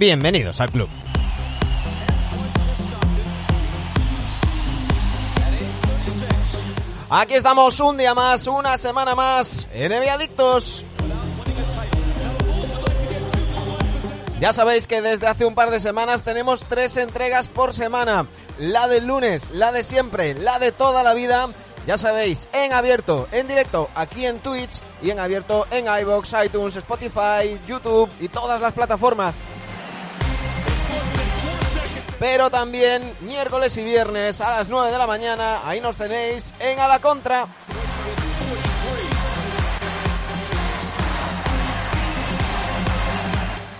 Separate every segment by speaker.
Speaker 1: Bienvenidos al club. Aquí estamos un día más, una semana más, NBA Adictos. Ya sabéis que desde hace un par de semanas tenemos tres entregas por semana. La del lunes, la de siempre, la de toda la vida. Ya sabéis, en abierto, en directo, aquí en Twitch y en abierto en iBox, iTunes, Spotify, YouTube y todas las plataformas. Pero también miércoles y viernes a las 9 de la mañana, ahí nos tenéis en A la Contra.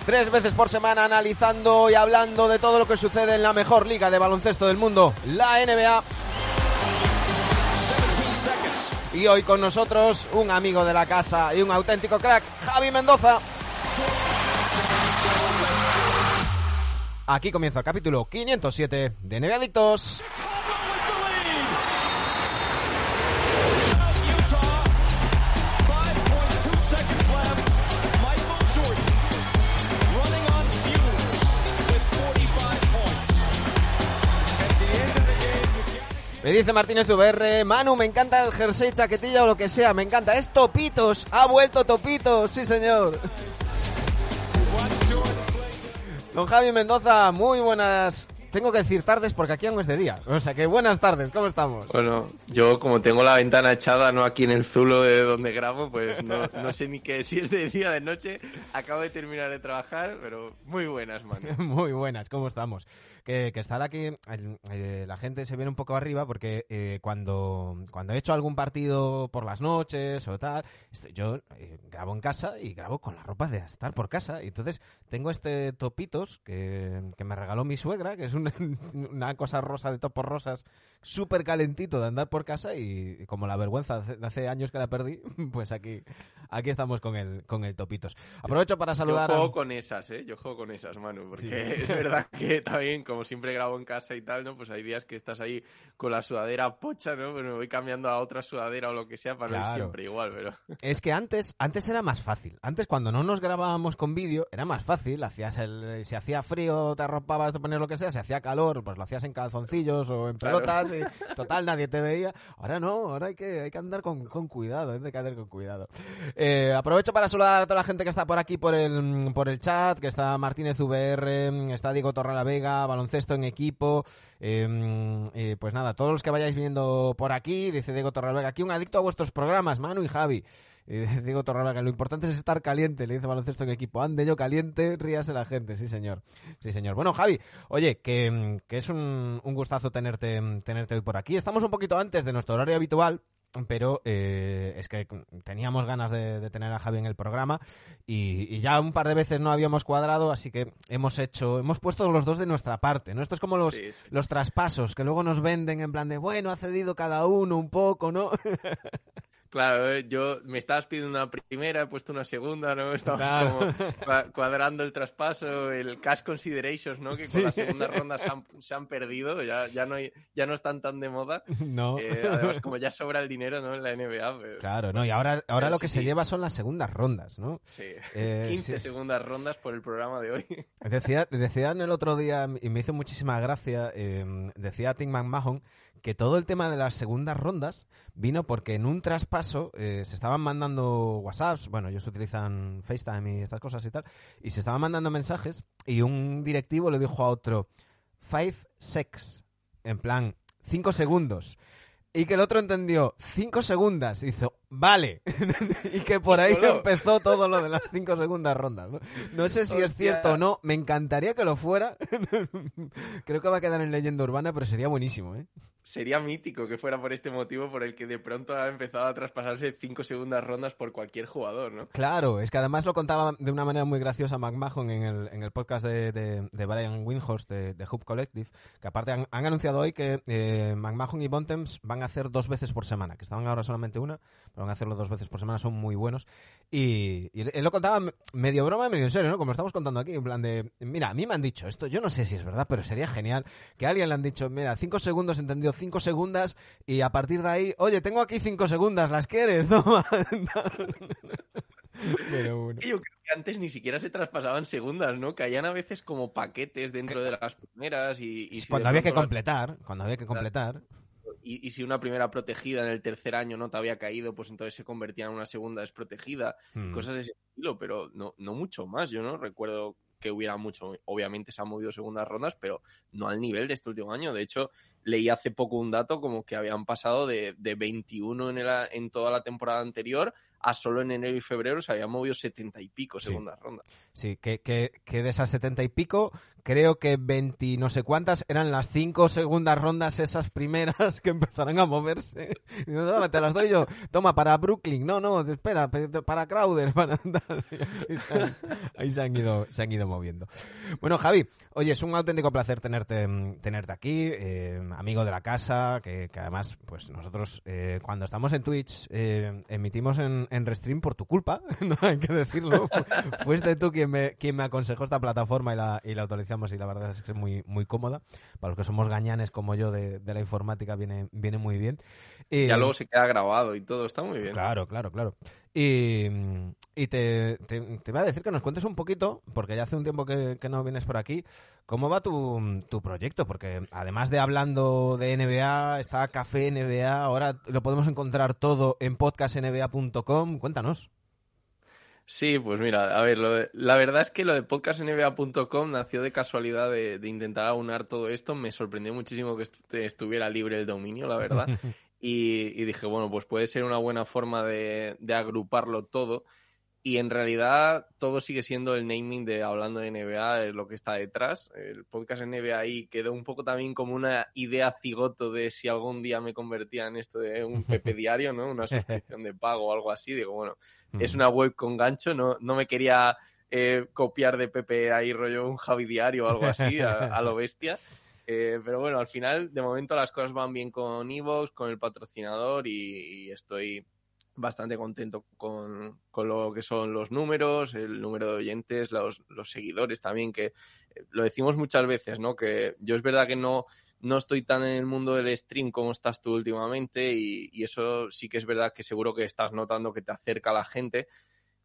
Speaker 1: Tres veces por semana analizando y hablando de todo lo que sucede en la mejor liga de baloncesto del mundo, la NBA. Y hoy con nosotros un amigo de la casa y un auténtico crack, Javi Mendoza. Aquí comienza el capítulo 507 de NBA Adictos. Me dice Martínez VR, Manu, me encanta el jersey, chaquetilla o lo que sea, me encanta. Es Topitos, ha vuelto Topitos, sí señor. Don Javi Mendoza, muy buenas tengo que decir tardes porque aquí aún es de día. O sea que buenas tardes, ¿cómo estamos?
Speaker 2: Bueno, yo como tengo la ventana echada, no aquí en el zulo de donde grabo, pues no, no sé ni qué, si es de día o de noche. Acabo de terminar de trabajar, pero muy buenas, man.
Speaker 1: muy buenas, ¿cómo estamos? Que, que estar aquí, eh, la gente se viene un poco arriba porque eh, cuando, cuando he hecho algún partido por las noches o tal, yo eh, grabo en casa y grabo con la ropa de estar por casa. Y entonces tengo este topitos que, que me regaló mi suegra, que es un una, cosa rosa de topos rosas, súper calentito de andar por casa y, como la vergüenza de hace años que la perdí, pues aquí, aquí estamos con el, con el topitos. Aprovecho para saludar.
Speaker 2: Yo juego con esas, ¿eh? Yo juego con esas, Manu, porque es verdad que también, como siempre grabo en casa y tal, ¿no? Pues hay días que estás ahí con la sudadera pocha, ¿no? Pero me voy cambiando a otra sudadera o lo que sea para no ir siempre igual, pero...
Speaker 1: Es que antes, antes era más fácil. Antes, cuando no nos grabábamos con vídeo, era más fácil. Hacías el, si hacía frío, te arropabas de poner lo que sea, se hacía calor, pues lo hacías en calzoncillos o en pelotas total nadie te veía. Ahora no, ahora hay que, hay que andar con, con cuidado, hay que andar con cuidado. Eh, aprovecho para saludar a toda la gente que está por aquí por el, por el chat, que está Martínez VR, está Diego Torra Vega, baloncesto en equipo, em, eh, pues nada, todos los que vayáis viniendo por aquí, dice Diego Torra Vega, aquí un adicto a vuestros programas, Manu y Javi. Y digo que lo importante es estar caliente, le dice baloncesto en equipo. Ande yo caliente, ríase la gente, sí señor. Sí señor. Bueno, Javi, oye, que, es un, gustazo tenerte, tenerte hoy por aquí. Estamos un poquito antes de nuestro horario habitual, pero eh, es que teníamos ganas de, tener a Javi en el programa y, ya un par de veces no habíamos cuadrado, así que hemos hecho, hemos puesto los dos de nuestra parte, ¿no? Esto es como los, los traspasos que luego nos venden en plan de, bueno, ha cedido cada uno un poco, ¿no?
Speaker 2: Claro, eh, yo me estabas pidiendo una primera, he puesto una segunda, ¿no? Estamos como cuadrando el traspaso, el cash considerations, ¿no? Que con la segunda ronda se han, perdido, ya, ya, no hay, ya no están tan de moda.
Speaker 1: No.
Speaker 2: Eh, además, como ya sobra el dinero, ¿no? En la NBA.
Speaker 1: Claro, no, y ahora, ahora lo que se lleva son las segundas rondas, ¿no?
Speaker 2: Sí, 15 eh, segundas rondas por el programa de hoy.
Speaker 1: Decía, decían el otro día, y me hizo muchísima gracia, decía Tim McMahon que todo el tema de las segundas rondas vino porque en un traspaso eh, se estaban mandando WhatsApps, bueno, ellos utilizan FaceTime y estas cosas y tal, y se estaban mandando mensajes y un directivo le dijo a otro, five sex, en plan, cinco segundos. Y que el otro entendió cinco segundos y hizo, vale. y que por ahí empezó todo lo de las cinco segundas rondas. No, no sé si es cierto o no, me encantaría que lo fuera. Creo que va a quedar en leyenda urbana, pero sería buenísimo, ¿eh?
Speaker 2: sería mítico que fuera por este motivo por el que de pronto ha empezado a traspasarse cinco segundas rondas por cualquier jugador, ¿no?
Speaker 1: Claro, es que además lo contaba de una manera muy graciosa McMahon en el, en el podcast de, de, Brian Windhorst de, de, Hoop Collective, que aparte han, anunciado hoy que eh, McMahon y Bontemps van a hacer dos veces por semana, que estaban ahora solamente una, pero van a hacerlo dos veces por semana, son muy buenos. Y, él lo contaba medio broma, medio en serio, ¿no? Como estamos contando aquí, en plan de, mira, a mí me han dicho esto, yo no sé si es verdad, pero sería genial que alguien le han dicho, mira, cinco segundos entendido cinco segundas y a partir de ahí, oye, tengo aquí cinco segundas, ¿las quieres? No,
Speaker 2: Yo creo que antes ni siquiera se traspasaban segundas, ¿no? Caían a veces como paquetes dentro de las primeras y...
Speaker 1: cuando había que completar, cuando había que completar.
Speaker 2: Y, si una primera protegida en el tercer año no te había caído, pues entonces se convertía en una segunda desprotegida, hmm. cosas de ese estilo, pero no, no mucho más. Yo no recuerdo que hubiera mucho. Obviamente se han movido segundas rondas, pero no al nivel de este último año. De hecho, leí hace poco un dato como que habían pasado de, de 21 en, el, en toda la temporada anterior a solo en enero y febrero se habían movido setenta y pico segundas rondas.
Speaker 1: Sí, que, que, que, de esas setenta y pico, creo que 20 no sé cuántas eran las cinco segundas rondas esas primeras que empezaron a moverse. Y no, te las doy yo. Toma, para Brooklyn. No, no, espera, para Crowder. Para... Ahí se han, ido, se han ido moviendo. Bueno, Javi, oye, es un auténtico placer tenerte, tenerte aquí, eh, amigo de la casa, que, que, además, pues nosotros eh, cuando estamos en Twitch eh, emitimos en, en Restream por tu culpa, no hay que decirlo. Fuiste tú quien me, quien me aconsejó esta plataforma y la, y la autorizamos y la verdad es que es muy, muy cómoda. Para los que somos gañanes como yo de, de la informática viene, viene muy bien.
Speaker 2: Y ya luego se queda grabado y todo, está muy bien.
Speaker 1: Claro, claro, claro. Y, y te, te, voy a decir que nos cuentes un poquito, porque ya hace un tiempo que, que no vienes por aquí, cómo va tu, tu, proyecto, porque además de hablando de NBA, está Café NBA, ahora lo podemos encontrar todo en podcastnba.com. Cuéntanos.
Speaker 2: Sí, pues mira, a ver, la verdad es que lo de podcastnba.com nació de casualidad de, de, intentar aunar todo esto. Me sorprendió muchísimo que estuviera libre el dominio, la verdad. Y, dije, bueno, pues puede ser una buena forma de, agruparlo todo. Y en realidad todo sigue siendo el naming de hablando de NBA, es lo que está detrás. El podcast NBA ahí quedó un poco también como una idea cigoto de si algún día me convertía en esto de un Pepe diario, ¿no? Una suscripción de pago o algo así. Digo, bueno, es una web con gancho, no, no me quería eh, copiar de Pepe ahí rollo un Javi diario o algo así, a lo bestia. Eh, pero bueno, al final, de momento las cosas van bien con Evox, con el patrocinador y, estoy bastante contento con, lo que son los números, el número de oyentes, los, seguidores también, que eh, lo decimos muchas veces, ¿no? Que yo es verdad que no, no estoy tan en el mundo del stream como estás tú últimamente y, y, eso sí que es verdad que seguro que estás notando que te acerca la gente,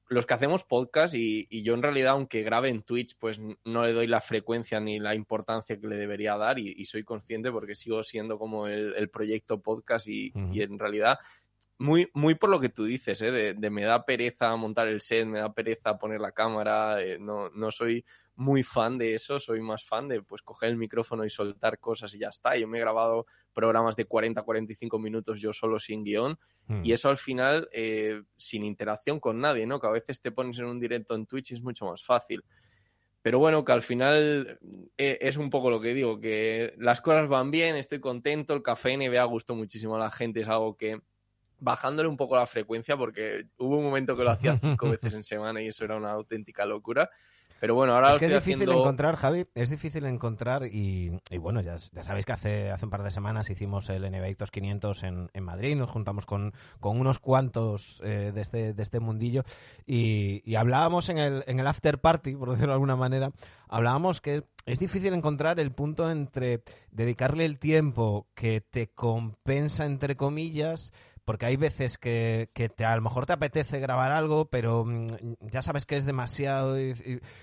Speaker 2: los que hacemos podcast y, yo en realidad, aunque grabe en Twitch, pues no le doy la frecuencia ni la importancia que le debería dar y, soy consciente porque sigo siendo como el, proyecto podcast y, en realidad muy, muy por lo que tú dices, ¿eh? de, me da pereza montar el set, me da pereza poner la cámara, eh, no, no soy muy fan de eso, soy más fan de pues coger el micrófono y soltar cosas y ya está. Yo me he grabado programas de 40 45 minutos yo solo sin guion hmm. y eso al final eh, sin interacción con nadie, ¿no? Que a veces te pones en un directo en Twitch y es mucho más fácil. Pero bueno, que al final eh, es un poco lo que digo, que las cosas van bien, estoy contento, el café NBA gustó muchísimo a la gente, es algo que bajándole un poco la frecuencia, porque hubo un momento que lo hacía cinco veces en semana y eso era una auténtica locura. Pero bueno, ahora
Speaker 1: es que es difícil encontrar, Javi, es difícil encontrar y, bueno, ya, ya, sabéis que hace, hace un par de semanas hicimos el NBA 500 en, en Madrid, nos juntamos con, con unos cuantos eh, de, este, de este mundillo y, y, hablábamos en el, en el after party, por decirlo de alguna manera, hablábamos que es difícil encontrar el punto entre dedicarle el tiempo que te compensa, entre comillas, porque hay veces que, que a lo mejor te apetece grabar algo, pero mm, ya sabes que es demasiado.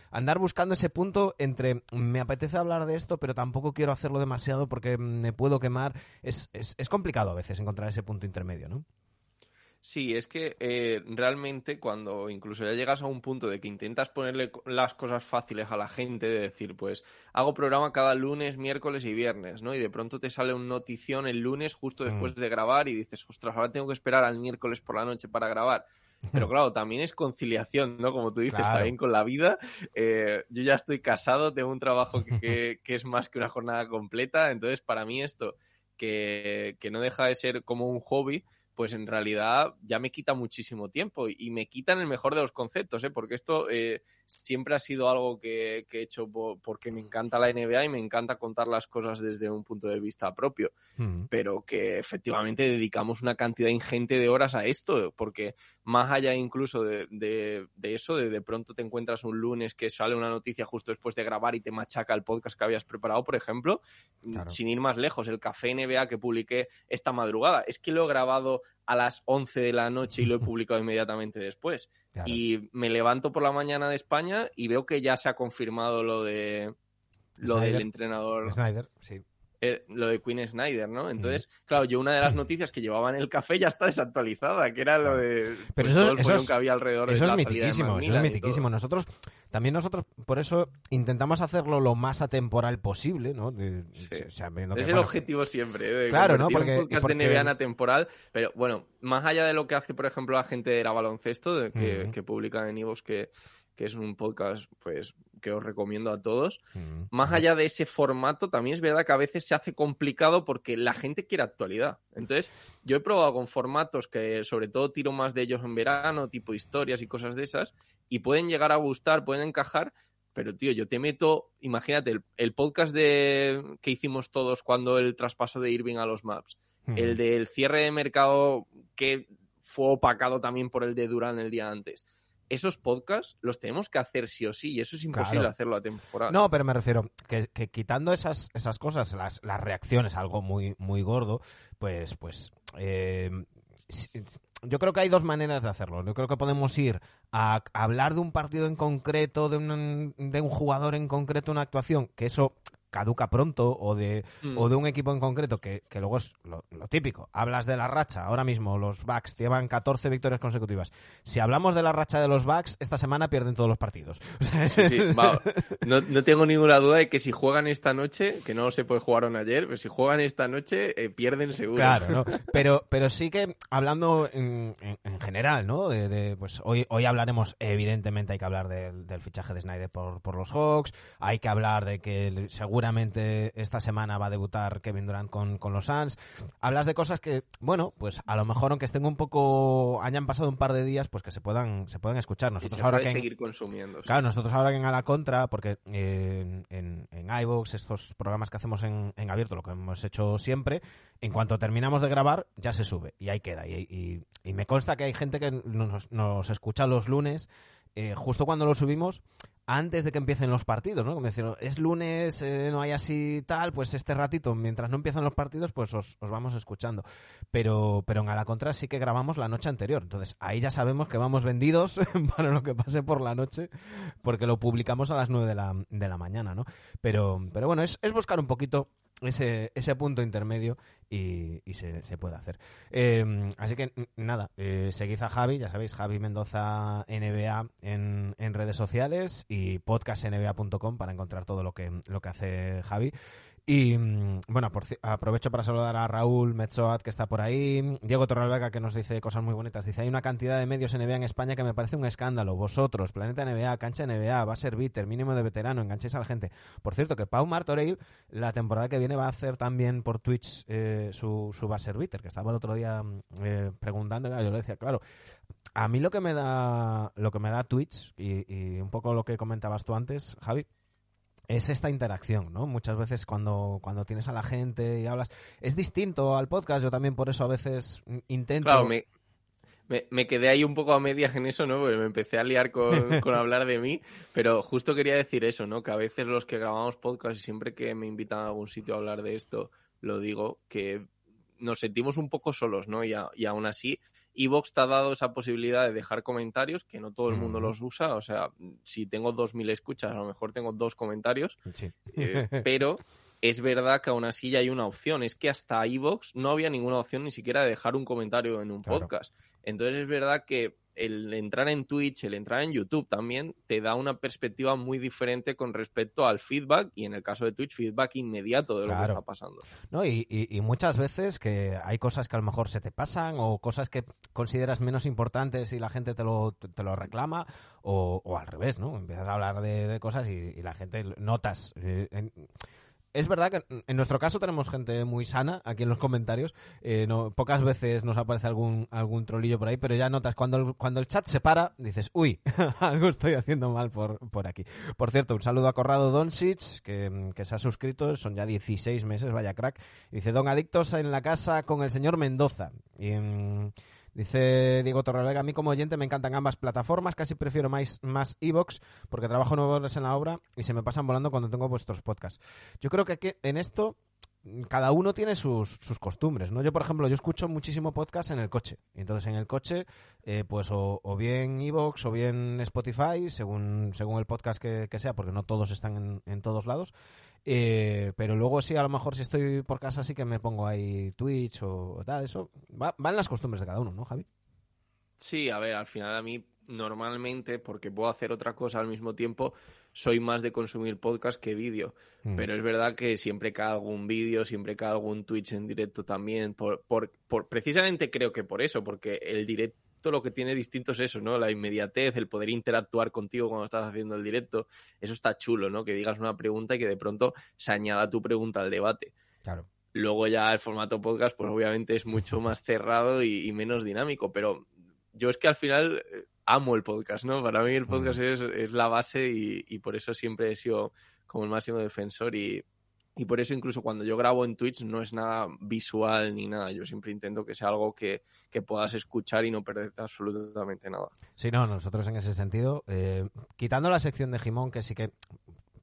Speaker 1: andar buscando ese punto entre me apetece hablar de esto, pero tampoco quiero hacerlo demasiado porque me puedo quemar, es, es, es complicado a veces encontrar ese punto intermedio, ¿no?
Speaker 2: Sí, es que eh, realmente cuando incluso ya llegas a un punto de que intentas ponerle las cosas fáciles a la gente, de decir, pues hago programa cada lunes, miércoles y viernes, ¿no? Y de pronto te sale una notición el lunes justo después mm. de grabar y dices, ostras, ahora tengo que esperar al miércoles por la noche para grabar. Pero claro, también es conciliación, ¿no? Como tú dices, también con la vida. Eh, yo ya estoy casado, tengo un trabajo que, que, es más que una jornada completa, entonces para mí esto, que, que no deja de ser como un hobby, pues en realidad ya me quita muchísimo tiempo y me quitan el mejor de los conceptos, ¿eh? porque esto eh, siempre ha sido algo que, he hecho porque me encanta la NBA y me encanta contar las cosas desde un punto de vista propio, mm. pero que efectivamente dedicamos una cantidad ingente de horas a esto, porque más allá incluso de, de, eso, de de pronto te encuentras un lunes que sale una noticia justo después de grabar y te machaca el podcast que habías preparado, por ejemplo, sin ir más lejos, el café NBA que publiqué esta madrugada, es que lo he grabado a las 11 de la noche y lo he publicado inmediatamente después. Y me levanto por la mañana de España y veo que ya se ha confirmado lo de lo del entrenador.
Speaker 1: Snyder, sí.
Speaker 2: Eh, lo de Queen Snyder, ¿no? Entonces, claro, yo una de las noticias que llevaba en el café ya está desactualizada, que era lo de
Speaker 1: Pero pues, eso, todo el que había alrededor eso de es mitiquísimo, eso es mitiquísimo. Nosotros, también nosotros, por eso intentamos hacerlo lo más atemporal posible, ¿no?
Speaker 2: es el objetivo siempre,
Speaker 1: ¿eh? claro, ¿no?
Speaker 2: Porque, un podcast de NBA atemporal, pero bueno, más allá de lo que hace, por ejemplo, la gente de Era Baloncesto, de que, que publican en Ivos que que es un podcast pues que os recomiendo a todos. Mm. Más allá de ese formato, también es verdad que a veces se hace complicado porque la gente quiere actualidad. Entonces, yo he probado con formatos que sobre todo tiro más de ellos en verano, tipo historias y cosas de esas, y pueden llegar a gustar, pueden encajar, pero tío, yo te meto, imagínate, el, podcast de que hicimos todos cuando el traspaso de Irving a los Maps, el del cierre de mercado que fue opacado también por el de Durán el día antes esos podcasts los tenemos que hacer sí o sí, y eso es imposible hacerlo a temporada.
Speaker 1: No, pero me refiero que, quitando esas, esas cosas, las, las reacciones, algo muy, muy gordo, pues, pues eh, yo creo que hay dos maneras de hacerlo. Yo creo que podemos ir a hablar de un partido en concreto, de un, de un jugador en concreto, una actuación, que eso caduca pronto o de, mm. o de un equipo en concreto que, luego es lo, típico. Hablas de la racha, ahora mismo los Bucks llevan 14 victorias consecutivas. Si hablamos de la racha de los Bucks, esta semana pierden todos los partidos.
Speaker 2: no, tengo ninguna duda de que si juegan esta noche, que no se puede jugaron ayer, pero si juegan esta noche, eh, pierden seguro.
Speaker 1: Claro, pero, pero sí que hablando en, general, ¿no? De, pues hoy, hoy hablaremos, evidentemente hay que hablar del, fichaje de Snyder por, por los Hawks, hay que hablar de que seguro seguramente esta semana va a debutar Kevin Durant con, los Suns. Hablas de cosas que, bueno, pues a lo mejor aunque estén un poco, hayan pasado un par de días, pues que se puedan, se puedan escuchar. Nosotros ahora que
Speaker 2: seguir consumiendo.
Speaker 1: Claro, nosotros ahora que en A la Contra, porque en, en, iVoox, estos programas que hacemos en, abierto, lo que hemos hecho siempre, en cuanto terminamos de grabar, ya se sube y ahí queda. Y, me consta que hay gente que nos, nos escucha los lunes, eh, justo cuando lo subimos, antes de que empiecen los partidos, ¿no? Como decir, es lunes, eh, no hay así tal, pues este ratito, mientras no empiezan los partidos, pues os, vamos escuchando. Pero, pero en a la contra sí que grabamos la noche anterior. Entonces, ahí ya sabemos que vamos vendidos para lo que pase por la noche, porque lo publicamos a las 9 de la, de la mañana, ¿no? Pero, pero bueno, es, es buscar un poquito ese, ese punto intermedio y, se, puede hacer. Em, así que nada, eh, seguid a Javi, ya sabéis, Javi Mendoza NBA en, en redes sociales y podcastnba.com para encontrar todo lo que, lo que hace Javi. Y mm, bueno, aprovecho para saludar a Raúl Metzoat, que está por ahí, Diego Torralvega, que nos dice cosas muy bonitas. Dice, hay una cantidad de medios NBA en España que me parece un escándalo. Vosotros, Planeta NBA, Cancha NBA, va a ser bitter, mínimo de veterano, enganchéis a la gente. Por cierto, que Pau Martorell, la temporada que viene va a hacer también por Twitch eh, su, su va a ser bitter, que estaba el otro día mm, eh, preguntando, yo le decía, claro, a mí lo que me da, lo que me da Twitch, y, y un poco lo que comentabas tú antes, Javi, es esta interacción, ¿no? Muchas veces cuando, cuando tienes a la gente y hablas, es distinto al podcast, yo también por eso a veces intento...
Speaker 2: Claro, me, me, quedé ahí un poco a medias en eso, ¿no? Porque me empecé a liar con, con, hablar de mí, pero justo quería decir eso, ¿no? Que a veces los que grabamos podcast y siempre que me invitan a algún sitio a hablar de esto, lo digo, que nos sentimos un poco solos, ¿no? Y, y aún así Evox te ha dado esa posibilidad de dejar comentarios, que no todo el mundo los usa. O sea, si tengo 2.000 escuchas, a lo mejor tengo dos comentarios. Eh, pero es verdad que aún así ya hay una opción. Es que hasta Evox no había ninguna opción ni siquiera de dejar un comentario en un podcast. Entonces es verdad que el entrar en Twitch, el entrar en YouTube también te da una perspectiva muy diferente con respecto al feedback y en el caso de Twitch feedback inmediato de lo que está pasando.
Speaker 1: No, y, muchas veces que hay cosas que a lo mejor se te pasan o cosas que consideras menos importantes y la gente te lo, te lo reclama o, al revés, ¿no? Empiezas a hablar de, cosas y, la gente notas. Eh, es verdad que en nuestro caso tenemos gente muy sana aquí en los comentarios. Eh, no, pocas veces nos aparece algún, algún trolillo por ahí, pero ya notas cuando el, cuando el chat se para, dices, uy, algo estoy haciendo mal por, por aquí. Por cierto, un saludo a Corrado Doncic, que, que se ha suscrito, son ya 16 meses, vaya crack. dice, Don Adictos en la casa con el señor Mendoza. Dice Diego Torrelega, a mí como oyente me encantan ambas plataformas, casi prefiero más, más Evox porque trabajo nueve horas en la obra y se me pasan volando cuando tengo vuestros podcasts. Yo creo que en esto cada uno tiene sus, sus, costumbres, ¿no? Yo, por ejemplo, yo escucho muchísimo podcast en el coche. Entonces en el coche, eh, pues o, bien Evox o bien Spotify, según, según el podcast que, sea, porque no todos están en, en todos lados. Eh, pero luego sí, a lo mejor si estoy por casa sí que me pongo ahí Twitch o, tal. Eso va, van las costumbres de cada uno, ¿no, Javi?
Speaker 2: Sí, a ver, al final a mí normalmente, porque puedo hacer otra cosa al mismo tiempo, soy más de consumir podcast que vídeo. Mm. Pero es verdad que siempre cae algún vídeo, siempre cae algún Twitch en directo también. Por, por, por, precisamente creo que por eso, porque el directo lo que tiene distinto es eso, ¿no? La inmediatez, el poder interactuar contigo cuando estás haciendo el directo. Eso está chulo, ¿no? Que digas una pregunta y que de pronto se añada tu pregunta al debate.
Speaker 1: Claro.
Speaker 2: Luego ya el formato podcast, pues obviamente es mucho más cerrado y menos dinámico, pero yo es que al final eh, amo el podcast, ¿no? Para mí el podcast es, es, la base y, y, por eso siempre he sido como el máximo defensor y, y, por eso incluso cuando yo grabo en Twitch no es nada visual ni nada. Yo siempre intento que sea algo que, que puedas escuchar y no perderte absolutamente nada.
Speaker 1: Sí, no, nosotros en ese sentido, eh, quitando la sección de Jimón, que sí que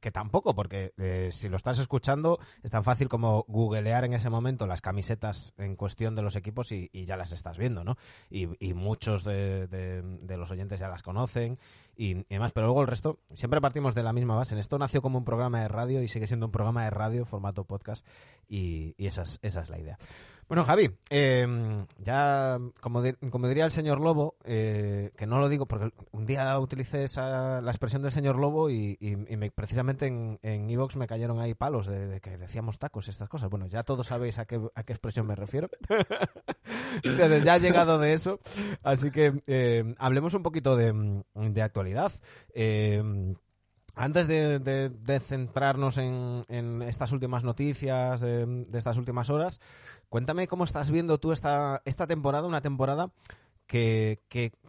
Speaker 1: que tampoco, porque eh, si lo estás escuchando es tan fácil como googlear en ese momento las camisetas en cuestión de los equipos y, ya las estás viendo, ¿no? Y, muchos de, de, los oyentes ya las conocen y, demás, pero luego el resto, siempre partimos de la misma base. En esto nació como un programa de radio y sigue siendo un programa de radio, formato podcast, y, esa, es, esa es la idea. Bueno, Javi, em, ya como, como, diría el señor Lobo, eh, que no lo digo porque un día utilicé esa, la expresión del señor Lobo y, precisamente en Evox me cayeron ahí palos de, que decíamos tacos y estas cosas. Bueno, ya todos sabéis a qué, a qué expresión me refiero. ya ha llegado de eso. Así que em, hablemos un poquito de, de actualidad. Antes de, centrarnos en, estas últimas noticias de, estas últimas horas, cuéntame cómo estás viendo tú esta, esta temporada, una temporada que,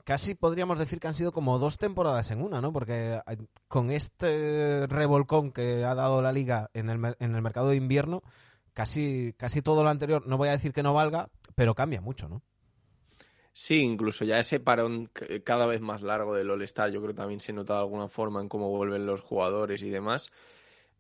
Speaker 1: casi podríamos decir que han sido como dos temporadas en una, ¿no? Porque eh, con este revolcón que ha dado la liga en el, en el mercado de invierno, casi, casi todo lo anterior, no voy a decir que no valga, pero cambia mucho, ¿no?
Speaker 2: Sí, incluso ya ese parón cada vez más largo del All-Star, yo creo que también se nota de alguna forma en cómo vuelven los jugadores y demás.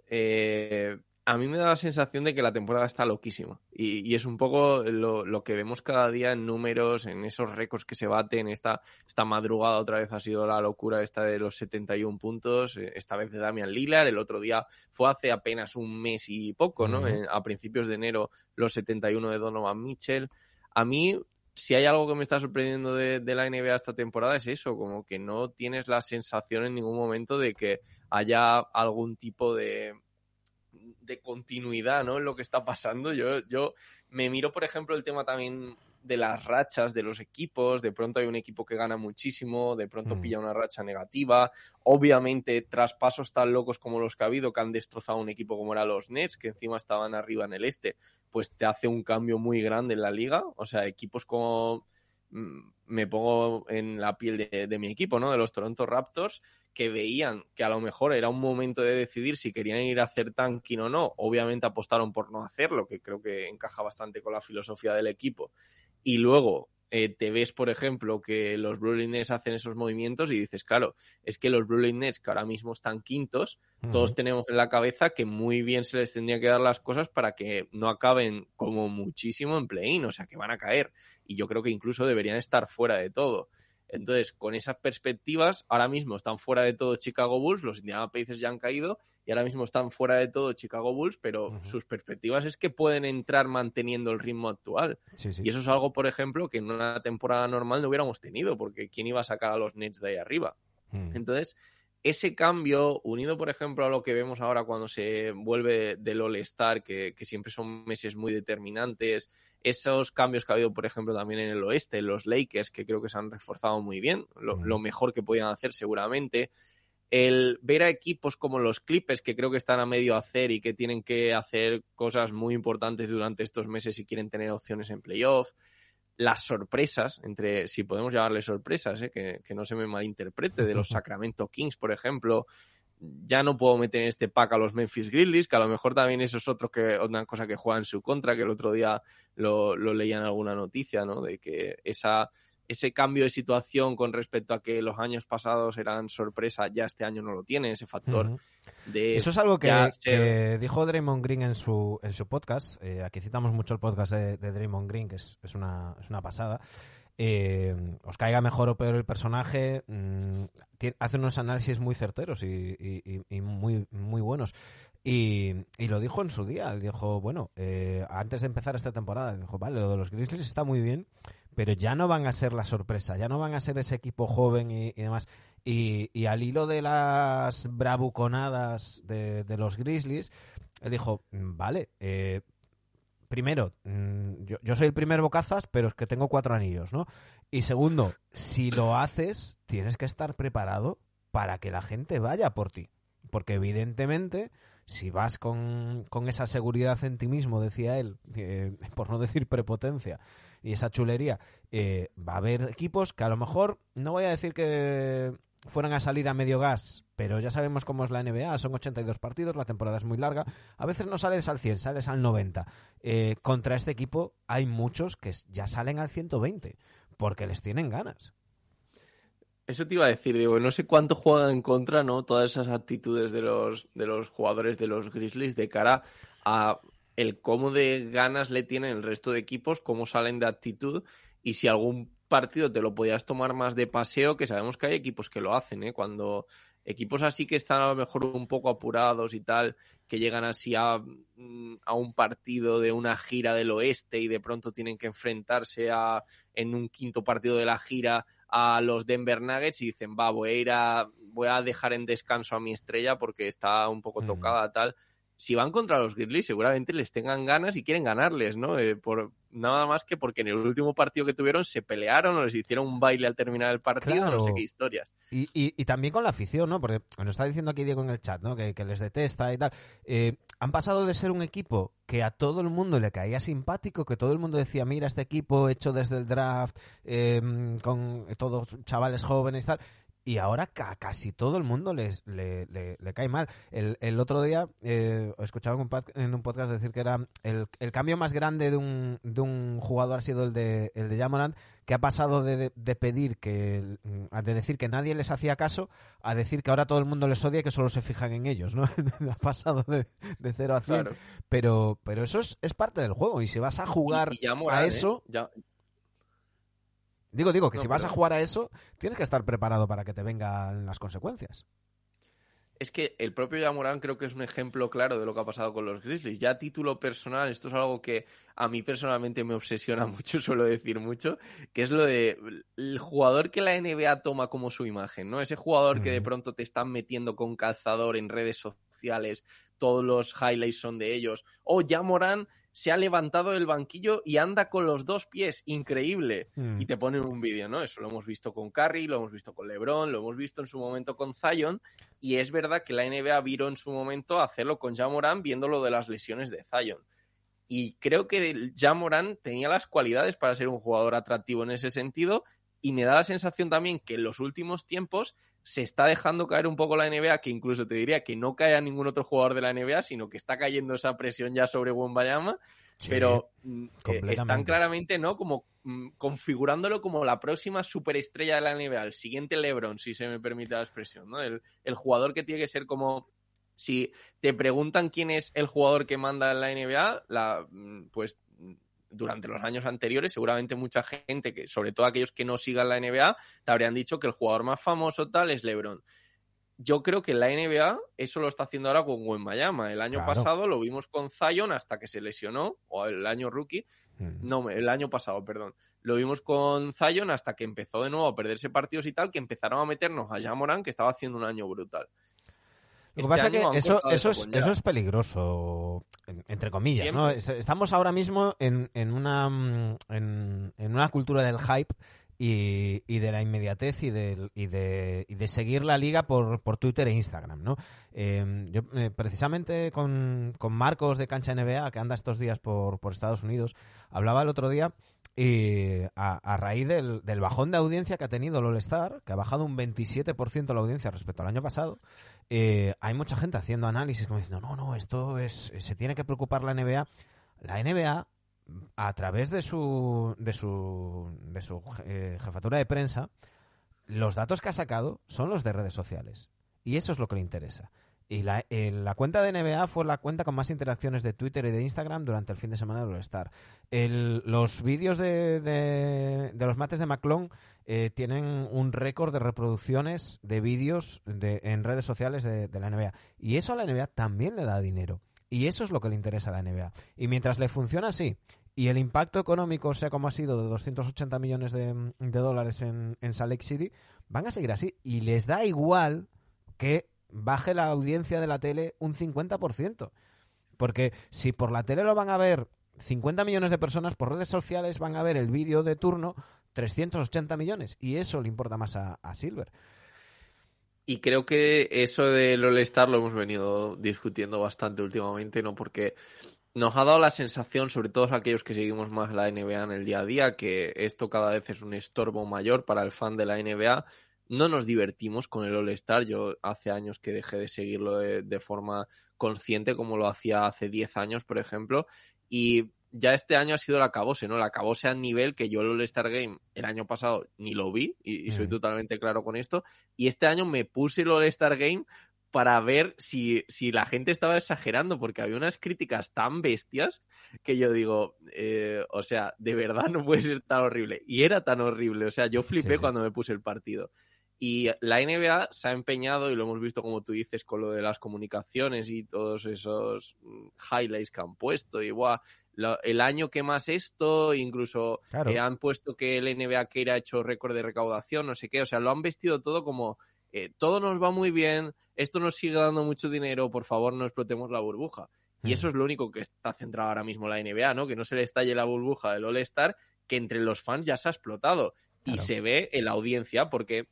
Speaker 2: Eh, a mí me da la sensación de que la temporada está loquísima. Y, es un poco lo, que vemos cada día en números, en esos récords que se baten. Esta, esta madrugada otra vez ha sido la locura esta de los 71 puntos, eh, esta vez de Damian Lillard. El otro día fue hace apenas un mes y poco, ¿no? a principios de enero, los 71 de Donovan Mitchell. A mí si hay algo que me está sorprendiendo de, la NBA esta temporada es eso, como que no tienes la sensación en ningún momento de que haya algún tipo de, de continuidad ¿no? en lo que está pasando. Yo, yo me miro, por ejemplo, el tema también de las rachas de los equipos, de pronto hay un equipo que gana muchísimo, de pronto mm. pilla una racha negativa, obviamente traspasos tan locos como los que ha habido que han destrozado un equipo como era los Nets, que encima estaban arriba en el este, pues te hace un cambio muy grande en la liga. O sea, equipos como mm, me pongo en la piel de, mi equipo, ¿no? De los Toronto Raptors, que veían que a lo mejor era un momento de decidir si querían ir a hacer tanking o no. Obviamente apostaron por no hacerlo, que creo que encaja bastante con la filosofía del equipo. Y luego eh, te ves, por ejemplo, que los Brooklyn Nets hacen esos movimientos y dices, claro, es que los Brooklyn Nets, que ahora mismo están quintos, todos tenemos en la cabeza que muy bien se les tendría que dar las cosas para que no acaben como muchísimo en play-in, o sea, que van a caer. Y yo creo que incluso deberían estar fuera de todo. Entonces, con esas perspectivas, ahora mismo están fuera de todo Chicago Bulls, los Indiana Pacers ya han caído y ahora mismo están fuera de todo Chicago Bulls, pero sus perspectivas es que pueden entrar manteniendo el ritmo actual. Y eso es algo, por ejemplo, que en una temporada normal no hubiéramos tenido, porque ¿quién iba a sacar a los Nets de ahí arriba? Mm. Entonces, ese cambio, unido por ejemplo a lo que vemos ahora cuando se vuelve del All-Star, que, siempre son meses muy determinantes, esos cambios que ha habido, por ejemplo, también en el oeste, los Lakers, que creo que se han reforzado muy bien, lo, mejor que podían hacer seguramente. El ver a equipos como los Clippers, que creo que están a medio hacer y que tienen que hacer cosas muy importantes durante estos meses si quieren tener opciones en playoff las sorpresas, entre, si podemos llamarle sorpresas, ¿eh? que, no se me malinterprete, de los Sacramento Kings, por ejemplo, ya no puedo meter en este pack a los Memphis Grizzlies, que a lo mejor también eso es otro que, otra cosa que juega en su contra, que el otro día lo, lo leía en alguna noticia, ¿no? De que esa ese cambio de situación con respecto a que los años pasados eran sorpresa, ya este año no lo tiene, ese factor de...
Speaker 1: Eso es algo que, dijo Draymond Green en su, en su podcast. Eh, aquí citamos mucho el podcast de, Draymond Green, que es, es, una, es una pasada. Eh, os caiga mejor o peor el personaje, mm, hace unos análisis muy certeros y, muy, muy buenos. Y, lo dijo en su día, dijo, bueno, eh, antes de empezar esta temporada, dijo, vale, lo de los Grizzlies está muy bien, pero ya no van a ser la sorpresa, ya no van a ser ese equipo joven y, demás. Y, al hilo de las bravuconadas de, los Grizzlies, dijo, mm, vale, eh, primero, mm, yo, soy el primer bocazas, pero es que tengo cuatro anillos, ¿no? Y segundo, si lo haces, tienes que estar preparado para que la gente vaya por ti. Porque evidentemente, si vas con, esa seguridad en ti mismo, decía él, eh, por no decir prepotencia, y esa chulería, eh, va a haber equipos que a lo mejor, no voy a decir que fueran a salir a medio gas, pero ya sabemos cómo es la NBA, son 82 partidos, la temporada es muy larga, a veces no sales al 100, sales al 90. Eh, contra este equipo hay muchos que ya salen al 120, porque les tienen ganas.
Speaker 2: Eso te iba a decir, digo, no sé cuánto juegan en contra, ¿no? Todas esas actitudes de los, de los jugadores de los Grizzlies de cara a el cómo de ganas le tienen el resto de equipos, cómo salen de actitud y si algún partido te lo podías tomar más de paseo, que sabemos que hay equipos que lo hacen, ¿eh? Cuando equipos así que están a lo mejor un poco apurados y tal, que llegan así a, mm, a, un partido de una gira del oeste y de pronto tienen que enfrentarse a, en un quinto partido de la gira a los Denver Nuggets y dicen, va, voy a ir a, voy a dejar en descanso a mi estrella porque está un poco tocada, tal si van contra los Grizzlies, seguramente les tengan ganas y quieren ganarles, ¿no? Eh, por, nada más que porque en el último partido que tuvieron se pelearon o les hicieron un baile al terminar el partido, no sé qué historias.
Speaker 1: Y, y, también con la afición, ¿no? Porque nos está diciendo aquí Diego en el chat, ¿no? Que, les detesta y tal. Eh, han pasado de ser un equipo que a todo el mundo le caía simpático, que todo el mundo decía, mira, este equipo hecho desde el draft, eh, con todos chavales jóvenes y tal, y ahora casi todo el mundo les, le, le, cae mal. El, el otro día eh, escuchaba en un podcast decir que era el, el cambio más grande de un, de un jugador ha sido el de, el de Jamorant, que ha pasado de, de, pedir que, de decir que nadie les hacía caso a decir que ahora todo el mundo les odia y que solo se fijan en ellos, ¿no? ha pasado de, de 0 a 100. Pero, pero eso es, es, parte del juego y si vas a jugar a ¿eh? eso... Digo, digo, que si vas a jugar a eso, tienes que estar preparado para que te vengan las consecuencias.
Speaker 2: Es que el propio Yamorán creo que es un ejemplo claro de lo que ha pasado con los Grizzlies. Ya a título personal, esto es algo que a mí personalmente me obsesiona mucho, suelo decir mucho, que es lo de el jugador que la NBA toma como su imagen, ¿no? Ese jugador que de pronto te están metiendo con calzador en redes sociales, todos los highlights son de ellos. O Yamorán se ha levantado del banquillo y anda con los dos pies, increíble. Hmm. Y te ponen un vídeo, ¿no? Eso lo hemos visto con Curry, lo hemos visto con LeBron, lo hemos visto en su momento con Zion. Y es verdad que la NBA viró en su momento a hacerlo con Jamoran viendo lo de las lesiones de Zion. Y creo que Jamoran tenía las cualidades para ser un jugador atractivo en ese sentido. Y me da la sensación también que en los últimos tiempos se está dejando caer un poco la NBA, que incluso te diría que no cae a ningún otro jugador de la NBA, sino que está cayendo esa presión ya sobre Wembayama, pero mm, eh, están claramente, ¿no? Como mm, configurándolo como la próxima superestrella de la NBA, el siguiente LeBron, si se me permite la expresión, ¿no? El, el jugador que tiene que ser como si te preguntan quién es el jugador que manda en la NBA, la, mm, pues durante los años anteriores, seguramente mucha gente, que sobre todo aquellos que no sigan la NBA, te habrían dicho que el jugador más famoso tal es LeBron. Yo creo que la NBA eso lo está haciendo ahora con Wembayama. El año pasado lo vimos con Zion hasta que se lesionó, o el año rookie, mm. no, el año pasado, perdón. Lo vimos con Zion hasta que empezó de nuevo a perderse partidos y tal, que empezaron a meternos a Jamoran, que estaba haciendo un año brutal.
Speaker 1: Lo que pasa es que eso, eso, es, eso es peligroso, entre comillas, ¿no? Estamos ahora mismo en, en, una, mm, en, una cultura del hype y, y, de la inmediatez y de, y de, y de seguir la liga por, por Twitter e Instagram, ¿no? Em, yo, eh, precisamente con, con Marcos de Cancha NBA, que anda estos días por, por Estados Unidos, hablaba el otro día y a, raíz del, bajón de audiencia que ha tenido el All-Star, que ha bajado un 27% la audiencia respecto al año pasado, eh, hay mucha gente haciendo análisis como diciendo, no, no, esto es, se tiene que preocupar la NBA. La NBA a través de su, de su, de su eh, jefatura de prensa, los datos que ha sacado son los de redes sociales. Y eso es lo que le interesa. Y la, la, cuenta de NBA fue la cuenta con más interacciones de Twitter y de Instagram durante el fin de semana del All-Star. Los vídeos de, de, los mates de McClung eh, tienen un récord de reproducciones de vídeos en redes sociales de, de, la NBA. Y eso a la NBA también le da dinero. Y eso es lo que le interesa a la NBA. Y mientras le funciona así, y el impacto económico sea como ha sido de 280 millones de, dólares en, en Salt Lake City, van a seguir así. Y les da igual que baje la audiencia de la tele un 50%. Porque si por la tele lo van a ver 50 millones de personas, por redes sociales van a ver el vídeo de turno 380 millones. Y eso le importa más a, Silver.
Speaker 2: Y creo que eso del All-Star lo hemos venido discutiendo bastante últimamente, ¿no? Porque nos ha dado la sensación, sobre todo aquellos que seguimos más la NBA en el día a día, que esto cada vez es un estorbo mayor para el fan de la NBA no nos divertimos con el All-Star. Yo hace años que dejé de seguirlo de, forma consciente, como lo hacía hace 10 años, por ejemplo. Y ya este año ha sido la acabose, ¿no? La acabose a nivel que yo el All-Star Game el año pasado ni lo vi, y, soy totalmente claro con esto. Y este año me puse el All-Star Game para ver si, si, la gente estaba exagerando, porque había unas críticas tan bestias que yo digo, eh, o sea, de verdad no puede ser tan horrible. Y era tan horrible, o sea, yo flipé cuando me puse el partido. Y la NBA se ha empeñado, y lo hemos visto como tú dices, con lo de las comunicaciones y todos esos mm, highlights que han puesto. Y el año que más esto, incluso eh, han puesto que el NBA que ha hecho récord de recaudación, no sé qué. O sea, lo han vestido todo como eh, todo nos va muy bien, esto nos sigue dando mucho dinero, por favor no explotemos la burbuja. Y mm. eso es lo único que está centrado ahora mismo la NBA, ¿no? Que no se le estalle la burbuja del All-Star, que entre los fans ya se ha explotado. Y se ve en la audiencia, porque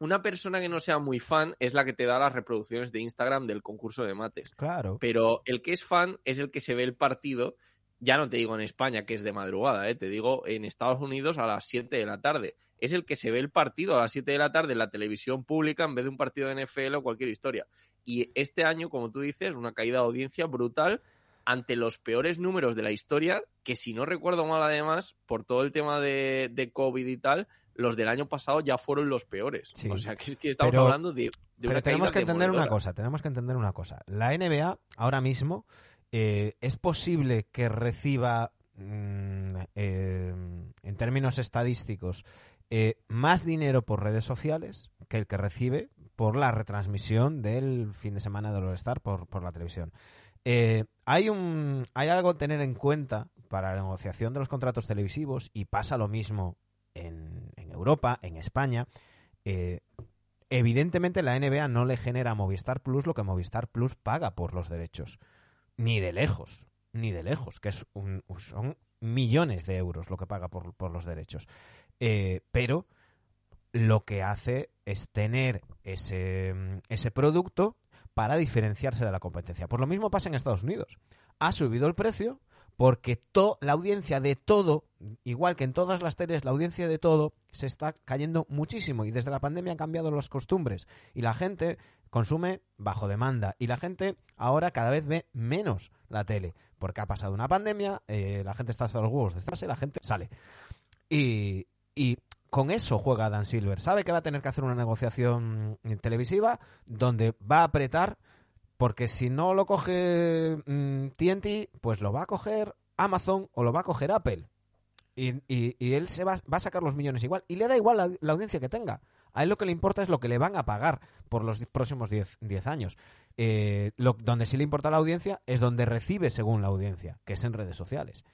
Speaker 2: una persona que no sea muy fan es la que te da las reproducciones de Instagram del concurso de mates.
Speaker 1: Claro.
Speaker 2: Pero el que es fan es el que se ve el partido, ya no te digo en España que es de madrugada, ¿eh? te digo en Estados Unidos a las 7 de la tarde. Es el que se ve el partido a las 7 de la tarde en la televisión pública en vez de un partido de NFL o cualquier historia. Y este año, como tú dices, una caída de audiencia brutal ante los peores números de la historia, que si no recuerdo mal además, por todo el tema de, de COVID y tal, los del año pasado ya fueron los peores. O sea, que, estamos hablando de,
Speaker 1: Pero tenemos que entender una cosa, tenemos que entender una cosa. La NBA ahora mismo eh, es posible que reciba, mm, eh, en términos estadísticos, eh, más dinero por redes sociales que el que recibe por la retransmisión del fin de semana de All-Star por, por la televisión. hay, un, hay algo a tener en cuenta para la negociación de los contratos televisivos y pasa lo mismo en, Europa, en España, eh, evidentemente la NBA no le genera a Movistar Plus lo que Movistar Plus paga por los derechos. Ni de lejos, ni de lejos, que es son millones de euros lo que paga por, los derechos. Eh, pero lo que hace es tener ese, ese producto para diferenciarse de la competencia. Por lo mismo pasa en Estados Unidos. Ha subido el precio, porque la audiencia de todo, igual que en todas las series, la audiencia de todo se está cayendo muchísimo y desde la pandemia han cambiado las costumbres y la gente consume bajo demanda y la gente ahora cada vez ve menos la tele porque ha pasado una pandemia, eh, la gente está hasta los huevos de estarse, la gente sale. Y, y con eso juega Dan Silver. Sabe que va a tener que hacer una negociación televisiva donde va a apretar porque si no lo coge TNT, mm, pues lo va a coger Amazon o lo va a coger Apple. Y, él se va, a sacar los millones igual. Y le da igual la, audiencia que tenga. A él lo que le importa es lo que le van a pagar por los próximos 10 años. Eh, donde sí le importa la audiencia es donde recibe según la audiencia, que es en redes sociales.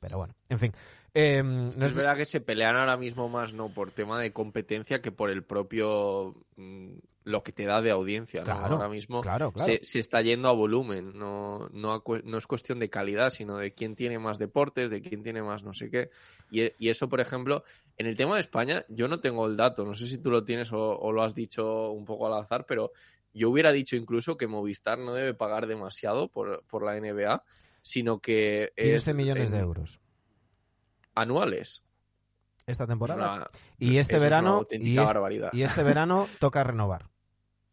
Speaker 1: Pero bueno, en fin.
Speaker 2: Em, no es, verdad que se pelean ahora mismo más no por tema de competencia que por el propio mm, lo que te da de audiencia. ahora mismo Se, está yendo a volumen, no, no, no, es cuestión de calidad, sino de quién tiene más deportes, de quién tiene más no sé qué. Y, y, eso, por ejemplo, en el tema de España, yo no tengo el dato, no sé si tú lo tienes o, lo has dicho un poco al azar, pero yo hubiera dicho incluso que Movistar no debe pagar demasiado por, por la NBA, sino que...
Speaker 1: 15 millones de euros
Speaker 2: anuales.
Speaker 1: Esta temporada. y este verano. Y, y, este verano toca renovar.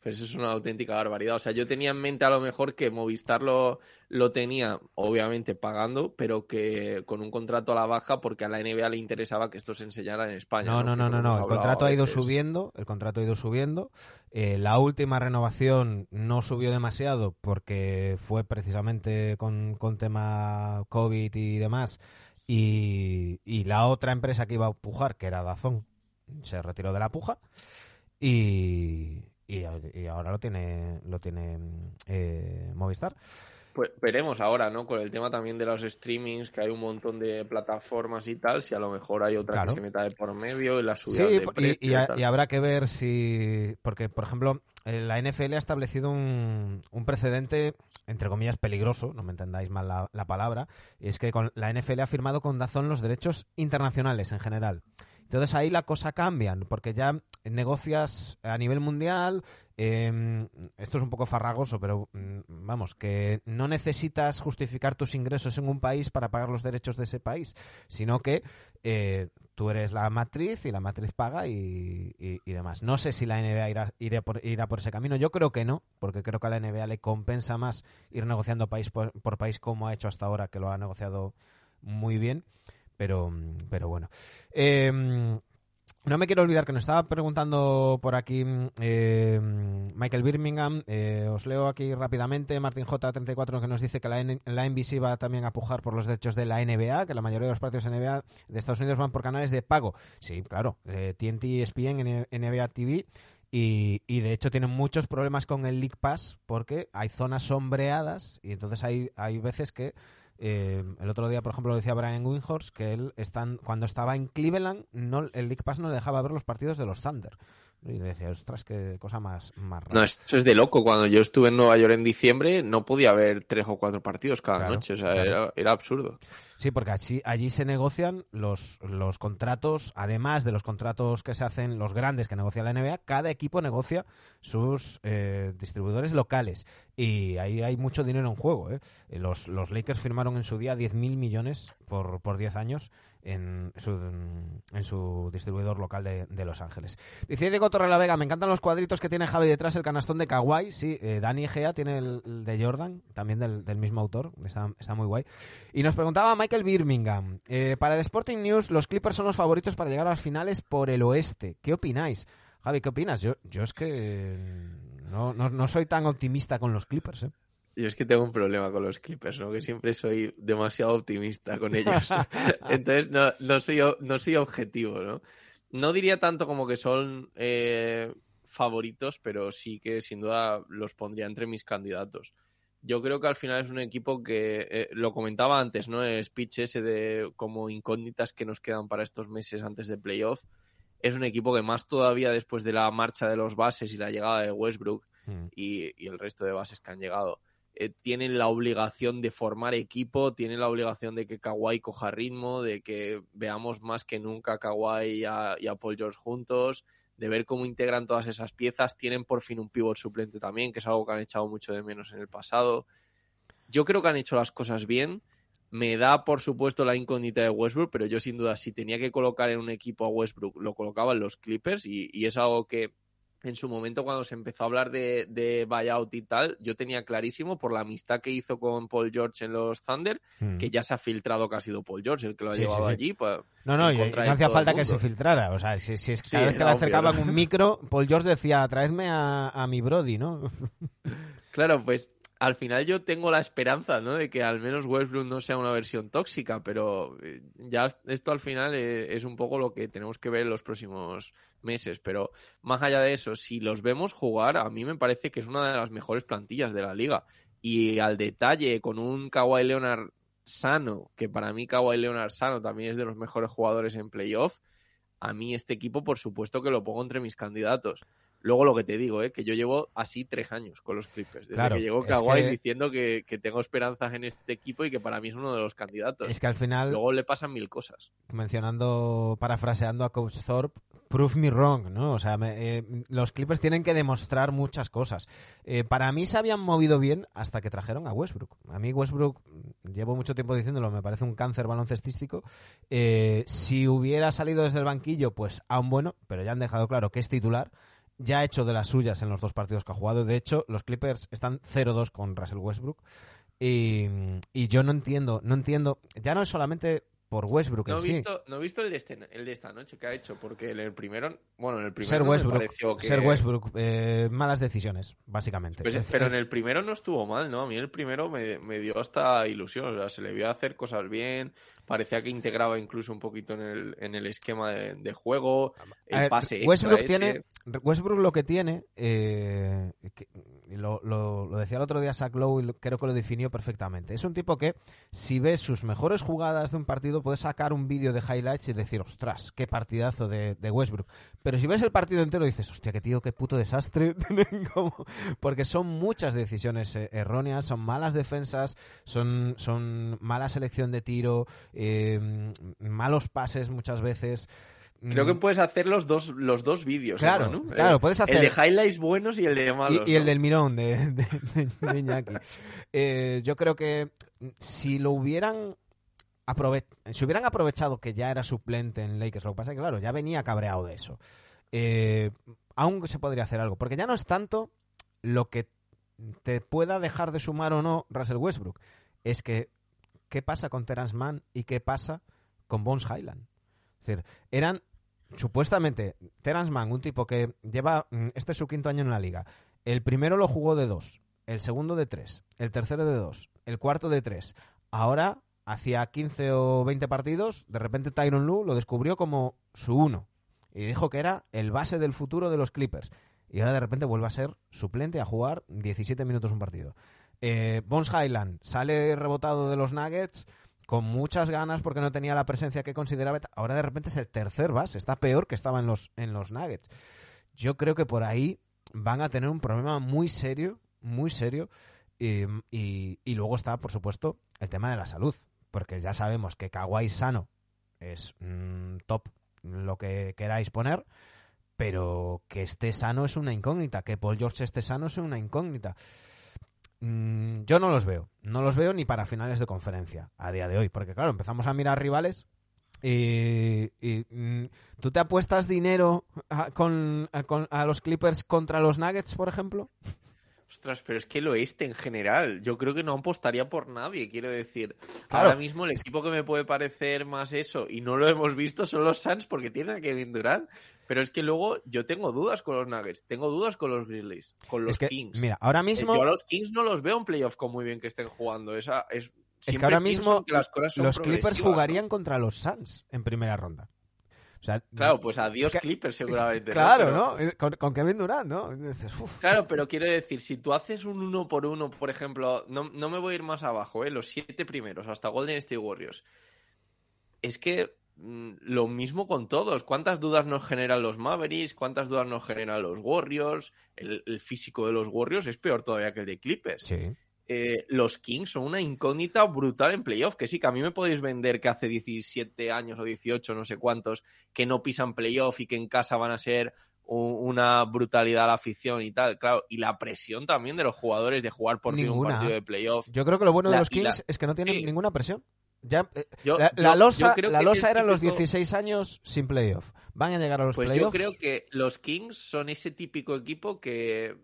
Speaker 2: Pues es una auténtica barbaridad. O sea, yo tenía en mente a lo mejor que Movistar lo, lo tenía, obviamente, pagando, pero que con un contrato a la baja porque a la NBA le interesaba que esto se enseñara en España.
Speaker 1: No, no, no, no, no. El contrato ha ido subiendo, el contrato ha ido subiendo. Eh, la última renovación no subió demasiado porque fue precisamente con, con tema COVID y demás. Y, y la otra empresa que iba a pujar, que era Dazón, se retiró de la puja. Y, y, ahora lo tiene, lo tiene eh, Movistar.
Speaker 2: Pues veremos ahora, ¿no? Con el tema también de los streamings, que hay un montón de plataformas y tal, si a lo mejor hay otra que se meta de por medio y la subida
Speaker 1: sí, de y, y, habrá que ver si... Porque, por ejemplo, eh, la NFL ha establecido un, un, precedente, entre comillas, peligroso, no me entendáis mal la, la palabra, y es que con, la NFL ha firmado con Dazón los derechos internacionales en general. Entonces ahí la cosa cambia, porque ya negocias a nivel mundial, em, esto es un poco farragoso, pero mm, vamos, que no necesitas justificar tus ingresos en un país para pagar los derechos de ese país, sino que eh, tú eres la matriz y la matriz paga y, demás. No sé si la NBA irá, irá, por, ese camino, yo creo que no, porque creo que a la NBA le compensa más ir negociando país por país como ha hecho hasta ahora, que lo ha negociado muy bien. Pero, pero bueno. Em, no me quiero olvidar que nos estaba preguntando por aquí em, Michael Birmingham. Eh, os leo aquí rápidamente. Martin J34 que nos dice que la, la, NBC va también a pujar por los derechos de la NBA, que la mayoría de los partidos NBA de Estados Unidos van por canales de pago. Sí, claro. Eh, TNT, ESPN, NBA TV. Y, y, de hecho tienen muchos problemas con el League Pass porque hay zonas sombreadas y entonces hay, hay veces que eh, el otro día, por ejemplo, lo decía Brian Windhorst que él están, cuando estaba en Cleveland, no, el League Pass no le dejaba ver los partidos de los Thunder. Y decía, ostras, qué cosa más, más rara.
Speaker 2: No, eso es de loco. Cuando yo estuve en Nueva York en diciembre, no podía haber tres o cuatro partidos cada noche. O sea, era, absurdo.
Speaker 1: Sí, porque allí, allí se negocian los, los contratos, además de los contratos que se hacen, los grandes que negocia la NBA, cada equipo negocia sus eh, distribuidores locales. Y ahí hay mucho dinero en juego. ¿eh? Los, los Lakers firmaron en su día 10.000 millones por, por 10 años en su, distribuidor local de, Los Ángeles. Dice Diego la Vega, me encantan los cuadritos que tiene Javi detrás, el canastón de Kawhi, sí, eh, Dani Gea tiene el, de Jordan, también del, mismo autor, está, muy guay. Y nos preguntaba Michael Birmingham, eh, para el Sporting News, los Clippers son los favoritos para llegar a las finales por el oeste. ¿Qué opináis? Javi, ¿qué opinas? Yo, es que no, no, no soy tan optimista con los Clippers, ¿eh?
Speaker 2: Yo es que tengo un problema con los Clippers, ¿no? Que siempre soy demasiado optimista con ellos. Entonces no, no, soy, no soy objetivo, ¿no? No diría tanto como que son eh, favoritos, pero sí que sin duda los pondría entre mis candidatos. Yo creo que al final es un equipo que, eh, lo comentaba antes, ¿no? El speech ese de como incógnitas que nos quedan para estos meses antes de playoff. Es un equipo que más todavía después de la marcha de los bases y la llegada de Westbrook mm. y, y el resto de bases que han llegado, eh, tienen la obligación de formar equipo, tienen la obligación de que Kawhi coja ritmo, de que veamos más que nunca a Kawhi y a, Paul George juntos, de ver cómo integran todas esas piezas. Tienen por fin un pivot suplente también, que es algo que han echado mucho de menos en el pasado. Yo creo que han hecho las cosas bien. Me da, por supuesto, la incógnita de Westbrook, pero yo sin duda, si tenía que colocar en un equipo a Westbrook, lo colocaba en los Clippers y es algo que en su momento cuando se empezó a hablar de, de, buyout y tal, yo tenía clarísimo por la amistad que hizo con Paul George en los Thunder, hmm. que ya se ha filtrado que ha sido Paul George el que lo ha llevado allí. Pues,
Speaker 1: no, no, no hacía falta que se filtrara. O sea, si, si es cada vez que le acercaban un micro, Paul George decía, traedme a, a mi Brody, ¿no?
Speaker 2: claro, pues al final yo tengo la esperanza, ¿no? De que al menos Westbrook no sea una versión tóxica, pero eh, ya esto al final eh, es un poco lo que tenemos que ver en los próximos meses. Pero más allá de eso, si los vemos jugar, a mí me parece que es una de las mejores plantillas de la liga. Y al detalle, con un Kawhi Leonard sano, que para mí Kawhi Leonard sano también es de los mejores jugadores en playoff, a mí este equipo por supuesto que lo pongo entre mis candidatos. Luego lo que te digo, ¿eh? que yo llevo así tres años con los Clippers. Desde que llegó Kawhi diciendo que, tengo esperanzas en este equipo y que para mí es uno de los candidatos.
Speaker 1: Es que al final.
Speaker 2: Luego le pasan mil cosas.
Speaker 1: Mencionando, parafraseando a Coach Thorpe, prove me wrong, ¿no? O sea, eh, los Clippers tienen que demostrar muchas cosas. Eh, para mí se habían movido bien hasta que trajeron a Westbrook. A mí Westbrook, llevo mucho tiempo diciéndolo, me parece un cáncer baloncestístico. si hubiera salido desde el banquillo, pues aún bueno, pero ya han dejado claro que es titular ya ha hecho de las suyas en los dos partidos que ha jugado. De hecho, los Clippers están 0-2 con Russell Westbrook. Y, y, yo no entiendo, no entiendo, ya no es solamente por Westbrook
Speaker 2: no
Speaker 1: he
Speaker 2: visto, No he visto el de, este, el de esta noche que ha hecho, porque en el primero, bueno, en el primero
Speaker 1: ser Westbrook,
Speaker 2: me pareció que...
Speaker 1: Ser Westbrook, eh, malas decisiones, básicamente.
Speaker 2: Pues, pero en el primero no estuvo mal, ¿no? A mí el primero me, me dio hasta ilusión, o sea, se le vio hacer cosas bien, parecía que integraba incluso un poquito en el, en el esquema de, juego, el pase
Speaker 1: Westbrook tiene, Westbrook lo que tiene, eh, lo, lo, decía el otro día Zach Lowe y creo que lo definió perfectamente. Es un tipo que, si ves sus mejores jugadas de un partido, puedes sacar un vídeo de highlights y decir, ostras, qué partidazo de, Westbrook. Pero si ves el partido entero, dices, hostia, qué tío, qué puto desastre. Porque son muchas decisiones eh, erróneas, son malas defensas, son, son mala selección de tiro, eh, malos pases muchas veces.
Speaker 2: Creo que mm. puedes hacer los dos, los dos vídeos.
Speaker 1: Claro, claro, puedes hacer.
Speaker 2: El de highlights buenos y el de malos.
Speaker 1: Y, el del mirón de, de, Iñaki. Eh, yo creo que si lo hubieran si hubieran aprovechado que ya era suplente en Lakers, lo que pasa es que, claro, ya venía cabreado de eso. Eh, aún se podría hacer algo, porque ya no es tanto lo que te pueda dejar de sumar o no Russell Westbrook, es que qué pasa con Terence Mann y qué pasa con Bones Highland. Es decir, eran supuestamente Terence Mann, un tipo que lleva, mm, este es su quinto año en la liga, el primero lo jugó de dos, el segundo de tres, el tercero de dos, el cuarto de tres. Ahora, hacía 15 o 20 partidos, de repente Tyron Lue lo descubrió como su uno y dijo que era el base del futuro de los Clippers. Y ahora de repente vuelve a ser suplente a jugar 17 minutos un partido. Eh, Bones Highland sale rebotado de los Nuggets con muchas ganas porque no tenía la presencia que consideraba. Ahora de repente es el tercer base, está peor que estaba en los, en los Nuggets. Yo creo que por ahí van a tener un problema muy serio, muy serio. Y, y, luego está, por supuesto, el tema de la salud. Porque ya sabemos que Kawhi sano es mm, top lo que queráis poner, pero que esté sano es una incógnita, que Paul George esté sano es una incógnita. Mm, yo no los veo, no los veo ni para finales de conferencia a día de hoy, porque claro, empezamos a mirar rivales y, mm, tú te apuestas dinero a, con, a, los Clippers contra los Nuggets, por ejemplo.
Speaker 2: Ostras, pero es que el oeste en general, yo creo que no apostaría por nadie, quiero decir. Ahora mismo el equipo que me puede parecer más eso, y no lo hemos visto, son los Suns porque tienen a Kevin Durant. Pero es que luego yo tengo dudas con los Nuggets, tengo dudas con los Grizzlies, con los Kings.
Speaker 1: Mira, ahora mismo.
Speaker 2: Yo a los Kings no los veo en playoff con muy bien que estén jugando. Esa es,
Speaker 1: es que ahora mismo los Clippers jugarían contra los Suns en primera ronda.
Speaker 2: Claro, pues adiós Clippers seguramente.
Speaker 1: Claro, ¿no? Eh, con, Kevin Durant, ¿no?
Speaker 2: Claro, pero quiero decir, si tú haces un uno por uno, por ejemplo, no, no me voy a ir más abajo, ¿eh? los siete primeros, hasta Golden State Warriors. Es que Mm, lo mismo con todos. ¿Cuántas dudas nos generan los Mavericks? ¿Cuántas dudas nos generan los Warriors? El, físico de los Warriors es peor todavía que el de Clippers. Eh, los Kings son una incógnita brutal en playoff. Que sí, que a mí me podéis vender que hace 17 años o 18, no sé cuántos, que no pisan playoff y que en casa van a ser una brutalidad a la afición y tal, claro, y la presión también de los jugadores de jugar por fin un partido de playoff.
Speaker 1: Yo creo que lo bueno de los Kings es que no tienen ninguna presión. Ya, eh, la, losa, la losa eran los 16 años sin playoff. Van a llegar a los
Speaker 2: pues
Speaker 1: playoffs.
Speaker 2: Yo creo que los Kings son ese típico equipo que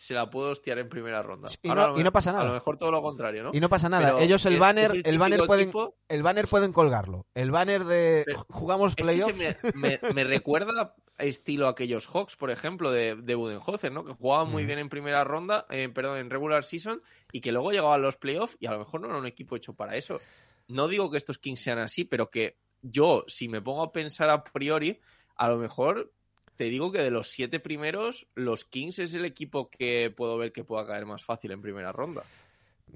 Speaker 2: se la puede hostear en primera ronda.
Speaker 1: Y, no, pasa nada.
Speaker 2: A lo mejor todo lo contrario, ¿no?
Speaker 1: Y no pasa nada. Ellos el banner, el, banner pueden, el banner pueden colgarlo. El banner de jugamos playoff.
Speaker 2: me, recuerda estilo aquellos Hawks, por ejemplo, de, de Budenholzer, ¿no? Que jugaban muy mm. bien en primera ronda, eh, perdón, en regular season, y que luego llegaban a los playoffs y a lo mejor no era un equipo hecho para eso no digo que estos Kings sean así, pero que yo, si me pongo a pensar a priori, a lo mejor te digo que de los siete primeros, los Kings es el equipo que puedo ver que pueda caer más fácil en primera ronda.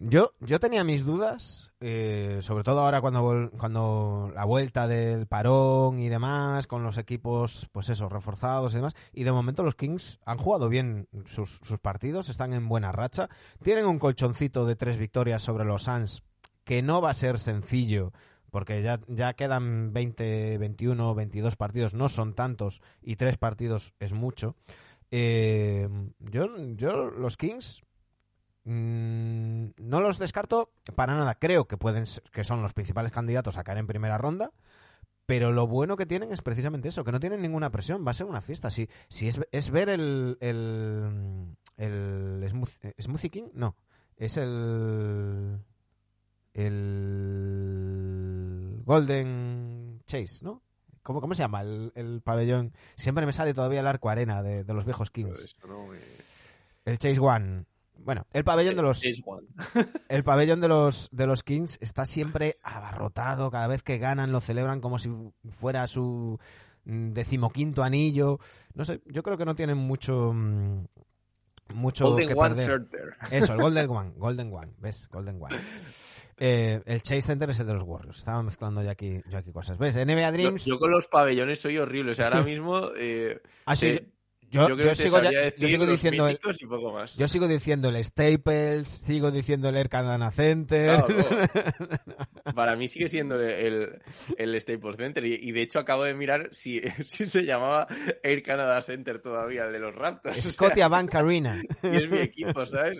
Speaker 1: Yo, yo tenía mis dudas, eh, sobre todo ahora cuando, cuando la vuelta del parón y demás, con los equipos, pues eso, reforzados y demás. Y de momento los Kings han jugado bien sus, sus partidos, están en buena racha. Tienen un colchoncito de tres victorias sobre los Suns que no va a ser sencillo porque ya, ya quedan 20, 21, 22 partidos, no son tantos y tres partidos es mucho. Eh, yo, yo los Kings mm, no los descarto para nada. Creo que pueden que son los principales candidatos a caer en primera ronda, Pero lo bueno que tienen es precisamente eso, que no tienen ninguna presión, va a ser una fiesta. Si, si es, es ver el, el, el Smoothie King, no, es el el Golden Chase, ¿no? ¿Cómo, cómo se llama el, pabellón? Siempre me sale todavía el arco arena de, los viejos Kings. El Chase One. Bueno, el pabellón de los el pabellón de los de los Kings está siempre abarrotado, cada vez que ganan lo celebran como si fuera su mm, decimoquinto anillo. No sé, yo creo que no tienen mucho mm, mucho
Speaker 2: Golden
Speaker 1: que
Speaker 2: One
Speaker 1: perder. Eso, el Golden One, Golden One, ¿ves? Golden One. Eh, el Chase Center es el de los Warriors. Estaba mezclando ya aquí, yo aquí cosas. ¿Ves? NBA Dreams.
Speaker 2: Yo, con los pabellones soy horrible. O sea, ahora mismo. Eh,
Speaker 1: ah, sí.
Speaker 2: Eh,
Speaker 1: yo, sigo, diciendo el, Yo sigo diciendo el Staples, sigo diciendo el Air Canada Center.
Speaker 2: Para mí sigue siendo el, el, Staples Center. Y, de hecho acabo de mirar si, si, se llamaba Air Canada Center todavía, el de los Raptors.
Speaker 1: Scotia Bank Arena.
Speaker 2: y es mi equipo, ¿sabes?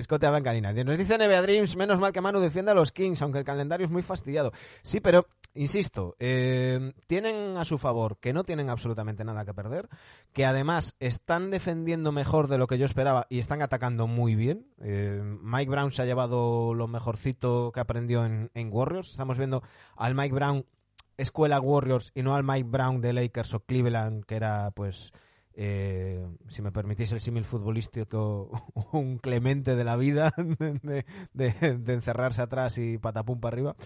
Speaker 1: Scotia Bank Arena. Nos dice NBA Dreams, menos mal que Manu defienda a los Kings, aunque el calendario es muy fastidiado. Sí, pero insisto, eh, tienen a su favor que no tienen absolutamente nada que perder, que además están defendiendo mejor de lo que yo esperaba y están atacando muy bien. Eh, Mike Brown se ha llevado lo mejorcito que aprendió en, Warriors. Estamos viendo al Mike Brown escuela Warriors y no al Mike Brown de Lakers o Cleveland, que era pues... Eh, si me permitís el símil futbolístico, un clemente de la vida, de, de, encerrarse atrás y patapum para arriba.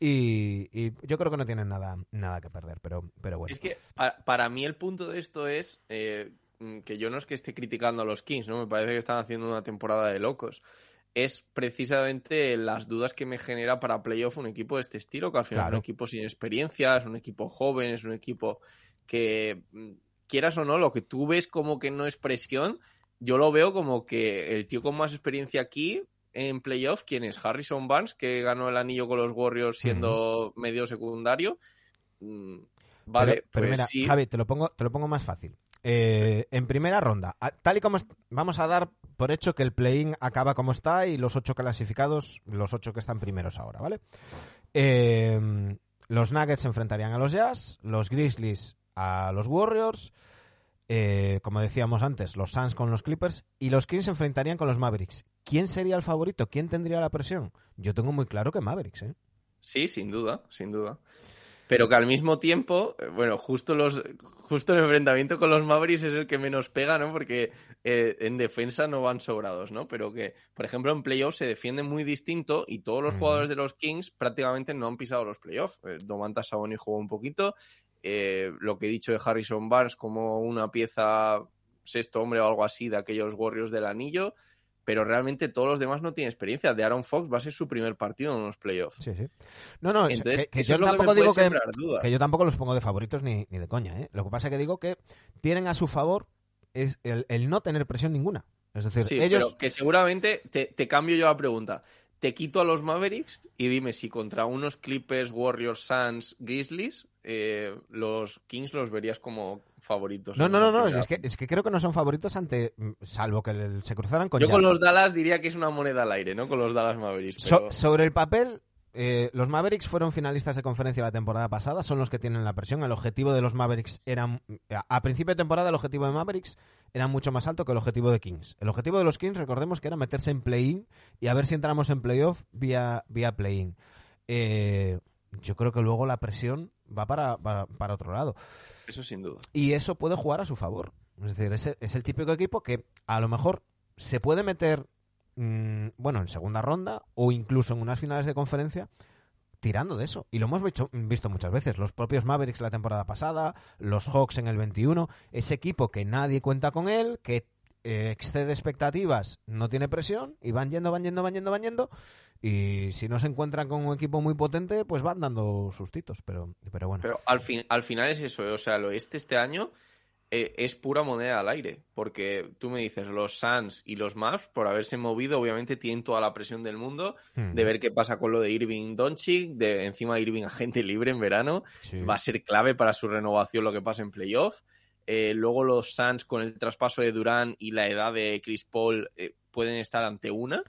Speaker 1: Y, yo creo que no tienen nada, nada que perder, pero, pero bueno.
Speaker 2: Es que para, mí el punto de esto es eh, que yo no es que esté criticando a los Kings, ¿no? Me parece que están haciendo una temporada de locos. Es precisamente las dudas que me genera para playoff un equipo de este estilo, que al final es un equipo sin experiencia, es un equipo joven, es un equipo que, mm, quieras o no, lo que tú ves como que no es presión, yo lo veo como que el tío con más experiencia aquí en playoff, ¿quién es? Harrison Barnes, que ganó el anillo con los Warriors siendo medio secundario. Mm, vale,
Speaker 1: pero, pues mira, Javi, te lo pongo, te lo pongo más fácil. Eh, en primera ronda, tal y como vamos a dar por hecho que el play-in acaba como está y los ocho clasificados, los ocho que están primeros ahora, ¿vale? Eh, los Nuggets se enfrentarían a los Jazz, los Grizzlies a los Warriors, eh, como decíamos antes, los Suns con los Clippers y los Kings se enfrentarían con los Mavericks. ¿Quién sería el favorito? ¿Quién tendría la presión? Yo tengo muy claro que Mavericks, ¿eh?
Speaker 2: Sí, sin duda, sin duda. Pero que al mismo tiempo, eh, bueno, justo los justo el enfrentamiento con los Mavericks es el que menos pega, ¿no? Porque eh, en defensa no van sobrados, ¿no? Pero que, por ejemplo, en playoffs se defiende muy distinto y todos los jugadores de los Kings prácticamente no han pisado los playoffs. Domantas Saboni jugó un poquito, eh, lo que he dicho de Harrison Barnes como una pieza sexto hombre o algo así de aquellos Warriors del anillo, pero realmente todos los demás no tienen experiencia. De Aaron Fox va a ser su primer partido en los playoffs.
Speaker 1: Sí, sí. No, no, Entonces, que, yo tampoco digo que, que, yo tampoco los pongo de favoritos ni, ni de coña. ¿eh? Lo que pasa es que digo que tienen a su favor es el, el no tener presión ninguna. Es decir, ellos...
Speaker 2: pero que seguramente te, te cambio yo la pregunta te quito a los Mavericks y dime si contra unos Clippers, Warriors, Suns, Grizzlies, eh, los Kings los verías como favoritos.
Speaker 1: No, no, no, no, es que, es que creo que no son favoritos ante, salvo que se cruzaran con
Speaker 2: Yo con los Dallas diría que es una moneda al aire, ¿no? Con los Dallas Mavericks.
Speaker 1: sobre el papel, eh, los Mavericks fueron finalistas de conferencia la temporada pasada, son los que tienen la presión. El objetivo de los Mavericks era. A principio de temporada, el objetivo de Mavericks era mucho más alto que el objetivo de Kings. El objetivo de los Kings, recordemos que era meterse en play-in y a ver si entramos en playoff vía, vía play-in. Eh, yo creo que luego la presión va para, para, otro lado.
Speaker 2: Eso sin duda.
Speaker 1: Y eso puede jugar a su favor. Es decir, es, es el típico equipo que a lo mejor se puede meter Mm, bueno, en segunda ronda o incluso en unas finales de conferencia tirando de eso. Y lo hemos visto, visto, muchas veces. Los propios Mavericks la temporada pasada, los Hawks en el 21. Ese equipo que nadie cuenta con él, que eh, excede expectativas, no tiene presión y van yendo, van yendo, van yendo, van yendo. Y si no se encuentran con un equipo muy potente, pues van dando sustitos. Pero, pero bueno.
Speaker 2: Pero al, fin, al final es eso. O sea, lo este este año es pura moneda al aire, porque tú me dices, los Suns y los Mavs, por haberse movido, obviamente tienen toda la presión del mundo de ver qué pasa con lo de Irving Doncic, de encima Irving agente libre en verano, va a ser clave para su renovación lo que pasa en playoff. Eh, luego los Suns con el traspaso de Durán y la edad de Chris Paul eh, pueden estar ante una.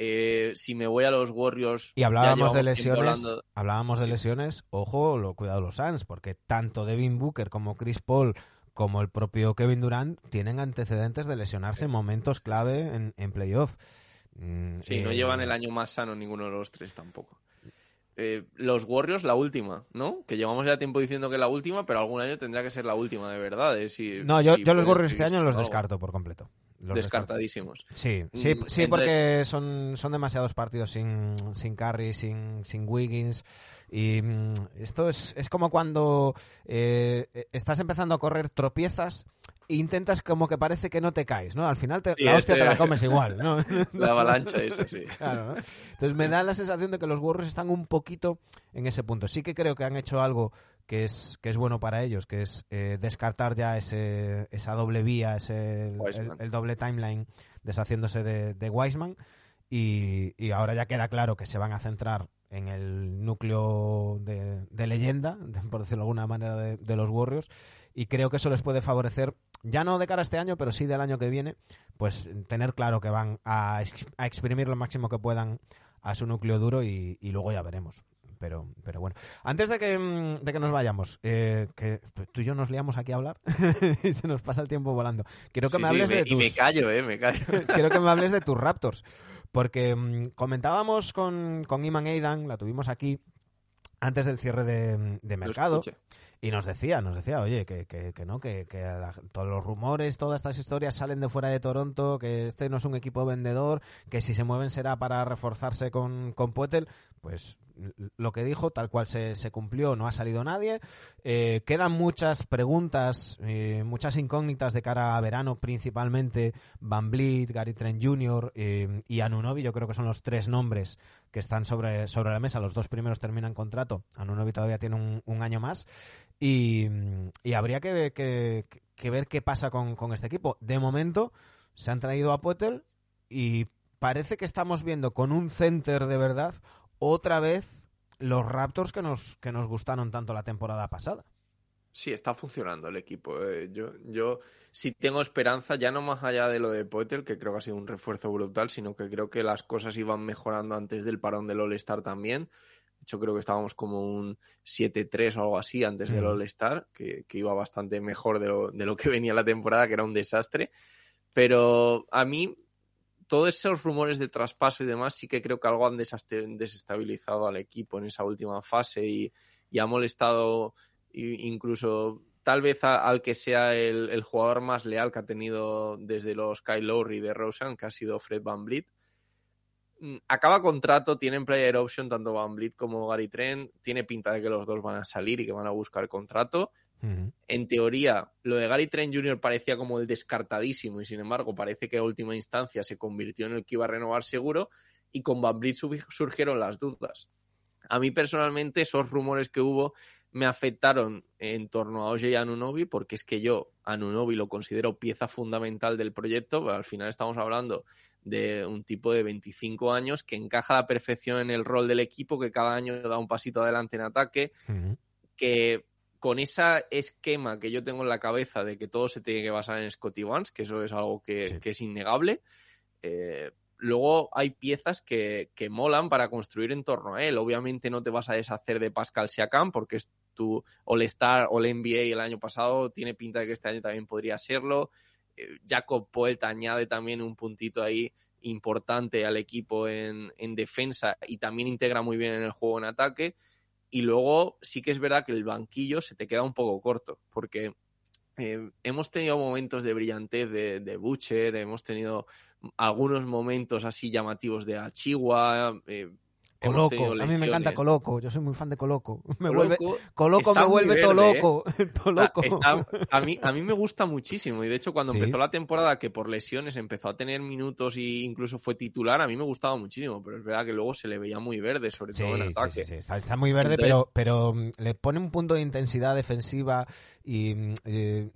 Speaker 2: Eh, si me voy a los Warriors.
Speaker 1: Y hablábamos de lesiones. Hablábamos de lesiones. Ojo, lo, cuidado los Suns, porque tanto Devin Booker como Chris Paul como el propio Kevin Durant tienen antecedentes de lesionarse en momentos clave en, en playoff.
Speaker 2: Mm, sí, no llevan el año más sano ninguno de los tres tampoco. Eh, los Warriors, la última, ¿no? Que llevamos ya tiempo diciendo que la última, pero algún año tendría que ser la última, de verdad. ¿eh? Si,
Speaker 1: no, yo, yo los Warriors este año los descarto por completo.
Speaker 2: Descartadísimos.
Speaker 1: Sí, mm, sí, sí porque son, son demasiados partidos sin, sin Curry, sin, sin Wiggins. Y mm, esto es, es como cuando eh, estás empezando a correr tropiezas e intentas como que parece que no te caes, ¿no? Al final te, la hostia te la comes igual, ¿no?
Speaker 2: La avalancha es así.
Speaker 1: Claro, Entonces me da la sensación de que los Warriors están un poquito en ese punto. Sí que creo que han hecho algo que es, que es bueno para ellos, que es eh, descartar ya ese, esa doble vía, ese, el, doble timeline deshaciéndose de, de Wiseman. Y, y, ahora ya queda claro que se van a centrar en el núcleo de, de leyenda, por decirlo de alguna manera, de, de, los Warriors. Y creo que eso les puede favorecer, ya no de cara a este año, pero sí del año que viene, pues tener claro que van a, a exprimir lo máximo que puedan a su núcleo duro y, y luego ya veremos pero, pero bueno. Antes de que, mm, de que nos vayamos, eh, que tú y yo nos liamos aquí a hablar y se nos pasa el tiempo volando. Quiero que me hables de tus...
Speaker 2: Y me callo, eh, me callo.
Speaker 1: Quiero que me hables de tus Raptors, porque mm, comentábamos con, con Iman Aidan, la tuvimos aquí antes del cierre de, de mercado. Y nos decía, nos decía, oye, que, que, que no, que, que todos los rumores, todas estas historias salen de fuera de Toronto, que este no es un equipo vendedor, que si se mueven será para reforzarse con, con Poetel. Pues lo que dijo, tal cual se, cumplió, no ha salido nadie. Eh, quedan muchas preguntas, eh, muchas incógnitas de cara a verano, principalmente Van Vliet, Gary Trent Jr. Eh, y Anunobi, yo creo que son los tres nombres que están sobre, sobre la mesa. Los dos primeros terminan contrato, Anunobi todavía tiene un, año más. Y, y habría que, que, que, ver qué pasa con, con este equipo. De momento, se han traído a Poetel y parece que estamos viendo con un center de verdad otra vez los Raptors que nos, que nos gustaron tanto la temporada pasada.
Speaker 2: Sí, está funcionando el equipo. Eh. Yo, yo sí tengo esperanza, ya no más allá de lo de Potter, que creo que ha sido un refuerzo brutal, sino que creo que las cosas iban mejorando antes del parón del All-Star también. De hecho, creo que estábamos como un 7-3 o algo así antes del. All-Star, que, que, iba bastante mejor de lo, de lo que venía la temporada, que era un desastre. Pero a mí todos esos rumores de traspaso y demás sí que creo que algo han desestabilizado al equipo en esa última fase y, ha molestado incluso tal vez al que sea el, jugador más leal que ha tenido desde los Kyle Lowry de Rosen, que ha sido Fred Van Vliet. Mm, acaba contrato, tienen player option tanto Van Vliet como Gary Trent. Tiene pinta de que los dos van a salir y que van a buscar contrato. En teoría, lo de Gary Trent Jr. parecía como el descartadísimo y sin embargo parece que a última instancia se convirtió en el que iba a renovar seguro y con Van Vliet surgieron las dudas. A mí personalmente esos rumores que hubo me afectaron en torno a Oje y Anunobi porque es que yo Anunobi lo considero pieza fundamental del proyecto, pero al final estamos hablando de un tipo de 25 años que encaja a la perfección en el rol del equipo, que cada año da un pasito adelante en ataque, que con ese esquema que yo tengo en la cabeza de que todo se tiene que basar en Scotty Barnes, que eso es algo que, es innegable, eh, luego hay piezas que, que, molan para construir en torno a él. Obviamente no te vas a deshacer de Pascal Siakam porque es tu All-Star, All-NBA el año pasado, tiene pinta de que este año también podría serlo. Eh, Jacob Poel añade también un puntito ahí importante al equipo en, en defensa y también integra muy bien en el juego en ataque. Y luego sí que es verdad que el banquillo se te queda un poco corto, porque eh, hemos tenido momentos de brillantez de, de, Butcher, hemos tenido algunos momentos así llamativos de Achigua, eh,
Speaker 1: Coloco, a mí me encanta Coloco, yo soy muy fan de Coloco. Me Coloco, vuelve, Coloco me vuelve todo loco.
Speaker 2: ¿eh? loco. a, mí, a mí me gusta muchísimo y de hecho cuando empezó la temporada que por lesiones empezó a tener minutos e incluso fue titular, a mí me gustaba muchísimo, pero es verdad que luego se le veía muy verde, sobre todo en ataque.
Speaker 1: Sí, está, está, muy verde, pero, pero mm, le pone un punto de intensidad defensiva y mm, eh,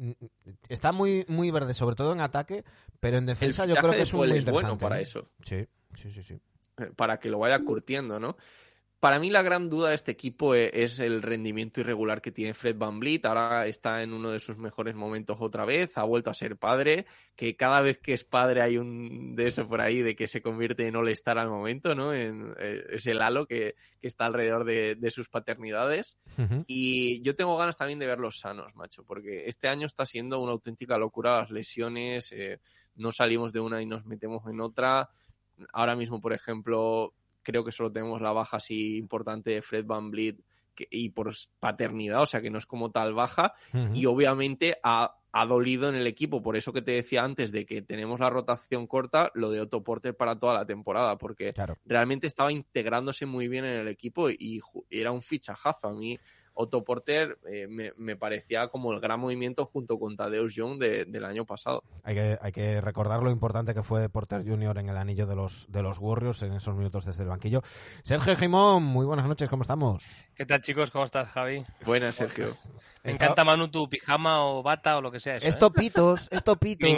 Speaker 1: está muy, muy verde, sobre todo en ataque, pero en defensa yo creo que es un muy
Speaker 2: bueno para ¿eh? eso.
Speaker 1: Sí, sí, sí, sí.
Speaker 2: Eh, para que lo vaya curtiendo, ¿no? para mí la gran duda de este equipo e, es el rendimiento irregular que tiene Fred Van Vliet. Ahora está en uno de sus mejores momentos otra vez, ha vuelto a ser padre, que cada vez que es padre hay un de eso por ahí, de que se convierte en all-star al momento, ¿no? En, eh, es el halo que, está alrededor de, sus paternidades. Y yo tengo ganas también de verlos sanos, macho, porque este año está siendo una auténtica locura las lesiones, eh, no salimos de una y nos metemos en otra. Ahora mismo, por ejemplo, creo que solo tenemos la baja así importante de Fred Van Vliet y por paternidad, o sea que no es como tal baja. Y obviamente ha, dolido en el equipo, por eso que te decía antes de que tenemos la rotación corta, lo de Otto Porter para toda la temporada, porque realmente estaba integrándose muy bien en el equipo y, y era un fichajazo. A mí Otto Porter eh, me, parecía como el gran movimiento junto con Tadeusz Young del año pasado.
Speaker 1: Hay que, hay que recordar lo importante que fue Porter Jr. en el anillo de los, de los Warriors en esos minutos desde el banquillo. Sergio Jimón, muy buenas noches, ¿cómo estamos?
Speaker 3: ¿Qué tal chicos? ¿Cómo estás, Javi?
Speaker 2: Buenas, Sergio.
Speaker 3: Me encanta, Manu, tu pijama o bata o lo que sea. Eso,
Speaker 1: es ¿eh? topitos, es topitos.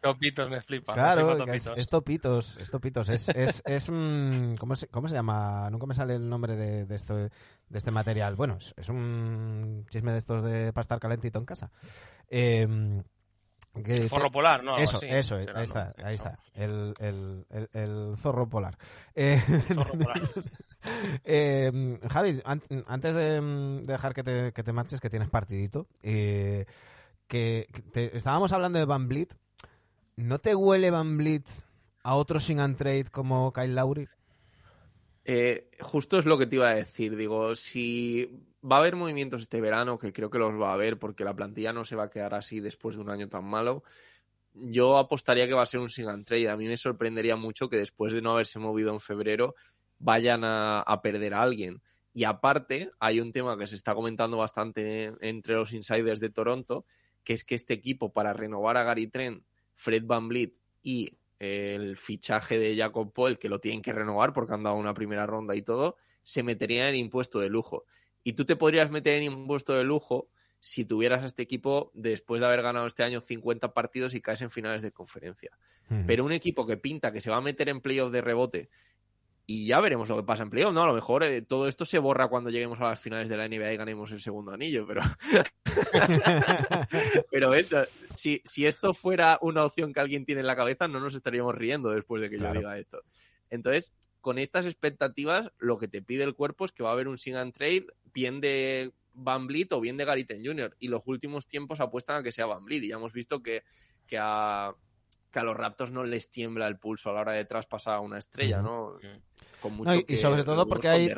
Speaker 3: topitos me flipa.
Speaker 1: Claro, Es, topitos, es topitos. Es, es, es mm, ¿cómo, se, ¿cómo, se, llama? Nunca me sale el nombre de, de, esto, de este material. Bueno, es, un chisme de estos de para estar calentito en casa.
Speaker 3: Eh, forro polar, ¿no?
Speaker 1: Eso, eso, ahí está, ahí está. El, el, el, zorro polar. Eh, zorro polar. eh, Javi, antes de, dejar que te, que te, marches, que tienes partidito, eh, que, estábamos hablando de Van Blit. ¿No te huele Van Blit a otro sin and trade como Kyle Lowry?
Speaker 2: Eh, justo es lo que te iba a decir. Digo, si va a haber movimientos este verano, que creo que los va a haber, porque la plantilla no se va a quedar así después de un año tan malo. Yo apostaría que va a ser un sing and trade. A mí me sorprendería mucho que después de no haberse movido en febrero vayan a, perder a alguien. Y aparte, hay un tema que se está comentando bastante entre los insiders de Toronto, que es que este equipo, para renovar a Gary Trent, Fred Van Vliet y el fichaje de Jacob Paul, que lo tienen que renovar porque han dado una primera ronda y todo, se metería en impuesto de lujo. Y tú te podrías meter en impuesto de lujo si tuvieras a este equipo después de haber ganado este año 50 partidos y caes en finales de conferencia. Pero un equipo que pinta que se va a meter en playoff de rebote y ya veremos lo que pasa en playoff, ¿no? A lo mejor eh, todo esto se borra cuando lleguemos a las finales de la NBA y ganemos el segundo anillo, pero... pero si, si, esto fuera una opción que alguien tiene en la cabeza, no nos estaríamos riendo después de que yo diga esto. Entonces, con estas expectativas, lo que te pide el cuerpo es que va a haber un sing and trade bien de Van Vliet o bien de Gariten Jr. Y los últimos tiempos apuestan a que sea Van Vliet. Y ya hemos visto que, que a que a los Raptors no les tiembla el pulso a la hora de traspasar a una estrella, ¿no?
Speaker 1: y sobre todo porque hay,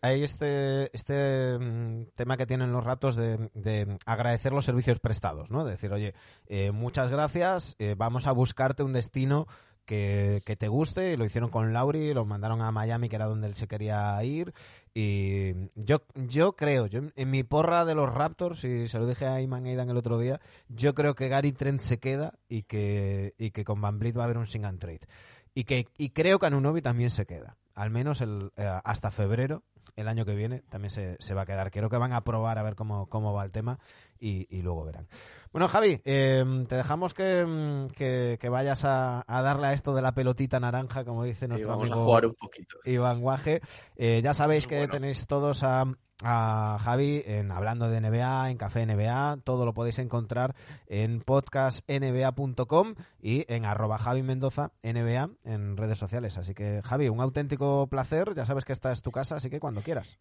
Speaker 1: hay, este, este mm, tema que tienen los Raptors de, agradecer los servicios prestados, ¿no? De decir, oye, eh, muchas gracias, eh, vamos a buscarte un destino que, te guste. Y lo hicieron con Lauri, lo mandaron a Miami, que era donde él se quería ir. Y yo, yo creo, yo en mi porra de los Raptors, y se lo dije a Iman Aidan el otro día, yo creo que Gary Trent se queda y que, y que con Van va a haber un sing and trade. Y, que, y creo que Anunobi también se queda. Al menos el, eh, hasta febrero el año que viene también se, se, va a quedar. Creo que van a probar a ver cómo, cómo va el tema y, y luego verán. Bueno, Javi, em, te dejamos que, mm, que, vayas a, a, darle a esto de la pelotita naranja, como dice nuestro
Speaker 2: vamos
Speaker 1: amigo
Speaker 2: a jugar un poquito.
Speaker 1: Iván Guaje. Eh, ya sabéis que tenéis todos a a Javi en Hablando de NBA, en Café NBA. Todo lo podéis encontrar en podcastnba.com y en arroba Javi Mendoza NBA en redes sociales. Así que, Javi, un auténtico placer. Ya sabes que esta es tu casa, así que cuando quieras.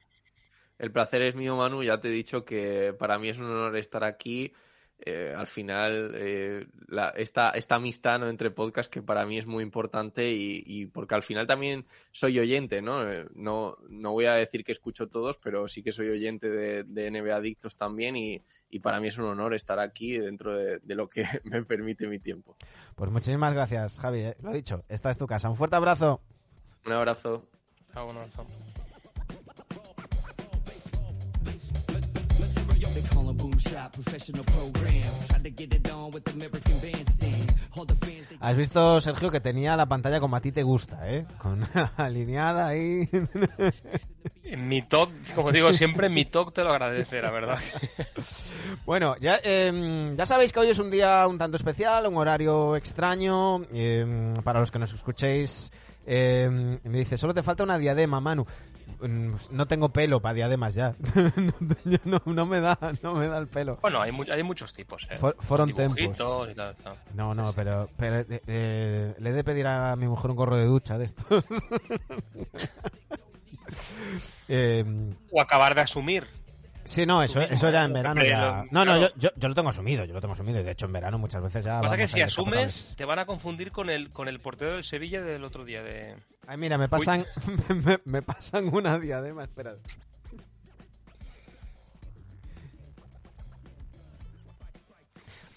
Speaker 2: El placer es mío, Manu. Ya te he dicho que para mí es un honor estar aquí. Eh, al final eh, esta, amistad entre podcasts que para mí es muy importante y, porque al final también soy oyente, ¿no? Eh, ¿no? No voy a decir que escucho todos, pero sí que soy oyente de, de NBA Adictos también y, para mí es un honor estar aquí dentro de, lo que me permite mi tiempo.
Speaker 1: Pues muchísimas gracias, Javi. Lo he dicho, esta es tu casa. Un fuerte abrazo.
Speaker 2: Un abrazo.
Speaker 1: Has visto, Sergio, que tenía la pantalla como a ti te gusta, ¿eh? Con alineada ahí.
Speaker 3: En mi talk, como digo siempre, mi talk te lo agradece, la verdad.
Speaker 1: Bueno, ya, em, ya sabéis que hoy es un día un tanto especial, un horario extraño. Em, para los que nos escuchéis, em, me dice, solo te falta una diadema, Manu. Mm, No tengo pelo para diademas ya. No, no me da, no me da el pelo.
Speaker 3: Bueno, hay, mu- hay muchos tipos, ¿eh?
Speaker 1: For- tempos.
Speaker 3: y tal, tal.
Speaker 1: No, no, pero, pero eh, eh, le he de pedir a mi mujer un gorro de ducha de estos. Eh,
Speaker 3: O acabar de asumir.
Speaker 1: Sí, no, eso, eso ya en verano ya... No, no, yo, yo, yo lo tengo asumido, yo lo tengo asumido. y De hecho, en verano muchas veces ya...
Speaker 3: Lo que pasa que si asumes, te van a confundir con el, con el portero del Sevilla del otro día. de
Speaker 1: Ay, mira, me pasan, me, me pasan una diadema, espera.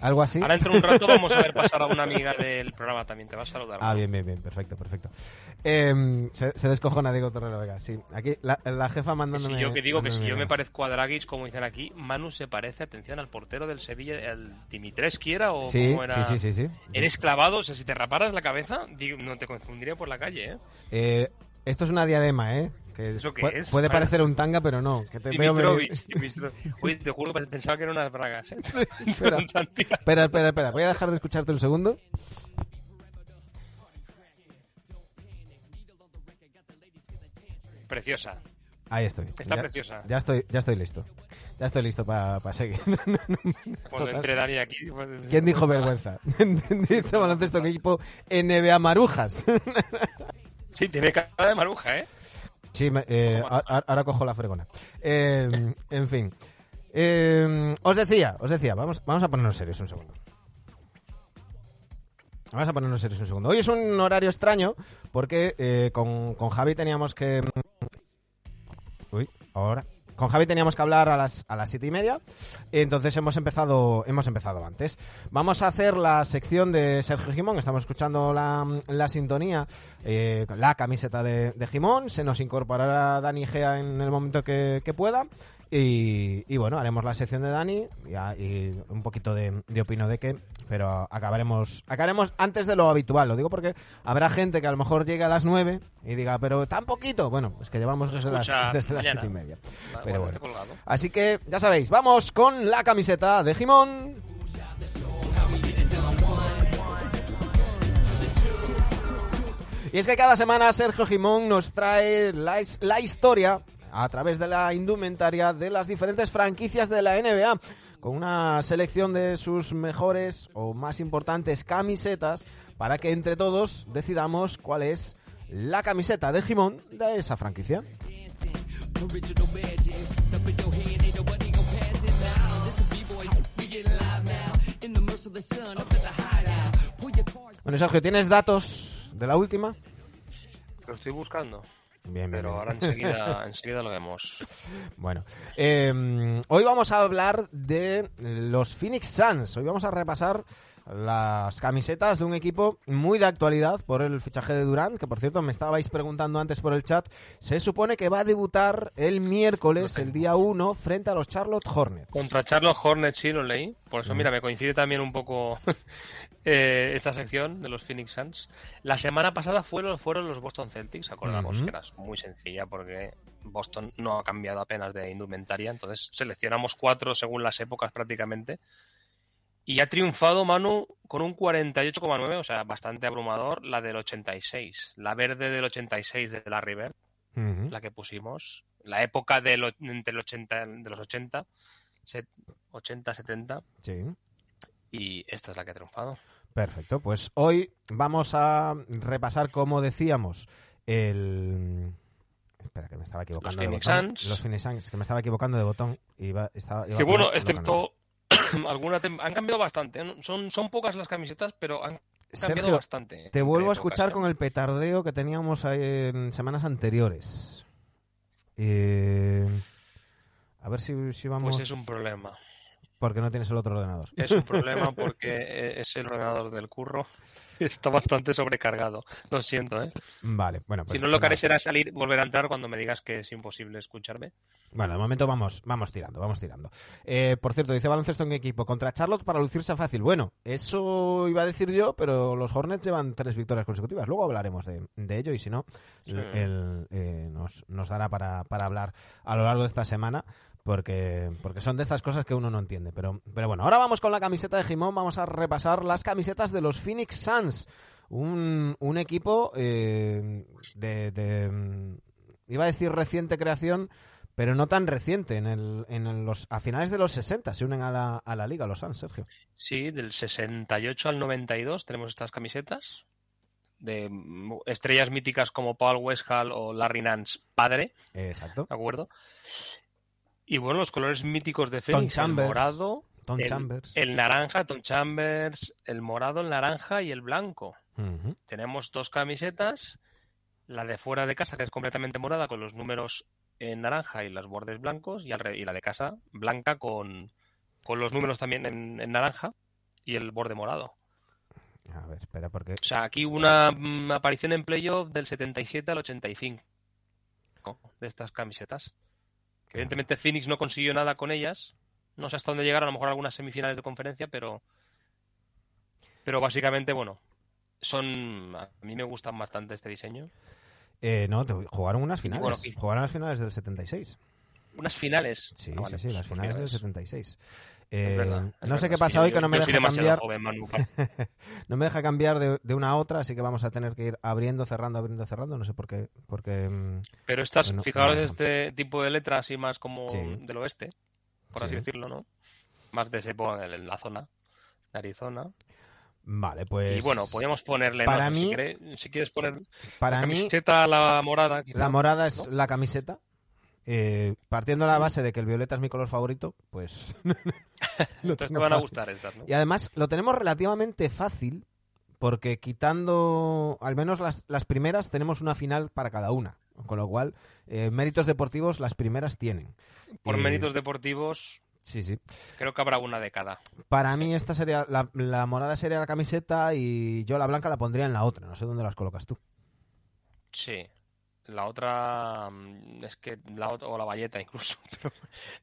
Speaker 1: ¿Algo así?
Speaker 3: Ahora dentro de un rato vamos a ver pasar a una amiga del programa también. Te va a saludar.
Speaker 1: Ah, bien, bien, bien, perfecto, perfecto. Eh, se, se descojona Diego Torrero Vega, sí. Aquí la, la jefa
Speaker 3: Que
Speaker 1: mandándome...
Speaker 3: si yo que digo que si yo me parezco a Dragic, como dicen aquí, Manu se parece, atención, al portero del Sevilla, el Dimitrescu era o
Speaker 1: Sí,
Speaker 3: cómo era.
Speaker 1: sí, sí, sí, sí.
Speaker 3: Eres clavado, o sea, si te raparas la cabeza, digo, no te confundiría por la calle, ¿eh?
Speaker 1: Eh, esto es una diadema, ¿eh? Que
Speaker 3: ¿Eso qué
Speaker 1: pu-
Speaker 3: es?
Speaker 1: Puede parecer un tanga, pero no. Que te veo venir.
Speaker 3: Dimitrovich, Dimitrovich. Oye, te juro que pensaba que eran unas bragas, ¿eh?
Speaker 1: espera. Espera, espera, espera. Voy a dejar de escucharte un segundo.
Speaker 3: Preciosa.
Speaker 1: Ahí estoy.
Speaker 3: Está
Speaker 1: ya,
Speaker 3: preciosa.
Speaker 1: Ya estoy, ya estoy listo. Ya estoy listo para seguir.
Speaker 3: Cuando entre Dani aquí. pues-
Speaker 1: ¿Quién dijo vergüenza? Dice baloncesto que equipo NBA Marujas.
Speaker 3: Sí, tiene cara de maruja, ¿eh?
Speaker 1: Sí, me- eh, a- ahora cojo la fregona. Eh, en fin. Eh, os decía, os decía, vamos, vamos a ponernos serios un segundo. Vamos a ponernos serios un segundo. Hoy es un horario extraño porque eh, con, con Javi teníamos que... Uy, ahora. Con Javi teníamos que hablar a las, a las siete y media, entonces hemos empezado, hemos empezado antes. Vamos a hacer la sección de Sergio Gimón, estamos escuchando la, la sintonía, eh, la camiseta de, de Gimón, se nos incorporará Dani Gea en el momento que, que pueda. Y, y bueno, haremos la sección de Dani y, a- y un poquito de, de opino de qué, pero acabaremos acabaremos antes de lo habitual. Lo digo porque habrá gente que a lo mejor llegue a las 9 y diga, pero tan poquito. Bueno, es que llevamos desde las,
Speaker 3: Escucha
Speaker 1: desde las. 7 y media. Pero
Speaker 3: bueno.
Speaker 1: Así que ya sabéis, vamos con la camiseta de Jimón. Y es que cada semana Sergio Jimón nos trae la, la historia a través de la indumentaria de las diferentes franquicias de la NBA, con una selección de sus mejores o más importantes camisetas para que entre todos decidamos cuál es la camiseta de Jimón de esa franquicia. Bueno, Sergio, ¿tienes datos de la última?
Speaker 3: Lo estoy buscando.
Speaker 1: Bien, bien,
Speaker 3: Pero
Speaker 1: bien.
Speaker 3: ahora enseguida, enseguida lo vemos.
Speaker 1: Bueno, eh, hoy vamos a hablar de los Phoenix Suns. Hoy vamos a repasar las camisetas de un equipo muy de actualidad por el fichaje de Durant, que por cierto me estabais preguntando antes por el chat. Se supone que va a debutar el miércoles, el día 1, frente a los Charlotte Hornets.
Speaker 3: Contra Charlotte Hornets sí lo leí. Por eso,
Speaker 1: Mm.
Speaker 3: mira, me coincide también un poco eh, esta sección de los Phoenix Suns. La semana pasada fueron, fueron los Boston Celtics, acordamos
Speaker 1: Ujú.
Speaker 3: que era muy sencilla porque Boston no ha cambiado apenas de indumentaria. Entonces seleccionamos cuatro según las épocas prácticamente. Y ha triunfado Manu con un 48,9, o sea, bastante abrumador, la del 86. La verde del 86 de la River,
Speaker 1: Ujú.
Speaker 3: la que pusimos. La época del, entre el 80, de los 80, set- 80, 70.
Speaker 1: Sí.
Speaker 3: Y esta es la que ha triunfado.
Speaker 1: Perfecto, pues hoy vamos a repasar, como decíamos, el... Espera, que me estaba equivocando de
Speaker 3: Phoenix. Suns.
Speaker 1: Los Phoenix Suns, que me estaba equivocando de botón. Iba, estaba, iba
Speaker 3: Que bueno, excepto alguna han cambiado bastante. ¿eh? Son, son pocas las camisetas, pero han cambiado
Speaker 1: Sergio,
Speaker 3: bastante.
Speaker 1: te
Speaker 3: entre
Speaker 1: vuelvo a escuchar
Speaker 3: ¿eh?
Speaker 1: con el petardeo que teníamos en semanas anteriores. Eh, A ver si, si vamos...
Speaker 3: Pues es un problema.
Speaker 1: Porque no tienes el otro ordenador.
Speaker 3: Es un problema porque es el ordenador del curro. Está bastante sobrecargado. Lo siento, ¿eh?
Speaker 1: Vale, bueno, pues...
Speaker 3: si no, lo que haré será salir, volver a entrar cuando me digas que es imposible escucharme.
Speaker 1: Bueno, de momento vamos, vamos tirando, vamos tirando. Eh, por cierto, dice baloncesto en equipo contra Charlotte para lucirse fácil. Bueno, eso iba a decir yo, pero los Hornets llevan tres victorias consecutivas. Luego hablaremos de, de ello y si no,
Speaker 3: Sí.
Speaker 1: el- eh, nos, nos dará para, para hablar a lo largo de esta semana. Porque, porque son de estas cosas que uno no entiende. Pero, pero bueno, ahora vamos con la camiseta de Jimón. Vamos a repasar las camisetas de los Phoenix Suns. Un, un equipo eh, de, de, iba a decir reciente creación, pero no tan reciente. En, el, en los, a finales de los 60 se unen a la, a la liga los Suns, Sergio.
Speaker 3: Sí, del 68 al 92 tenemos estas camisetas de estrellas míticas como Paul Westhall o Larry Nance padre.
Speaker 1: Exacto.
Speaker 3: ¿De acuerdo? Y bueno, los colores míticos de Phoenix, el morado,
Speaker 1: Tom Chambers.
Speaker 3: el naranja, Tom Chambers, el morado, el naranja y el blanco. Tenemos dos camisetas, la de fuera de casa que es completamente morada con los números en naranja y los bordes blancos y, y la de casa blanca con, con los números también en, en naranja y el borde morado.
Speaker 1: A ver, espera, porque.
Speaker 3: O sea, aquí una mm, aparición en playoff del 77 al 85 de estas camisetas. Evidentemente Phoenix no consiguió nada con ellas. No sé hasta dónde llegaron, a lo mejor algunas semifinales de conferencia, pero. Pero básicamente, bueno, son. A mí me gustan bastante este diseño.
Speaker 1: Eh, no, jugaron unas finales. jugaron las finales del 76.
Speaker 3: Unas finales.
Speaker 1: Sí, ah, sí, sí, las pues finales del 76. Eh, no sé qué pasa hoy que no me deja cambiar. no me deja cambiar de, una a otra, así que vamos a tener que ir abriendo, cerrando, abriendo, cerrando. No sé por qué. Porque, mm,
Speaker 3: Pero estas, fijaros, este tipo de letras y más como del oeste, por así decirlo, ¿no? Más de ese, en la zona, de Arizona.
Speaker 1: Vale, pues.
Speaker 3: Y bueno, podríamos ponerle.
Speaker 1: Para mí,
Speaker 3: si, quieres poner.
Speaker 1: Para
Speaker 3: la camiseta, la morada.
Speaker 1: la morada es la camiseta. Eh, partiendo de la base de que el violeta es mi color favorito, pues.
Speaker 3: Entonces te van a gustar estas, ¿no?
Speaker 1: Y además lo tenemos relativamente fácil, porque quitando al menos las, las primeras, tenemos una final para cada una. Con lo cual, eh, méritos deportivos las primeras tienen.
Speaker 3: Por
Speaker 1: Eh,
Speaker 3: méritos deportivos,
Speaker 1: Sí, sí.
Speaker 3: creo que habrá una de cada.
Speaker 1: Para mí esta sería la, la morada sería la camiseta y yo la blanca la pondría en la otra. No sé dónde las colocas tú.
Speaker 3: Sí. La otra mm, es que la otra, o la valleta incluso. pero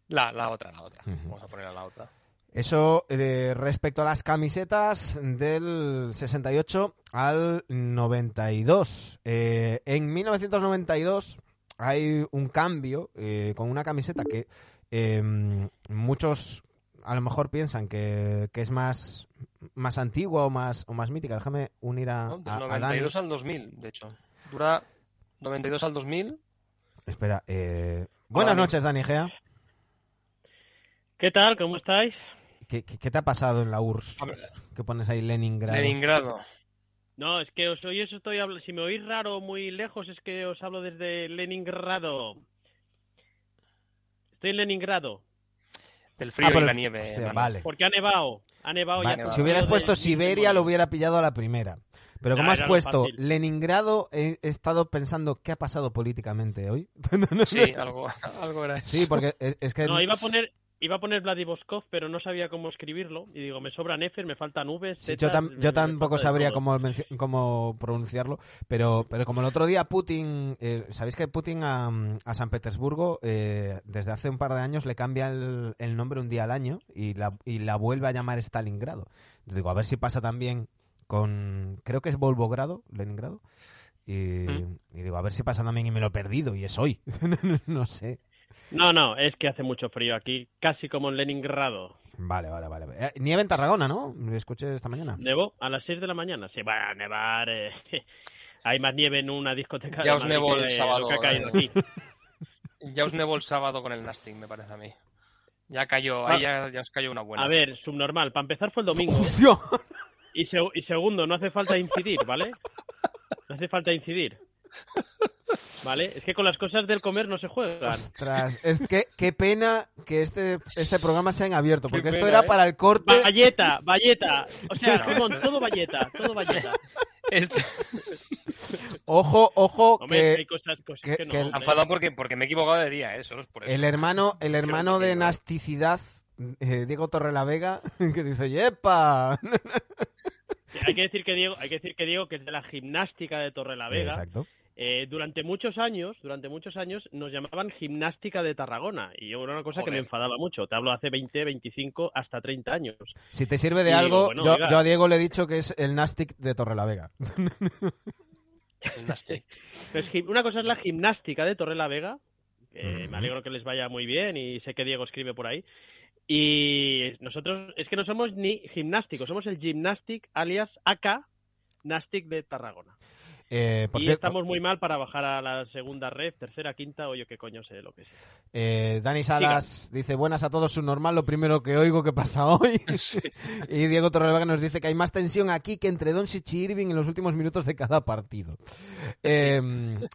Speaker 3: la, la otra, la otra. Vamos a poner a la otra.
Speaker 1: Eso eh, respecto a las camisetas del 68 al 92. Eh, en 1992 hay un cambio eh, con una camiseta que eh, muchos a lo mejor piensan que, que es más, más antigua o más, o más mítica. Déjame unir a,
Speaker 3: ¿no? Del
Speaker 1: a- a Dani.
Speaker 3: 92 al 2000, de hecho. Dura 92 al 2000.
Speaker 1: Espera, eh, buenas noches, Dani Gea.
Speaker 4: ¿Qué tal? ¿Cómo estáis?
Speaker 1: ¿Qué, qué, qué te ha pasado en la URSS? Que pones ahí Leningrado.
Speaker 3: Leningrado.
Speaker 4: No, es que os oís, estoy habl- si me oís raro muy lejos es que os hablo desde Leningrado. Estoy en Leningrado.
Speaker 3: Del frío
Speaker 1: Ah,
Speaker 3: y
Speaker 1: pero-
Speaker 3: la nieve.
Speaker 1: hostia, vale.
Speaker 4: Porque ha nevado. Ha nevado
Speaker 1: Vale,
Speaker 4: ya.
Speaker 1: si hubieras
Speaker 4: de-
Speaker 1: puesto Siberia lo hubiera pillado a la primera. Pero como has puesto. Leningrado, he, estado pensando qué ha pasado políticamente hoy. No, no,
Speaker 3: Sí,
Speaker 1: no.
Speaker 3: algo, algo era eso.
Speaker 1: Sí, porque es, es que
Speaker 4: No, iba a poner iba a poner Vladivostok, pero no sabía cómo escribirlo y digo, me sobran Fs, me faltan Vs,
Speaker 1: sí, yo, tam- yo tampoco sabría cómo, cómo pronunciarlo, pero, pero como el otro día Putin, eh, ¿sabéis que Putin a, a San Petersburgo eh, desde hace un par de años le cambia el, el nombre un día al año y la, y la vuelve a llamar Stalingrado? Digo, a ver si pasa también con, creo que es Volvogrado, Leningrado. Y,
Speaker 3: Mm.
Speaker 1: y digo, a ver si pasa también y me lo he perdido y es hoy. no sé.
Speaker 4: No, no, es que hace mucho frío aquí, casi como en Leningrado.
Speaker 1: Vale, vale, vale. Eh, nieve en Tarragona, ¿no? Lo escuché esta mañana.
Speaker 4: ¿Nevó? A las 6 de la mañana. Se va a nevar. eh, Hay más nieve en una discoteca
Speaker 3: Ya
Speaker 4: de
Speaker 3: os nevó
Speaker 4: que
Speaker 3: el sábado,
Speaker 4: que ha caído
Speaker 3: ¿verdad?
Speaker 4: aquí.
Speaker 3: Ya os nevó el sábado con el Nasting, me parece a mí. Ya cayó,
Speaker 4: Ah.
Speaker 3: ahí ya, ya os cayó una buena.
Speaker 4: A ver, subnormal. Para empezar fue el domingo. Y, seg- y segundo, no hace falta incidir, ¿vale? No hace falta incidir. ¿Vale? Es que con las cosas del comer no se juegan.
Speaker 1: Ostras, es que qué pena que este, este programa sea en abierto, porque esto
Speaker 3: pena,
Speaker 1: era
Speaker 3: ¿eh?
Speaker 1: para el corte.
Speaker 4: Valleta, valleta. O sea, Simón, todo valleta, todo valleta.
Speaker 3: Este-
Speaker 1: Ojo, ojo,
Speaker 4: Hombre, hay
Speaker 1: que
Speaker 4: cosas, cosas
Speaker 1: que-
Speaker 4: que, no.
Speaker 1: que el-
Speaker 3: enfadado porque, porque me he equivocado de día, ¿eh? Solo es por eso.
Speaker 1: el hermano, el hermano de nasticidad, eh, Diego Torrelavega, que dice, ¡yepa!
Speaker 4: Hay que decir que Diego, hay que decir que Diego, que es de la gimnástica de Torrelavega,
Speaker 1: Exacto.
Speaker 4: eh, durante muchos años, durante muchos años nos llamaban gimnástica de Tarragona y yo era una cosa que me enfadaba mucho. Te hablo hace 20, 25, hasta 30 años.
Speaker 1: Si te sirve de
Speaker 4: Y digo,
Speaker 1: algo,
Speaker 4: bueno,
Speaker 1: yo, a Diego le he dicho que es el Nastic de Torrelavega.
Speaker 4: Gim- una cosa es la gimnástica de Torrelavega. que
Speaker 1: Ujú.
Speaker 4: Me alegro que les vaya muy bien y sé que Diego escribe por ahí. Y nosotros es que no somos ni gimnásticos, somos el Gymnastic alias AK Nastic de Tarragona.
Speaker 1: Eh, por
Speaker 4: y
Speaker 1: cierto,
Speaker 4: estamos muy mal para bajar a la segunda red, tercera, quinta, o yo qué coño sé lo que sea.
Speaker 1: eh, Dani Salas dice buenas a todos, su normal, lo primero que oigo que pasa hoy. y Diego Torrelavega nos dice que hay más tensión aquí que entre Doncic y Irving en los últimos minutos de cada partido. Eh,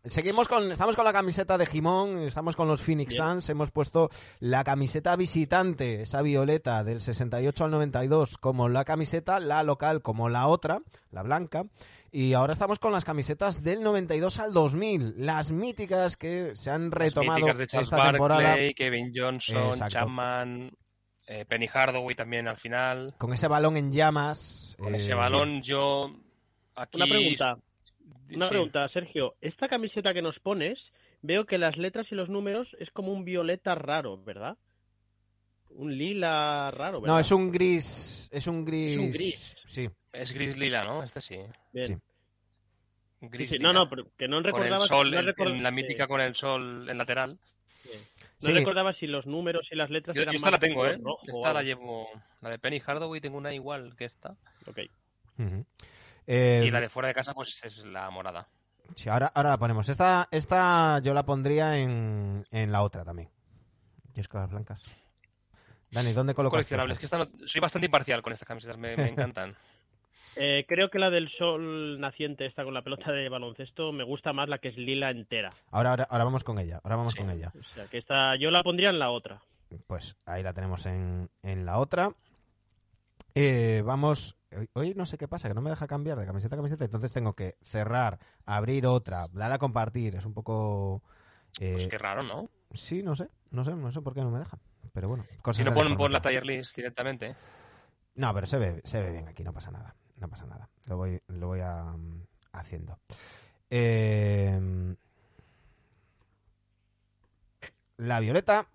Speaker 1: seguimos con, estamos con la camiseta de Jimón, estamos con los Phoenix
Speaker 4: Bien.
Speaker 1: Suns, hemos puesto la camiseta visitante, esa violeta del 68 al 92 como la camiseta, la local como la otra, la blanca. Y ahora estamos con las camisetas del 92 al 2000, las míticas que se han
Speaker 3: Las
Speaker 1: retomado
Speaker 3: míticas de Charles
Speaker 1: esta temporada
Speaker 3: Barkley, Kevin Johnson,
Speaker 1: Exacto.
Speaker 3: Chapman, eh, Penny Hardaway también al final.
Speaker 1: con ese balón en llamas.
Speaker 3: Con
Speaker 1: eh,
Speaker 3: ese balón yo aquí...
Speaker 4: Una pregunta, una
Speaker 3: Sí.
Speaker 4: pregunta, Sergio. Esta camiseta que nos pones, veo que las letras y los números es como un violeta raro, ¿verdad? Un lila raro, ¿verdad?
Speaker 1: No, es un gris, es un gris.
Speaker 4: Es un gris.
Speaker 1: Sí,
Speaker 3: Es gris lila, ¿no? Este sí.
Speaker 4: Bien.
Speaker 1: sí.
Speaker 4: Sí,
Speaker 3: Gris
Speaker 4: sí, No,
Speaker 3: lila.
Speaker 4: no, pero que no
Speaker 3: Con
Speaker 4: recordaba...
Speaker 3: el sol,
Speaker 4: no
Speaker 3: en- la
Speaker 4: sí,
Speaker 3: mítica con el sol en lateral.
Speaker 4: sí. No
Speaker 1: Sí.
Speaker 4: recordaba si los números y las letras
Speaker 3: Yo,
Speaker 4: eran
Speaker 3: yo esta la tengo, ¿eh?
Speaker 4: rojo o
Speaker 3: Esta la llevo... La de Penny Hardaway tengo una igual que esta.
Speaker 4: Ok.
Speaker 1: Ujú. Eh,
Speaker 3: Y la de fuera de casa pues es la morada.
Speaker 1: sí, ahora, ahora la ponemos. Esta, esta yo la pondría en, en la otra también. Y es con las blancas. Dani, ¿dónde colocas
Speaker 3: Coleccionables. Es que esta no- soy bastante imparcial con estas camisetas, me, me encantan.
Speaker 4: Eh, creo que la del sol naciente, esta con la pelota de baloncesto, me gusta más la que es lila entera.
Speaker 1: Ahora, ahora, ahora vamos con ella. Ahora vamos
Speaker 3: Sí.
Speaker 1: con ella.
Speaker 4: O sea, que esta yo la pondría en la otra.
Speaker 1: Pues ahí la tenemos en, en la otra. Eh, vamos. hoy- Hoy no sé qué pasa, que no me deja cambiar de camiseta a camiseta, entonces tengo que cerrar, abrir otra, dar a compartir. Es un poco. eh,
Speaker 3: Pues qué raro, ¿no?
Speaker 1: Sí, no sé, no sé, no sé por qué no me deja. Pero bueno, cosas
Speaker 3: Si no ponen por la taller list directamente.
Speaker 1: No, pero se ve, se ve bien aquí, no pasa nada. No pasa nada. Lo voy, lo voy a, haciendo. Eh, la violeta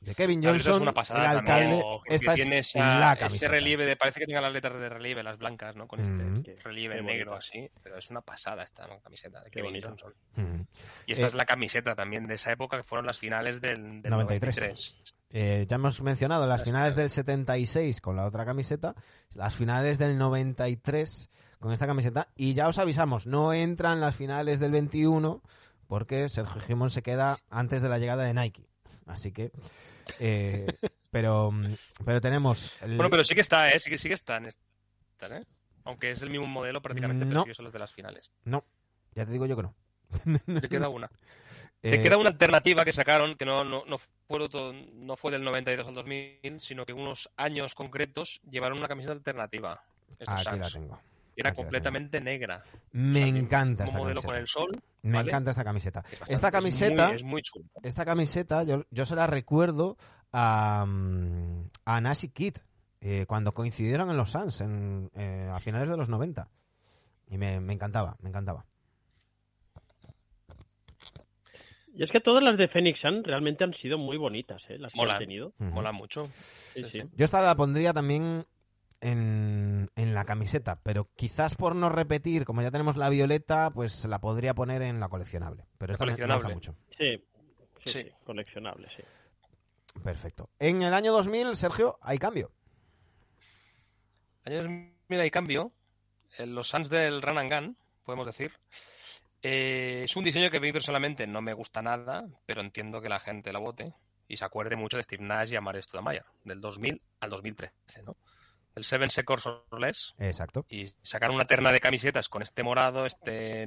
Speaker 1: de Kevin Johnson,
Speaker 3: es una pasada
Speaker 1: el
Speaker 3: también,
Speaker 1: alcalde. Esta
Speaker 3: tiene
Speaker 1: es
Speaker 3: esa-
Speaker 1: la
Speaker 3: ese
Speaker 1: camiseta.
Speaker 3: relieve de parece que tenga las letras de relieve las blancas no con este
Speaker 1: Mm.
Speaker 3: Relieve
Speaker 4: qué
Speaker 3: negro así pero es una pasada esta ¿no? camiseta de
Speaker 4: Qué
Speaker 3: Kevin. Johnson
Speaker 1: Mm.
Speaker 3: y esta
Speaker 1: Eh,
Speaker 3: es la camiseta también de esa época que fueron las finales del, del
Speaker 1: 93.
Speaker 3: 93.
Speaker 1: Eh, ya hemos mencionado las
Speaker 3: Las
Speaker 1: finales del 76 con la otra camiseta, las finales del 93 con esta camiseta y ya os avisamos, no entran las finales del 21 porque Sergio Gimón se queda antes de la llegada de Nike. Así que eh, pero mm, pero tenemos el-
Speaker 3: bueno pero sí que está eh sí que sí que está en esta, ¿eh? aunque es el mismo modelo prácticamente
Speaker 1: No.
Speaker 3: pero sí son las de las finales
Speaker 1: no, ya te digo yo que no.
Speaker 3: te queda una
Speaker 1: Eh,
Speaker 3: te queda una alternativa que sacaron que no no no fue no fue del 92 al 2000 sino que unos años concretos llevaron una camiseta alternativa estos
Speaker 1: aquí la tengo.
Speaker 3: Era completamente negra
Speaker 1: Me
Speaker 3: O sea, que
Speaker 1: encanta esta
Speaker 3: modelo
Speaker 1: camiseta.
Speaker 3: con el sol
Speaker 1: Me
Speaker 3: ¿vale?
Speaker 1: encanta esta camiseta.
Speaker 3: que es bastante-
Speaker 1: Esta
Speaker 3: es muy-
Speaker 1: camiseta
Speaker 3: es muy, chula
Speaker 1: esta camiseta yo, yo se la recuerdo a, mm, a Nash y Kid eh, cuando coincidieron en los Suns en, eh, a finales de los 90 y me, me encantaba, me encantaba.
Speaker 4: Y es que todas las de Phoenix Sun realmente han sido muy bonitas, ¿eh? Las que
Speaker 3: Molan.
Speaker 4: han tenido.
Speaker 3: Mola mucho
Speaker 4: Sí,
Speaker 3: Sí,
Speaker 4: sí.
Speaker 3: sí.
Speaker 1: Yo esta la pondría también en, en la camiseta, pero quizás por no repetir, como ya tenemos la violeta, pues la podría poner en la coleccionable. Pero esta me- me gusta
Speaker 3: Coleccionable.
Speaker 1: mucho.
Speaker 4: Sí, sí,
Speaker 3: Sí.
Speaker 4: sí, coleccionable, sí.
Speaker 1: Perfecto. En el año 2000, Sergio, hay cambio.
Speaker 3: Años 2000 hay cambio. En los Suns del Run and Gun, podemos decir. Eh, es un diseño que a mí personalmente no me gusta nada, pero entiendo que la gente la vote y se acuerde mucho de Steve Nash y Amare Stoudemire, del 2000 al 2013, ¿no? El Seven Seconds or Less,
Speaker 1: Exacto.
Speaker 3: y sacaron una terna de camisetas con este morado, este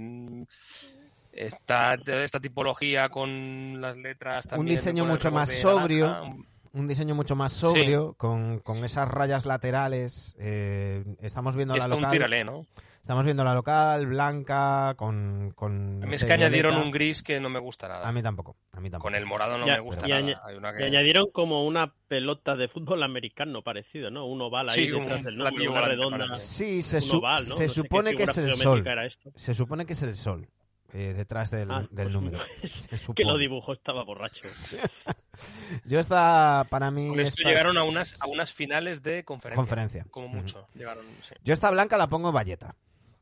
Speaker 3: esta, esta tipología con las letras también
Speaker 1: diseño
Speaker 3: con el
Speaker 1: mucho más sobrio.
Speaker 3: naranja,
Speaker 1: Un diseño mucho más sobrio, con, con esas rayas laterales. eh, estamos viendo la
Speaker 3: esto un
Speaker 1: local.
Speaker 3: tiralé, ¿no?
Speaker 1: Estamos viendo la local, blanca, con. con
Speaker 3: A mí es que añadieron un gris que no me gusta nada.
Speaker 1: A mí tampoco. A mí tampoco.
Speaker 3: Con el morado no
Speaker 4: Ya,
Speaker 3: me gusta
Speaker 4: y
Speaker 3: nada.
Speaker 4: aña-
Speaker 3: Hay una
Speaker 4: Y añadieron como una pelota de fútbol americano parecido, ¿no? Un oval ahí
Speaker 3: Sí,
Speaker 4: detrás
Speaker 3: un
Speaker 4: del nombre, una redonda.
Speaker 1: Sí, se,
Speaker 4: un
Speaker 1: su-
Speaker 4: oval, ¿no?
Speaker 1: se
Speaker 4: No sé qué
Speaker 1: supone que es el sol.
Speaker 4: geométrica era esto.
Speaker 1: Se supone que es el sol. Eh, detrás del,
Speaker 4: Ah,
Speaker 1: del
Speaker 4: pues,
Speaker 1: número.
Speaker 4: es que lo dibujó estaba borracho.
Speaker 1: Yo esta, para mí.
Speaker 3: Con esto
Speaker 1: esta
Speaker 3: llegaron a unas, a unas finales de conferencia.
Speaker 1: Conferencia.
Speaker 3: Como mucho. Llegaron, sí.
Speaker 1: Yo esta blanca la pongo valleta.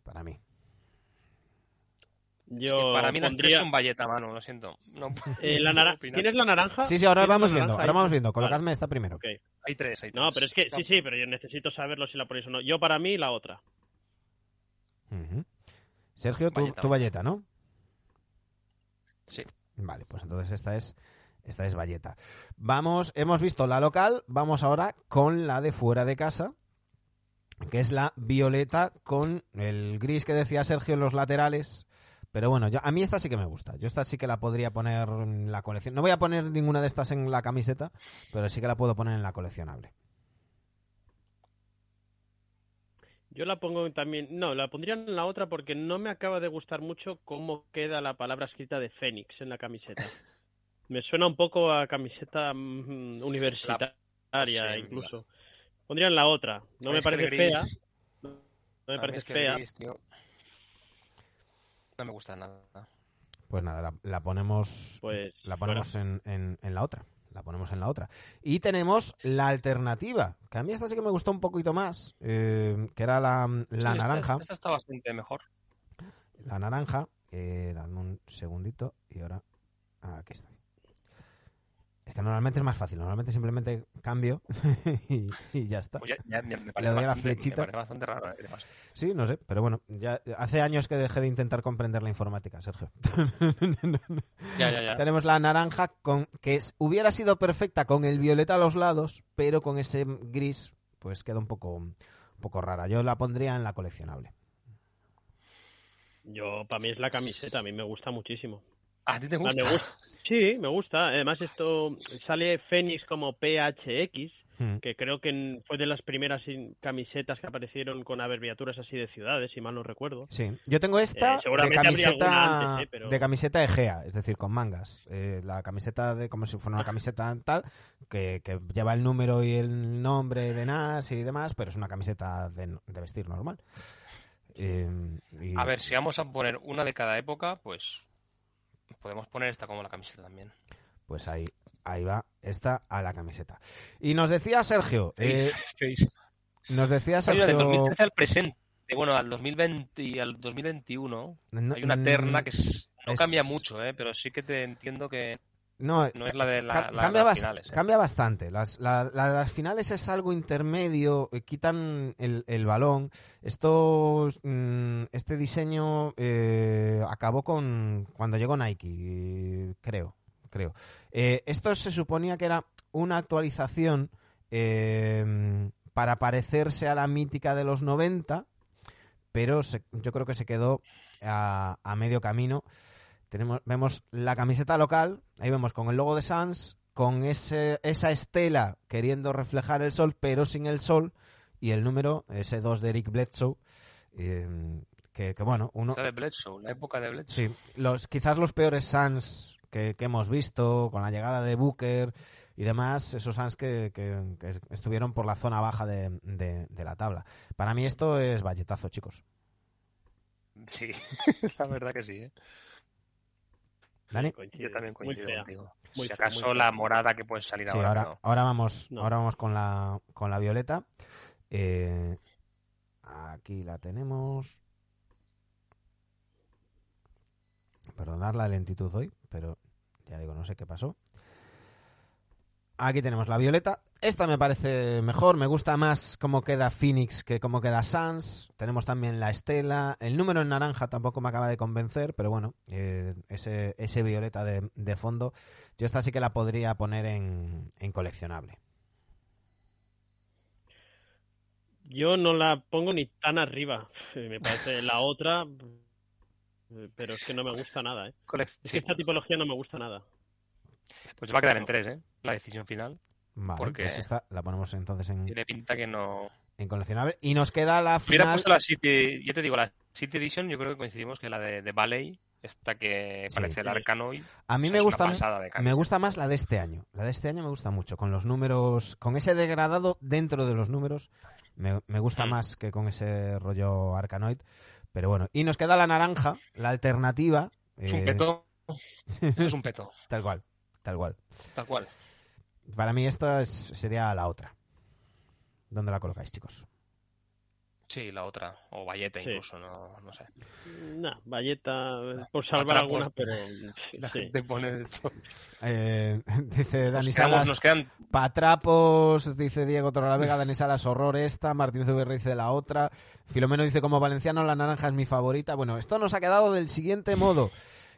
Speaker 1: Para mí.
Speaker 4: Yo
Speaker 3: Que para mí las tres
Speaker 4: pondría...
Speaker 3: son valleta, mano, lo siento. No,
Speaker 4: eh, la. ¿Tienes la naranja?
Speaker 1: Sí, sí, ahora
Speaker 4: ¿Tienes la
Speaker 1: vamos viendo. Ahora vamos viendo.
Speaker 4: Vale,
Speaker 1: Colocadme esta primero.
Speaker 3: Hay tres, hay tres.
Speaker 4: No, pero es que sí, sí, pero yo necesito saberlo si la ponéis o no. Yo para mí la otra.
Speaker 1: Sergio, tu valleta, ¿no?
Speaker 3: Sí.
Speaker 1: Vale, pues entonces esta es esta es Valleta. Vamos, hemos visto la local, vamos ahora con la de fuera de casa, que es la violeta con el gris que decía Sergio en los laterales. Pero bueno, yo, a mí esta sí que me gusta. Yo esta sí que la podría poner en la colección. No voy a poner ninguna de estas en la camiseta, pero sí que la puedo poner en la coleccionable.
Speaker 4: Yo la pongo también, no, la pondría en la otra porque no me acaba de gustar mucho cómo queda la palabra escrita de Fénix en la camiseta. Me suena un poco a camiseta mm, universitaria, incluso. Pondría en la otra. No me parece fea. No me parece fea.
Speaker 3: No me gusta nada.
Speaker 1: Pues nada, la, ponemos,
Speaker 4: pues,
Speaker 1: la ponemos en, en, la otra. La ponemos en la otra. Y tenemos la alternativa, que a mí esta sí que me gustó un poquito más, eh, que era la, la naranja.
Speaker 3: Esta, está bastante mejor.
Speaker 1: La naranja, eh, dame un segundito y ahora aquí está. Es que normalmente es más fácil, normalmente simplemente cambio y, ya está.
Speaker 3: Pues ya, me parece Le doy bastante, la flechita. bastante raro. Eh,
Speaker 1: sí, no sé, pero bueno, ya hace años que dejé de intentar comprender la informática, Sergio.
Speaker 3: ya, ya, ya.
Speaker 1: Tenemos la naranja con que hubiera sido perfecta con el violeta a los lados, pero con ese gris, pues queda un poco, un poco rara. Yo la pondría en la coleccionable.
Speaker 4: Yo, para mí es la camiseta, a mí me gusta muchísimo.
Speaker 3: ¿A ti te gusta?
Speaker 4: Sí, me gusta. Además, esto sale Fénix como PHX, hmm. que creo que fue de las primeras camisetas que aparecieron con abreviaturas así de ciudades, si mal no recuerdo.
Speaker 1: Sí, yo tengo esta
Speaker 4: eh, de, camiseta,
Speaker 1: ¿eh? de camiseta Egea, es decir, con mangas. Eh, la camiseta de como si fuera una camiseta tal, que, lleva el número y el nombre de NAS y demás, pero es una camiseta de, vestir normal.
Speaker 3: A ver, si vamos a poner una de cada época, pues podemos poner esta como la camiseta también.
Speaker 1: Pues ahí, ahí va, esta a la camiseta. Y nos decía Sergio. Eh, nos decía Sergio.
Speaker 3: Del 2013 al presente, bueno, al 2020 y al 2021, hay una terna que no cambia mucho, ¿eh? pero sí que te entiendo que no, no es la de la,
Speaker 1: cambia,
Speaker 3: las finales.
Speaker 1: ¿eh? Cambia bastante. Las, la, de las finales es algo intermedio, eh, quitan el, el balón. Esto, mm, este diseño eh, acabó con cuando llegó Nike, creo, creo. esto se suponía que era una actualización para parecerse a la mítica de los 90, pero yo creo que se quedó a, a medio camino vemos la camiseta local, ahí vemos con el logo de Sans, con ese, esa estela queriendo reflejar el sol, pero sin el sol, y el número, ese 2 de Eric Bledsoe, eh, que, bueno, uno...
Speaker 3: de Bledsoe, la época de Bledsoe.
Speaker 1: Sí, los, quizás los peores Sans que, hemos visto, con la llegada de Booker y demás, esos Sans que, estuvieron por la zona baja de, de la tabla. Para mí esto es valletazo, chicos.
Speaker 3: Sí, la verdad que sí, ¿eh? Yo también coincido contigo. si acaso la morada que puede salir ahora.
Speaker 1: Ahora, vamos, ahora vamos con la, con la violeta. Eh, aquí la tenemos. Perdonad la lentitud hoy, pero ya digo, no sé qué pasó. Aquí tenemos la violeta. Esta me parece mejor, me gusta más cómo queda Phoenix que cómo queda Sans. Tenemos también la estela. El número en naranja tampoco me acaba de convencer, pero bueno, eh, ese, ese violeta de, fondo, yo esta sí que la podría poner en, coleccionable.
Speaker 4: Yo no la pongo ni tan arriba. Me parece la otra, pero es que no me gusta nada. ¿eh? Es que esta tipología no me gusta nada.
Speaker 3: Pues va a quedar en tres, ¿eh? La decisión final.
Speaker 1: Vale, porque pues esta la ponemos entonces en.
Speaker 3: Tiene pinta que no.
Speaker 1: En coleccionable. Y nos queda la final.
Speaker 3: Hubiera puesto la City. Ya te digo, la City Edition, yo creo que coincidimos que la de, de Ballet, esta que parece el Arcanoid.
Speaker 1: A mí me gusta, me gusta más la de este año. La de este año me gusta mucho. Con los números. Con ese degradado dentro de los números. Me, me gusta mm. más que con ese rollo Arcanoid. Pero bueno. Y nos queda la naranja, la alternativa.
Speaker 3: Es un eh, peto. es un peto.
Speaker 1: Tal cual. Tal cual.
Speaker 3: Tal cual.
Speaker 1: Para mí esta sería la otra. ¿Dónde la colocáis, chicos?
Speaker 3: Sí, la otra. O Valleta incluso, no, no sé.
Speaker 4: No, Valleta, por salvar alguna, pero...
Speaker 3: La gente pone...
Speaker 1: Eh, dice Dani
Speaker 3: Nos, quedamos-
Speaker 1: Salas,
Speaker 3: nos quedan...
Speaker 1: Patrapos, dice Diego Torrelavega, Dani Salas, horror esta, Martínez VR dice la otra, Filomeno dice como valenciano la naranja es mi favorita. Bueno, esto nos ha quedado del siguiente modo,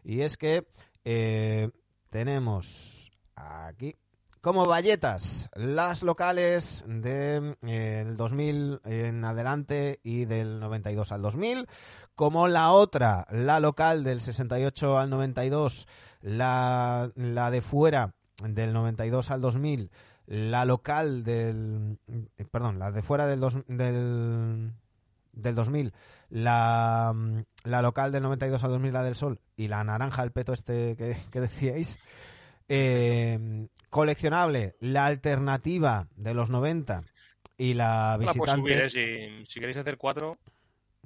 Speaker 1: y es que eh, tenemos aquí como valletas las locales del 2000 en adelante y del 92 al 2000, como la otra, la local del 68 al 92, la, la de fuera del 92 al 2000, la local del... eh, Perdón, la de fuera del, dos- del, del 2000, la, la local del 92 al 2000, la del Sol, y la naranja, el peto este que, que decíais. Eh, coleccionable, la alternativa de los 90 y la
Speaker 3: La puedo
Speaker 1: visitante...
Speaker 3: subir, ¿eh? si, si queréis hacer cuatro,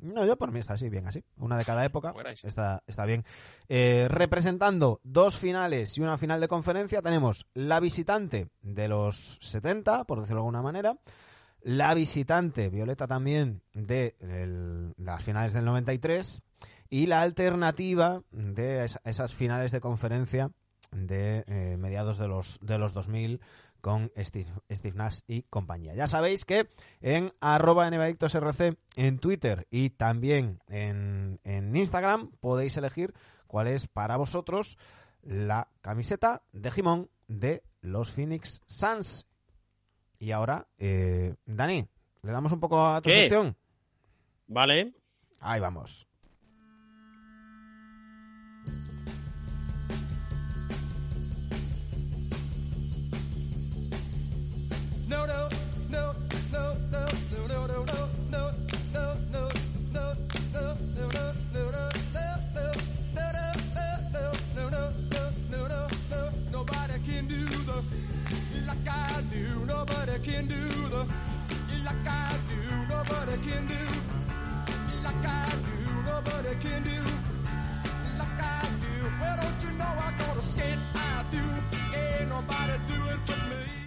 Speaker 1: No, yo por mí está así, bien así. Una de cada época. Está, está bien. Eh, representando dos finales y una final de conferencia, tenemos la visitante de los 70, por decirlo de alguna manera. La visitante, Violeta también, de las finales del 93. Y la alternativa de es- esas finales de conferencia de eh, mediados de los, de los 2000 con Steve, Nash y compañía. Ya sabéis que en arroba en Twitter y también en, en Instagram podéis elegir cuál es para vosotros la camiseta de Jimón de los Phoenix Suns. Y ahora, eh, Dani, ¿le damos un poco a tu
Speaker 4: ¿Qué?
Speaker 1: sección?
Speaker 4: Vale.
Speaker 1: Ahí vamos.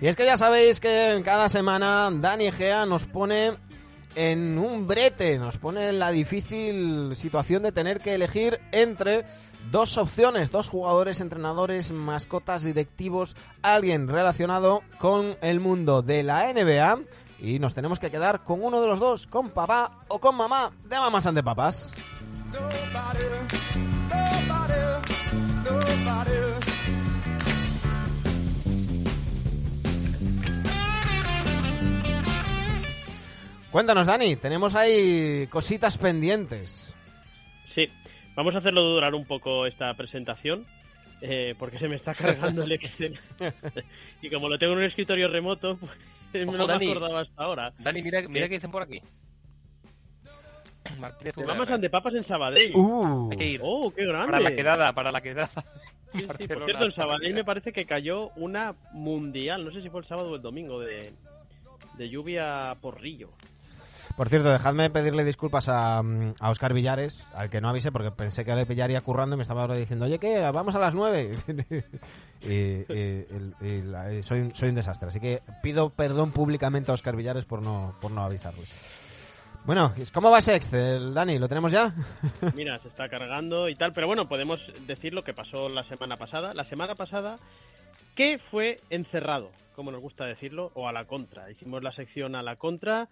Speaker 1: Y es que ya sabéis que cada semana Dani Gea nos pone en un brete, nos pone en la difícil situación de tener que elegir entre dos opciones, dos jugadores, entrenadores, mascotas, directivos, alguien relacionado con el mundo de la NBA. Y nos tenemos que quedar con uno de los dos, con papá o con mamá de mamás ante papás. Cuéntanos, Dani, tenemos ahí cositas pendientes.
Speaker 4: Sí, vamos a hacerlo durar un poco esta presentación, eh, porque se me está cargando el Excel. y como lo tengo en un escritorio remoto, pues
Speaker 3: Ojo,
Speaker 4: no me
Speaker 3: Dani.
Speaker 4: acordaba hasta ahora.
Speaker 3: Dani, mira, mira qué dicen por aquí. Martínez
Speaker 4: vamos ante papas en Sabadell.
Speaker 1: Uh,
Speaker 3: Hay que ir.
Speaker 4: ¡Oh, qué grande!
Speaker 3: Para la quedada, para la quedada.
Speaker 4: Sí, sí, por cierto, en Sabadell me parece que cayó una mundial, no sé si fue el sábado o el domingo, de, de lluvia porrillo.
Speaker 1: Por cierto, dejadme pedirle disculpas a, mm, a Oscar Villares, al que no avisé porque pensé que le pillaría currando y me estaba ahora diciendo, oye, ¿qué? Vamos a las nueve. y, la- y soy, un- desastre, así que pido perdón públicamente a Oscar Villares por no, por no avisarle. Bueno, ¿cómo va Excel, Dani? ¿Lo tenemos ya?
Speaker 4: Mira, se está cargando y tal, pero bueno, podemos decir lo que pasó la semana pasada. La semana pasada, que fue encerrado, como nos gusta decirlo, o a la contra. Hicimos la sección a la contra.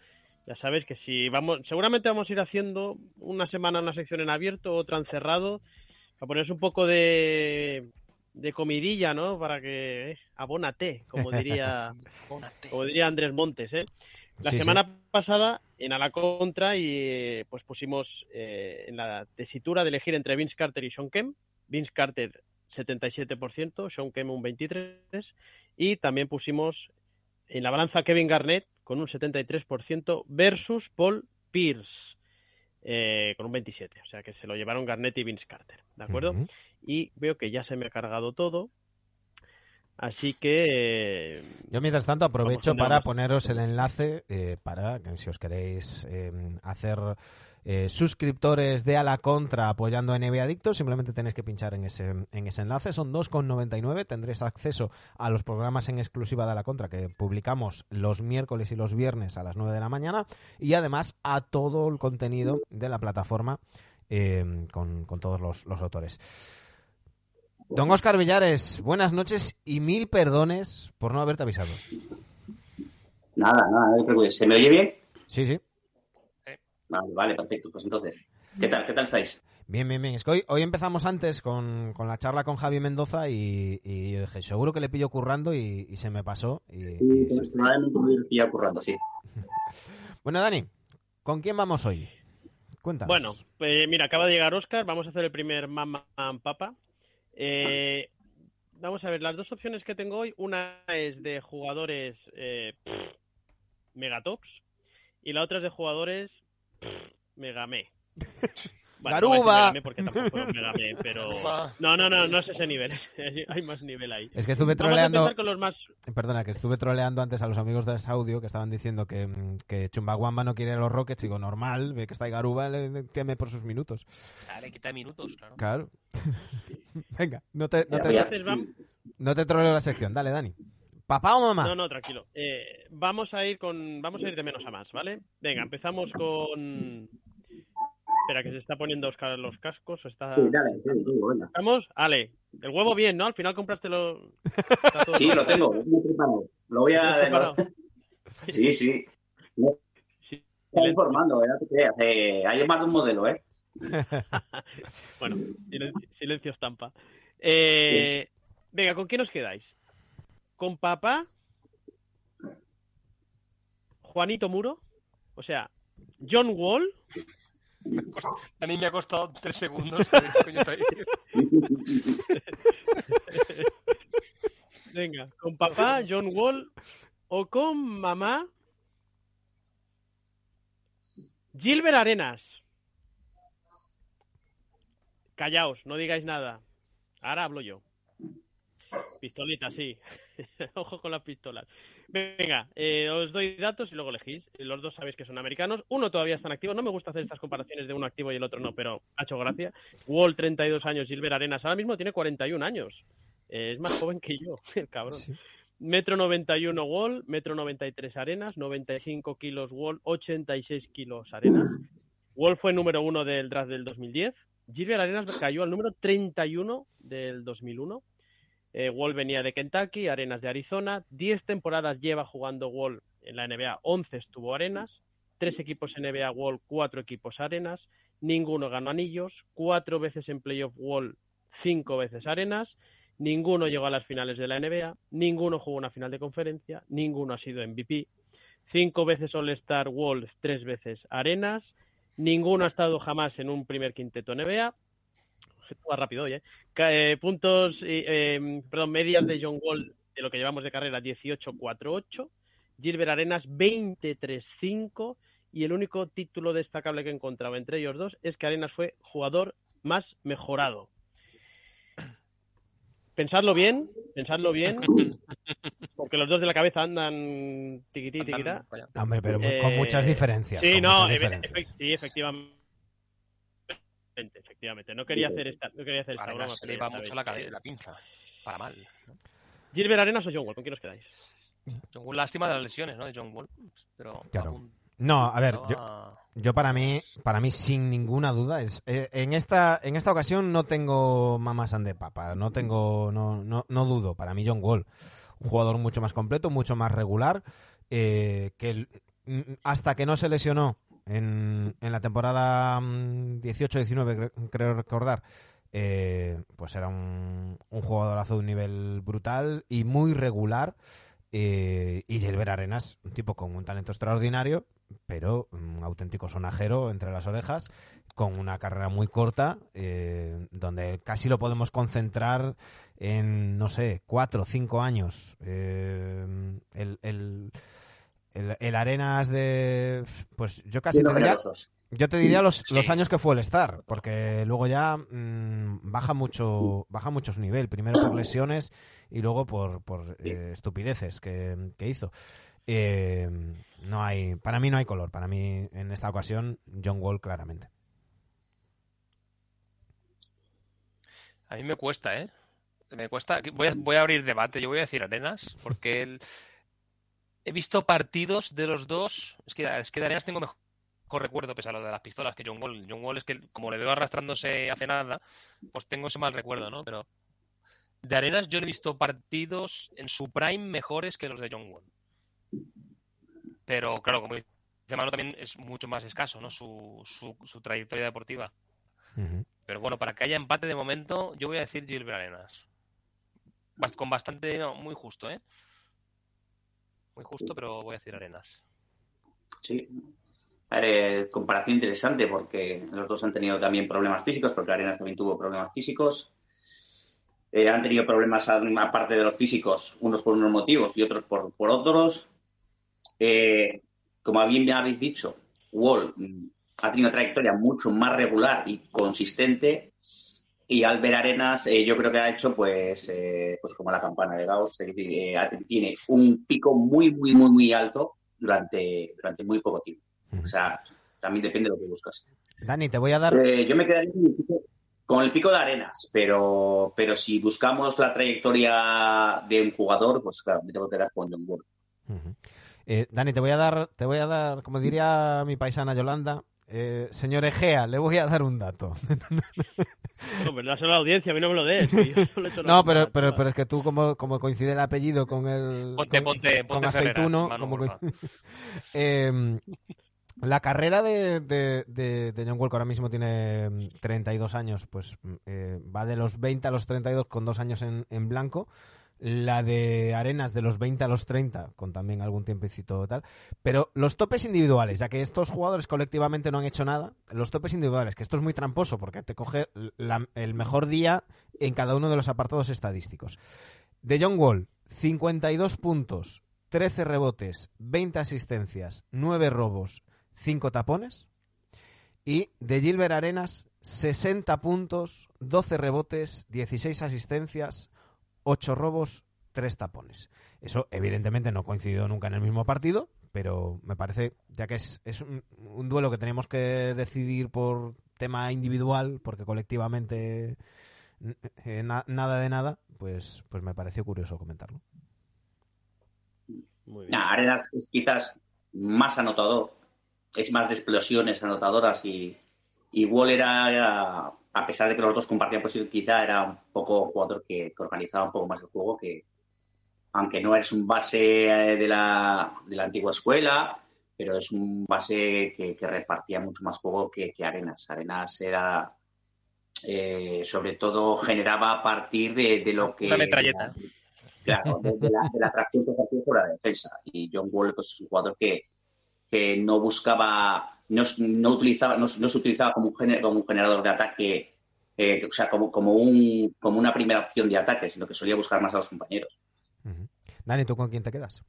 Speaker 4: Ya sabéis que si vamos, seguramente vamos a ir haciendo una semana una sección en abierto, otra en cerrado, para ponerse un poco de, de comidilla, ¿no? Para que eh, abónate, como diría como diría Andrés Montes, ¿eh? La
Speaker 1: Sí,
Speaker 4: semana pasada, en A la Contra, y eh, pues pusimos eh, en la tesitura de elegir entre Vince Carter y Sean Kemp. Vince Carter 77%, Sean Kemp un 23%, y también pusimos en la balanza Kevin Garnett con un 73% versus Paul Pierce eh, con un 27%. O sea que se lo llevaron Garnett y Vince Carter, ¿de acuerdo? Y veo que ya se me ha cargado todo. Así que... eh,
Speaker 1: Yo, mientras tanto, aprovecho para poneros el enlace eh, para que si os queréis eh, hacer eh, suscriptores de A la Contra apoyando a NBA Adictos, simplemente tenéis que pinchar en ese, en ese enlace. Son 2,99. Tendréis acceso a los programas en exclusiva de A la Contra que publicamos los miércoles y los viernes a las 9 de la mañana y además a todo el contenido de la plataforma eh, con, con todos los, los autores. Don Oscar Villares, buenas noches y mil perdones por no haberte avisado.
Speaker 5: Nada, nada, no te preocupes. ¿Se me oye bien?
Speaker 1: Sí, sí.
Speaker 5: Vale, vale, perfecto. Pues entonces, ¿qué tal? ¿Qué tal estáis?
Speaker 1: Bien, bien, bien. Es que hoy, hoy empezamos antes con, con la charla con Javi Mendoza y, y yo dije, seguro que le pillo currando y, y se me pasó. Y, y
Speaker 5: me hubiera pillado currando, sí.
Speaker 1: Bueno, Dani, ¿con quién vamos hoy? Cuéntanos.
Speaker 4: Bueno, pues mira, acaba de llegar Oscar, vamos a hacer el primer and Papa. Eh, vamos a ver, las dos opciones que tengo hoy, una es de jugadores eh, megatops y la otra es de jugadores pff, megame.
Speaker 1: Garuba.
Speaker 4: no porque tampoco es megame, pero... No, no, no, no es ese nivel, hay más nivel ahí.
Speaker 1: Es que estuve
Speaker 4: Vamos a
Speaker 1: troleando,
Speaker 4: empezar con los más...
Speaker 1: perdona, que estuve troleando antes a los amigos de Saudio que estaban diciendo que, que Chumbawamba no quiere a los Rockets. Digo, normal, ve que está ahí Garuba, le le teme por sus minutos.
Speaker 3: Dale, quita minutos, claro.
Speaker 1: Claro. Venga, no te, no te, no te troleo la sección. Dale, Dani. ¿Papá o mamá?
Speaker 4: No, no, tranquilo. Eh, vamos a ir con, vamos a ir de menos a más, ¿vale? Venga, empezamos con. Espera, que se está poniendo Oscar los cascos. Está...
Speaker 5: Sí, dale, sí, venga.
Speaker 4: ¿Estamos? Ale, el huevo bien, ¿no? Al final compraste lo.
Speaker 5: Sí, lo tengo, lo tengo preparado. Lo voy
Speaker 4: ¿Lo has
Speaker 5: a... Sí, sí.
Speaker 4: Sí.
Speaker 5: Está informando, ¿eh? No te creas. Eh, hay más de un modelo, ¿eh?
Speaker 4: Bueno, silencio, silencio estampa. Eh, Venga, ¿con quién os quedáis? ¿Con papá? ¿Juanito Muro? O sea, ¿John Wall?
Speaker 3: A mí me ha costado tres segundos. coño.
Speaker 4: Venga, ¿con papá, John Wall? ¿O con mamá? Gilbert Arenas. Callaos, no digáis nada. Ahora hablo yo. Pistolita, sí. Ojo con las pistolas. Venga, eh, os doy datos y luego elegís. Los dos sabéis que son americanos. Uno todavía está en activo. No me gusta hacer estas comparaciones de uno activo y el otro no, pero ha hecho gracia. Wall, 32 años. Gilbert Arenas ahora mismo tiene 41 años. Eh, es más joven que yo, el cabrón.
Speaker 1: Sí.
Speaker 4: Metro 91 Wall, metro 93 Arenas, 95 kilos Wall, 86 kilos Arenas. Wall fue número uno del draft del 2010. Gilbert Arenas cayó al número 31 del 2001. Eh, Wall venía de Kentucky, Arenas de Arizona. 10 temporadas lleva jugando Wall en la NBA, 11 estuvo Arenas. Tres equipos NBA Wall, cuatro equipos Arenas. Ninguno ganó anillos. Cuatro veces en playoff Wall, cinco veces Arenas. Ninguno llegó a las finales de la NBA, ninguno jugó una final de conferencia, ninguno ha sido MVP. Cinco veces All-Star Walls, tres veces Arenas, ninguno ha estado jamás en un primer quinteto NBA. Va rápido hoy, ¿eh? Ca- eh, puntos, eh, perdón, medias de John Wall de lo que llevamos de carrera, 18-4-8. Gilbert Arenas, 23-5. Y el único título destacable que he encontrado entre ellos dos es que Arenas fue jugador más mejorado. Pensadlo bien, pensadlo bien, porque los dos de la cabeza andan tiquití, tiquitá.
Speaker 1: Hombre, pero
Speaker 4: Eh,
Speaker 1: con muchas diferencias.
Speaker 4: Sí, no,
Speaker 1: diferencias.
Speaker 4: sí, efectivamente. Efectivamente, no quería hacer esta, no quería hacer esta broma.
Speaker 3: Se le va mucho la, cabeza, la pinza. Para mal.
Speaker 4: Gilbert Arenas o John Wall, ¿con quién os quedáis?
Speaker 3: John Wall, lástima de las lesiones, ¿no? De John Wall. Pero
Speaker 1: Claro. No, a ver, yo, yo para mí, para mí sin ninguna duda es eh, en esta en esta ocasión no tengo mamás de papa, no tengo no, no, no dudo. Para mí John Wall, un jugador mucho más completo, mucho más regular, eh, que el- mm, hasta que no se lesionó en, en la temporada mm, 18-19 cre- creo recordar. eh, pues era un, un jugadorazo de un nivel brutal y muy regular. eh, y Gilbert Arenas, un tipo con un talento extraordinario, pero un auténtico sonajero entre las orejas, con una carrera muy corta, eh, donde casi lo podemos concentrar en, no sé, cuatro o cinco años. Eh, el, el, el- el Arenas de, pues yo casi te diría. Yo te diría los, los años que fue el Star, porque luego ya mm, baja mucho baja mucho su nivel. Primero por lesiones y luego por, por eh, estupideces que, que hizo. Eh, no hay, para mí no hay color. Para mí en esta ocasión John Wall claramente.
Speaker 3: A mí me cuesta, ¿eh? Me cuesta. Voy a, voy a abrir debate. Yo voy a decir Arenas, porque el- he visto partidos de los dos. Es que, es que de Arenas tengo mejor recuerdo, pese a lo de las pistolas, que John Wall. John Wall es que, como le veo arrastrándose hace nada, pues tengo ese mal recuerdo, ¿no? Pero de Arenas yo no he visto partidos en su prime mejores que los de John Wall. Pero claro, como dice Manu, también es mucho más escaso, ¿no? Su, su, su trayectoria deportiva. Pero bueno, para que haya empate de momento, yo voy a decir Gilbert Arenas. Con bastante, no, muy justo, ¿eh? Muy justo, pero voy a decir Arenas.
Speaker 5: Sí. Comparación interesante porque los dos han tenido también problemas físicos, porque Arenas también tuvo problemas físicos. Eh, han tenido problemas, aparte de los físicos, unos por unos motivos y otros por, por otros. Eh, como bien habéis dicho, Wall mm, ha tenido una trayectoria mucho más regular y consistente. Y Albert Arenas, eh, yo creo que ha hecho, pues, eh, pues como la campana de Gauss, es decir, eh, tiene un pico muy, muy, muy, muy alto durante, durante muy poco tiempo. O sea, también depende de lo que buscas.
Speaker 1: Dani, te voy a dar.
Speaker 5: Yo me quedaría con el, pico, con el pico de arenas, pero, pero si buscamos la trayectoria de un jugador, pues claro, me tengo que quedar con John.
Speaker 1: Eh, Dani, te voy a dar, te voy a dar, como diría mi paisana Yolanda, eh, señor Egea, le voy a dar un dato.
Speaker 4: No, pero dáselo a la audiencia, a mí no me lo des. que yo solo he hecho
Speaker 1: No,
Speaker 4: nada,
Speaker 1: pero, pero, pero es que tú, como, como coincide el apellido con el.
Speaker 3: Ponte,
Speaker 1: con,
Speaker 3: ponte,
Speaker 1: con
Speaker 3: ponte
Speaker 1: aceituno. Como Eh, la carrera de, de, de, de John que ahora mismo tiene mm, 32 años, pues mm, eh, va de los 20 a los 32 con dos años en, en blanco. La de Arenas de los 20 a los 30, con también algún tiempecito tal. Pero los topes individuales, ya que estos jugadores colectivamente no han hecho nada, los topes individuales, que esto es muy tramposo porque te coge la- el mejor día en cada uno de los apartados estadísticos. De John Wall, 52 puntos, 13 rebotes, 20 asistencias, 9 robos, 5 tapones. Y de Gilbert Arenas, 60 puntos, 12 rebotes, 16 asistencias, 8 robos, 3 tapones. Eso evidentemente no coincidió nunca en el mismo partido, pero me parece, ya que es, es un, un duelo que tenemos que decidir por tema individual, porque colectivamente eh, na- nada de nada, pues, pues me pareció curioso comentarlo.
Speaker 4: Muy bien.
Speaker 5: Nah, Arenas es quizás más anotador, es más de explosiones anotadoras y, y Wall era, a pesar de que los dos compartían posición, quizá era un poco jugador que, que organizaba un poco más el juego, que aunque no es un base eh, de la, de la antigua escuela, pero es un base que, que repartía mucho más juego que, que Arenas. Arenas era, eh, sobre todo, generaba a partir de, de lo que...
Speaker 3: Una metralleta.
Speaker 5: Claro, de, de la, de la atracción que ejercía por la defensa. Y John Wall pues, es un jugador que, que no buscaba, no, no utilizaba, no, no se utilizaba como un, gener- como un generador de ataque, eh, o sea, como, como, un, como una primera opción de ataque, sino que solía buscar más a los compañeros.
Speaker 1: Ujú. Dani, ¿tú con quién te quedas?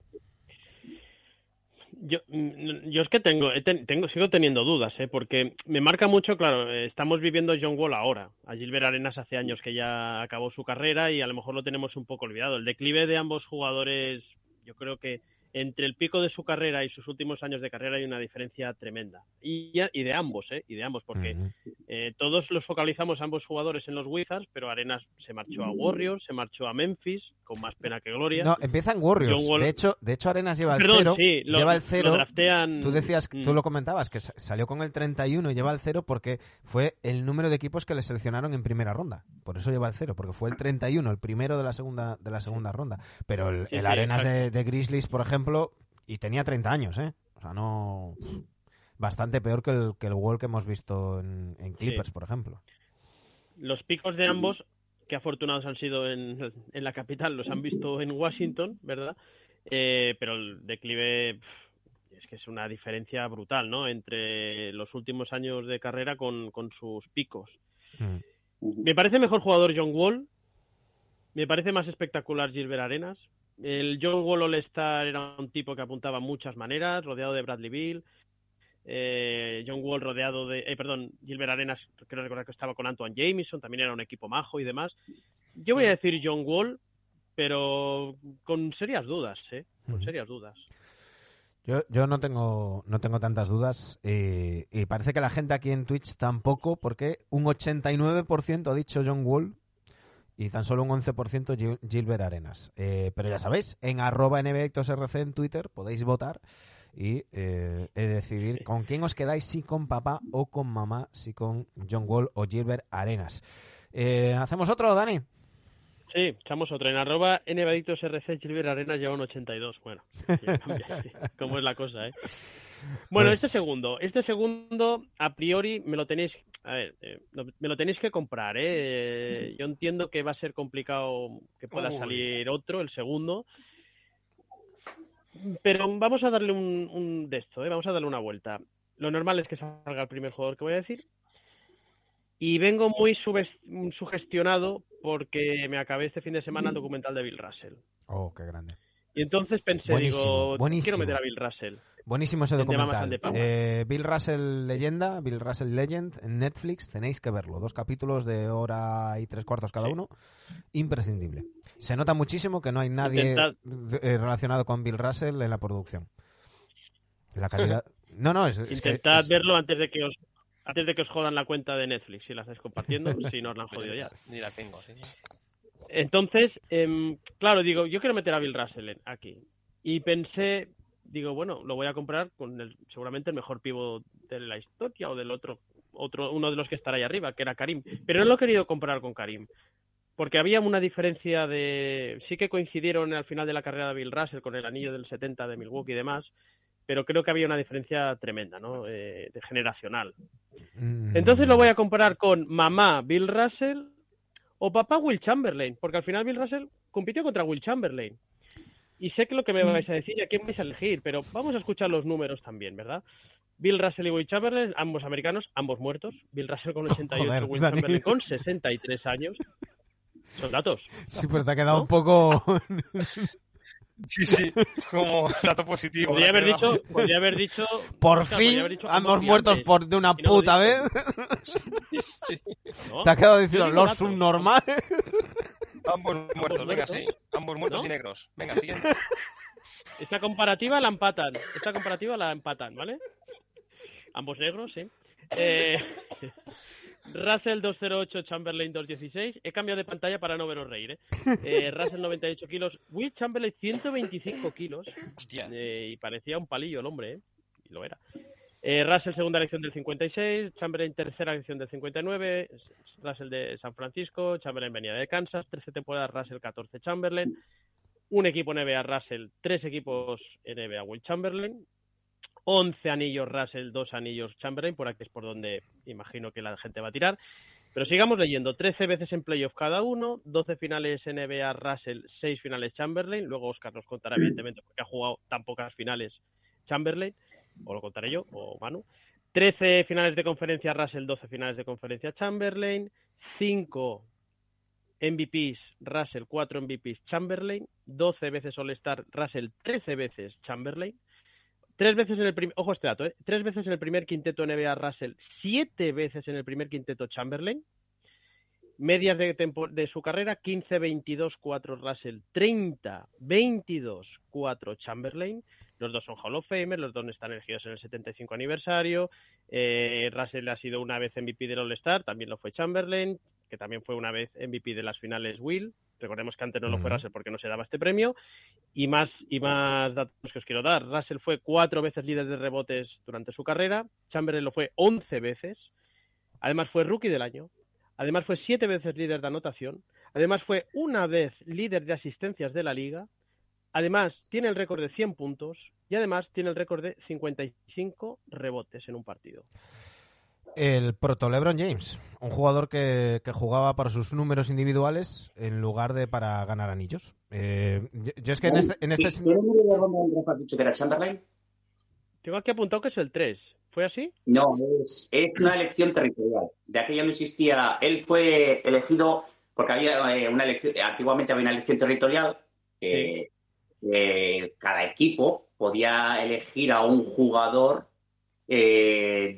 Speaker 4: Yo, mm, yo es que tengo, tengo, sigo teniendo dudas, ¿eh? porque me marca mucho, claro, eh, estamos viviendo John Wall ahora. A Gilbert Arenas hace años que ya acabó su carrera y a lo mejor lo tenemos un poco olvidado. El declive de ambos jugadores, yo creo que entre el pico de su carrera y sus últimos años de carrera hay una diferencia tremenda. Y, y de ambos, ¿eh? Y de ambos, porque eh, todos los focalizamos a ambos jugadores en los Wizards, pero Arenas se marchó a Warriors, se marchó a Memphis, con más pena que gloria.
Speaker 1: No, empieza en Warriors.
Speaker 4: Wall-
Speaker 1: De hecho, de hecho Arenas lleva el
Speaker 4: Perdón,
Speaker 1: cero.
Speaker 4: sí, lo,
Speaker 1: lleva el
Speaker 4: lo
Speaker 1: cero.
Speaker 4: draftean-
Speaker 1: Tú decías,
Speaker 4: Mm.
Speaker 1: tú lo comentabas, que sa- salió con el 31 y lleva el cero porque fue el número de equipos que le seleccionaron en primera ronda. Por eso lleva el cero, porque fue el 31, el primero de la segunda, de la segunda ronda. Pero el,
Speaker 4: Sí,
Speaker 1: el
Speaker 4: sí,
Speaker 1: Arenas de Grizzlies, por ejemplo, y tenía 30 años, ¿eh? O sea, no... Bastante peor que el, que el Wall que hemos visto en, en Clippers,
Speaker 4: Sí.
Speaker 1: por ejemplo.
Speaker 4: Los picos de ambos, que afortunados han sido en, en la capital, los han visto en Washington, ¿verdad? Eh, pero el declive es que es una diferencia brutal, ¿no? Entre los últimos años de carrera con, con sus picos.
Speaker 1: Mm.
Speaker 4: Me parece mejor jugador John Wall. Me parece más espectacular Gilbert Arenas. El John Wall All-Star era un tipo que apuntaba muchas maneras, rodeado de Bradley Bill. Eh, John Wall rodeado de, eh, perdón, Gilbert Arenas, creo recordar que estaba con Antoine Jameson, también era un equipo majo y demás. Yo voy a decir John Wall, pero con serias dudas, ¿eh? Con serias dudas.
Speaker 1: Yo, yo no tengo no tengo tantas dudas eh, y parece que la gente aquí en Twitch tampoco, porque un 89% ha dicho John Wall y tan solo un 11% Gil- Gilbert Arenas. Eh, pero ya sabéis, en arroba NBHectosRC en Twitter podéis votar y eh, decidir con quién os quedáis, si con papá o con mamá, si con John Wall o Gilbert Arenas. Eh, ¿Hacemos otro, Dani?
Speaker 4: Sí, echamos otro. En arroba NVadictos RC Gilbert Arenas lleva un 82. Bueno, sí. cómo es la cosa, ¿eh? Bueno,
Speaker 1: Pues-
Speaker 4: este segundo. Este segundo, a priori, me lo tenéis... A ver, eh, me lo tenéis que comprar, ¿eh? Yo entiendo que va a ser complicado que pueda
Speaker 3: Uy.
Speaker 4: salir otro, el segundo. Pero vamos a darle un, un de esto, ¿eh? Vamos a darle una vuelta. Lo normal es que salga el primer jugador que voy a decir. Y vengo muy sugestionado porque me acabé este fin de semana el documental de Bill Russell.
Speaker 1: Oh, qué grande.
Speaker 4: Y entonces pensé,
Speaker 1: Buenísimo,
Speaker 4: digo,
Speaker 1: buenísimo.
Speaker 4: quiero meter a Bill Russell.
Speaker 1: Buenísimo ese documental. Eh, Bill Russell Leyenda, Bill Russell Legend en Netflix, tenéis que verlo. Dos capítulos de hora y tres cuartos cada
Speaker 4: Sí.
Speaker 1: uno. Imprescindible. Se nota muchísimo que no hay nadie
Speaker 4: Intentad-
Speaker 1: eh, relacionado con Bill Russell en la producción. La calidad. No, no, es, es que
Speaker 4: Intentad
Speaker 1: es-
Speaker 4: verlo antes de que os antes de que os jodan la cuenta de Netflix si la estáis compartiendo, si no os la han jodido ya.
Speaker 3: Ni la tengo, sí.
Speaker 4: Entonces, em, claro, digo, yo quiero meter a Bill Russell aquí. Y pensé, digo, bueno, lo voy a comprar con el, seguramente el mejor pivo de la historia o del otro, otro, uno de los que estará ahí arriba, que era Karim. Pero no lo he querido comprar con Karim. Porque había una diferencia de. Sí que coincidieron al final de la carrera de Bill Russell con el anillo del 70 de Milwaukee y demás. Pero creo que había una diferencia tremenda, ¿no? Eh, de generacional.
Speaker 1: Mm,
Speaker 4: Entonces lo voy a comparar con mamá Bill Russell o papá Will Chamberlain, porque al final Bill Russell compitió contra Will Chamberlain. Y sé que lo que me vais a decir y a quién vais a elegir, pero vamos a escuchar los números también, ¿verdad? Bill Russell y Will Chamberlain, ambos americanos, ambos muertos. Bill Russell con 88,
Speaker 1: Joder,
Speaker 4: Will. Chamberlain con 63 años. Son datos.
Speaker 1: Sí, pero te ha quedado
Speaker 4: ¿No?
Speaker 1: un poco.
Speaker 3: Sí, sí, como dato positivo.
Speaker 4: Podría haber
Speaker 3: Pero-
Speaker 4: dicho, podría haber dicho.
Speaker 1: Por
Speaker 4: Oscar,
Speaker 1: fin,
Speaker 4: haber dicho
Speaker 1: ambos muertos
Speaker 4: antes.
Speaker 1: por de una
Speaker 4: no
Speaker 1: puta vez.
Speaker 4: dice.
Speaker 3: Sí,
Speaker 4: ¿no?
Speaker 1: Te ha quedado diciendo los subnormales.
Speaker 3: ambos muertos, venga, sí. Ambos muertos
Speaker 4: ¿No?
Speaker 3: y negros. Venga, siguiente.
Speaker 4: Esta comparativa la empatan. Esta comparativa la empatan, ¿vale? Ambos negros, sí. Eh, Russell 208, Chamberlain 216. He cambiado de pantalla para no veros reír, ¿eh? Eh, Russell 98 kilos, Will Chamberlain 125 kilos.
Speaker 3: Hostia.
Speaker 4: Eh, y parecía un palillo el hombre, ¿eh? Y lo era. Eh, Russell segunda elección del 56, Chamberlain tercera elección del 59, Russell de San Francisco, Chamberlain venía de Kansas, 13 temporadas Russell 14 Chamberlain, un equipo NBA Russell, tres equipos NBA Will Chamberlain, 11 anillos Russell, dos anillos Chamberlain, por aquí es por donde imagino que la gente va a tirar. Pero sigamos leyendo, 13 veces en playoff cada uno, 12 finales NBA Russell, 6 finales Chamberlain, luego Oscar nos contará evidentemente porque ha jugado tan pocas finales Chamberlain, o lo contaré yo, o Manu. 13 finales de conferencia Russell, 12 finales de conferencia Chamberlain, 5 MVPs Russell, 4 MVPs Chamberlain, 12 veces All-Star Russell, 13 veces Chamberlain, tres veces en el primer, ojo este dato, ¿eh? tres veces en el primer quinteto NBA Russell, siete veces en el primer quinteto Chamberlain, medias de, tempo- de su carrera 15, 22, 4 Russell, 30, 22, 4 Chamberlain, los dos son Hall of Famer, los dos están elegidos en el 75 aniversario. Eh, Russell ha sido una vez MVP del All-Star, también lo fue Chamberlain, que también fue una vez MVP de las finales Will. Recordemos que antes no lo fue. Russell porque no se daba este premio. Y más, y más datos que os quiero dar. Russell fue cuatro veces líder de rebotes durante su carrera. Chamberlain lo fue 11 veces. Además fue rookie del año. Además fue siete veces líder de anotación. Además fue una vez líder de asistencias de la liga. Además tiene el récord de 100 puntos. Y además tiene el récord de 55 rebotes en un partido.
Speaker 1: El proto LeBron James, un jugador que, que jugaba para sus números individuales en lugar de para ganar anillos. Eh, yo, yo es que en este, en este
Speaker 5: ¿Qué número de ronda del draft has dicho que era Chamberlain?
Speaker 4: Tengo aquí apuntado que es el 3. ¿Fue así?
Speaker 5: No, es, es una elección territorial. De aquella no existía. Él fue elegido porque había eh, una elección. Antiguamente había una elección territorial. eh, eh, cada equipo podía elegir a un jugador eh,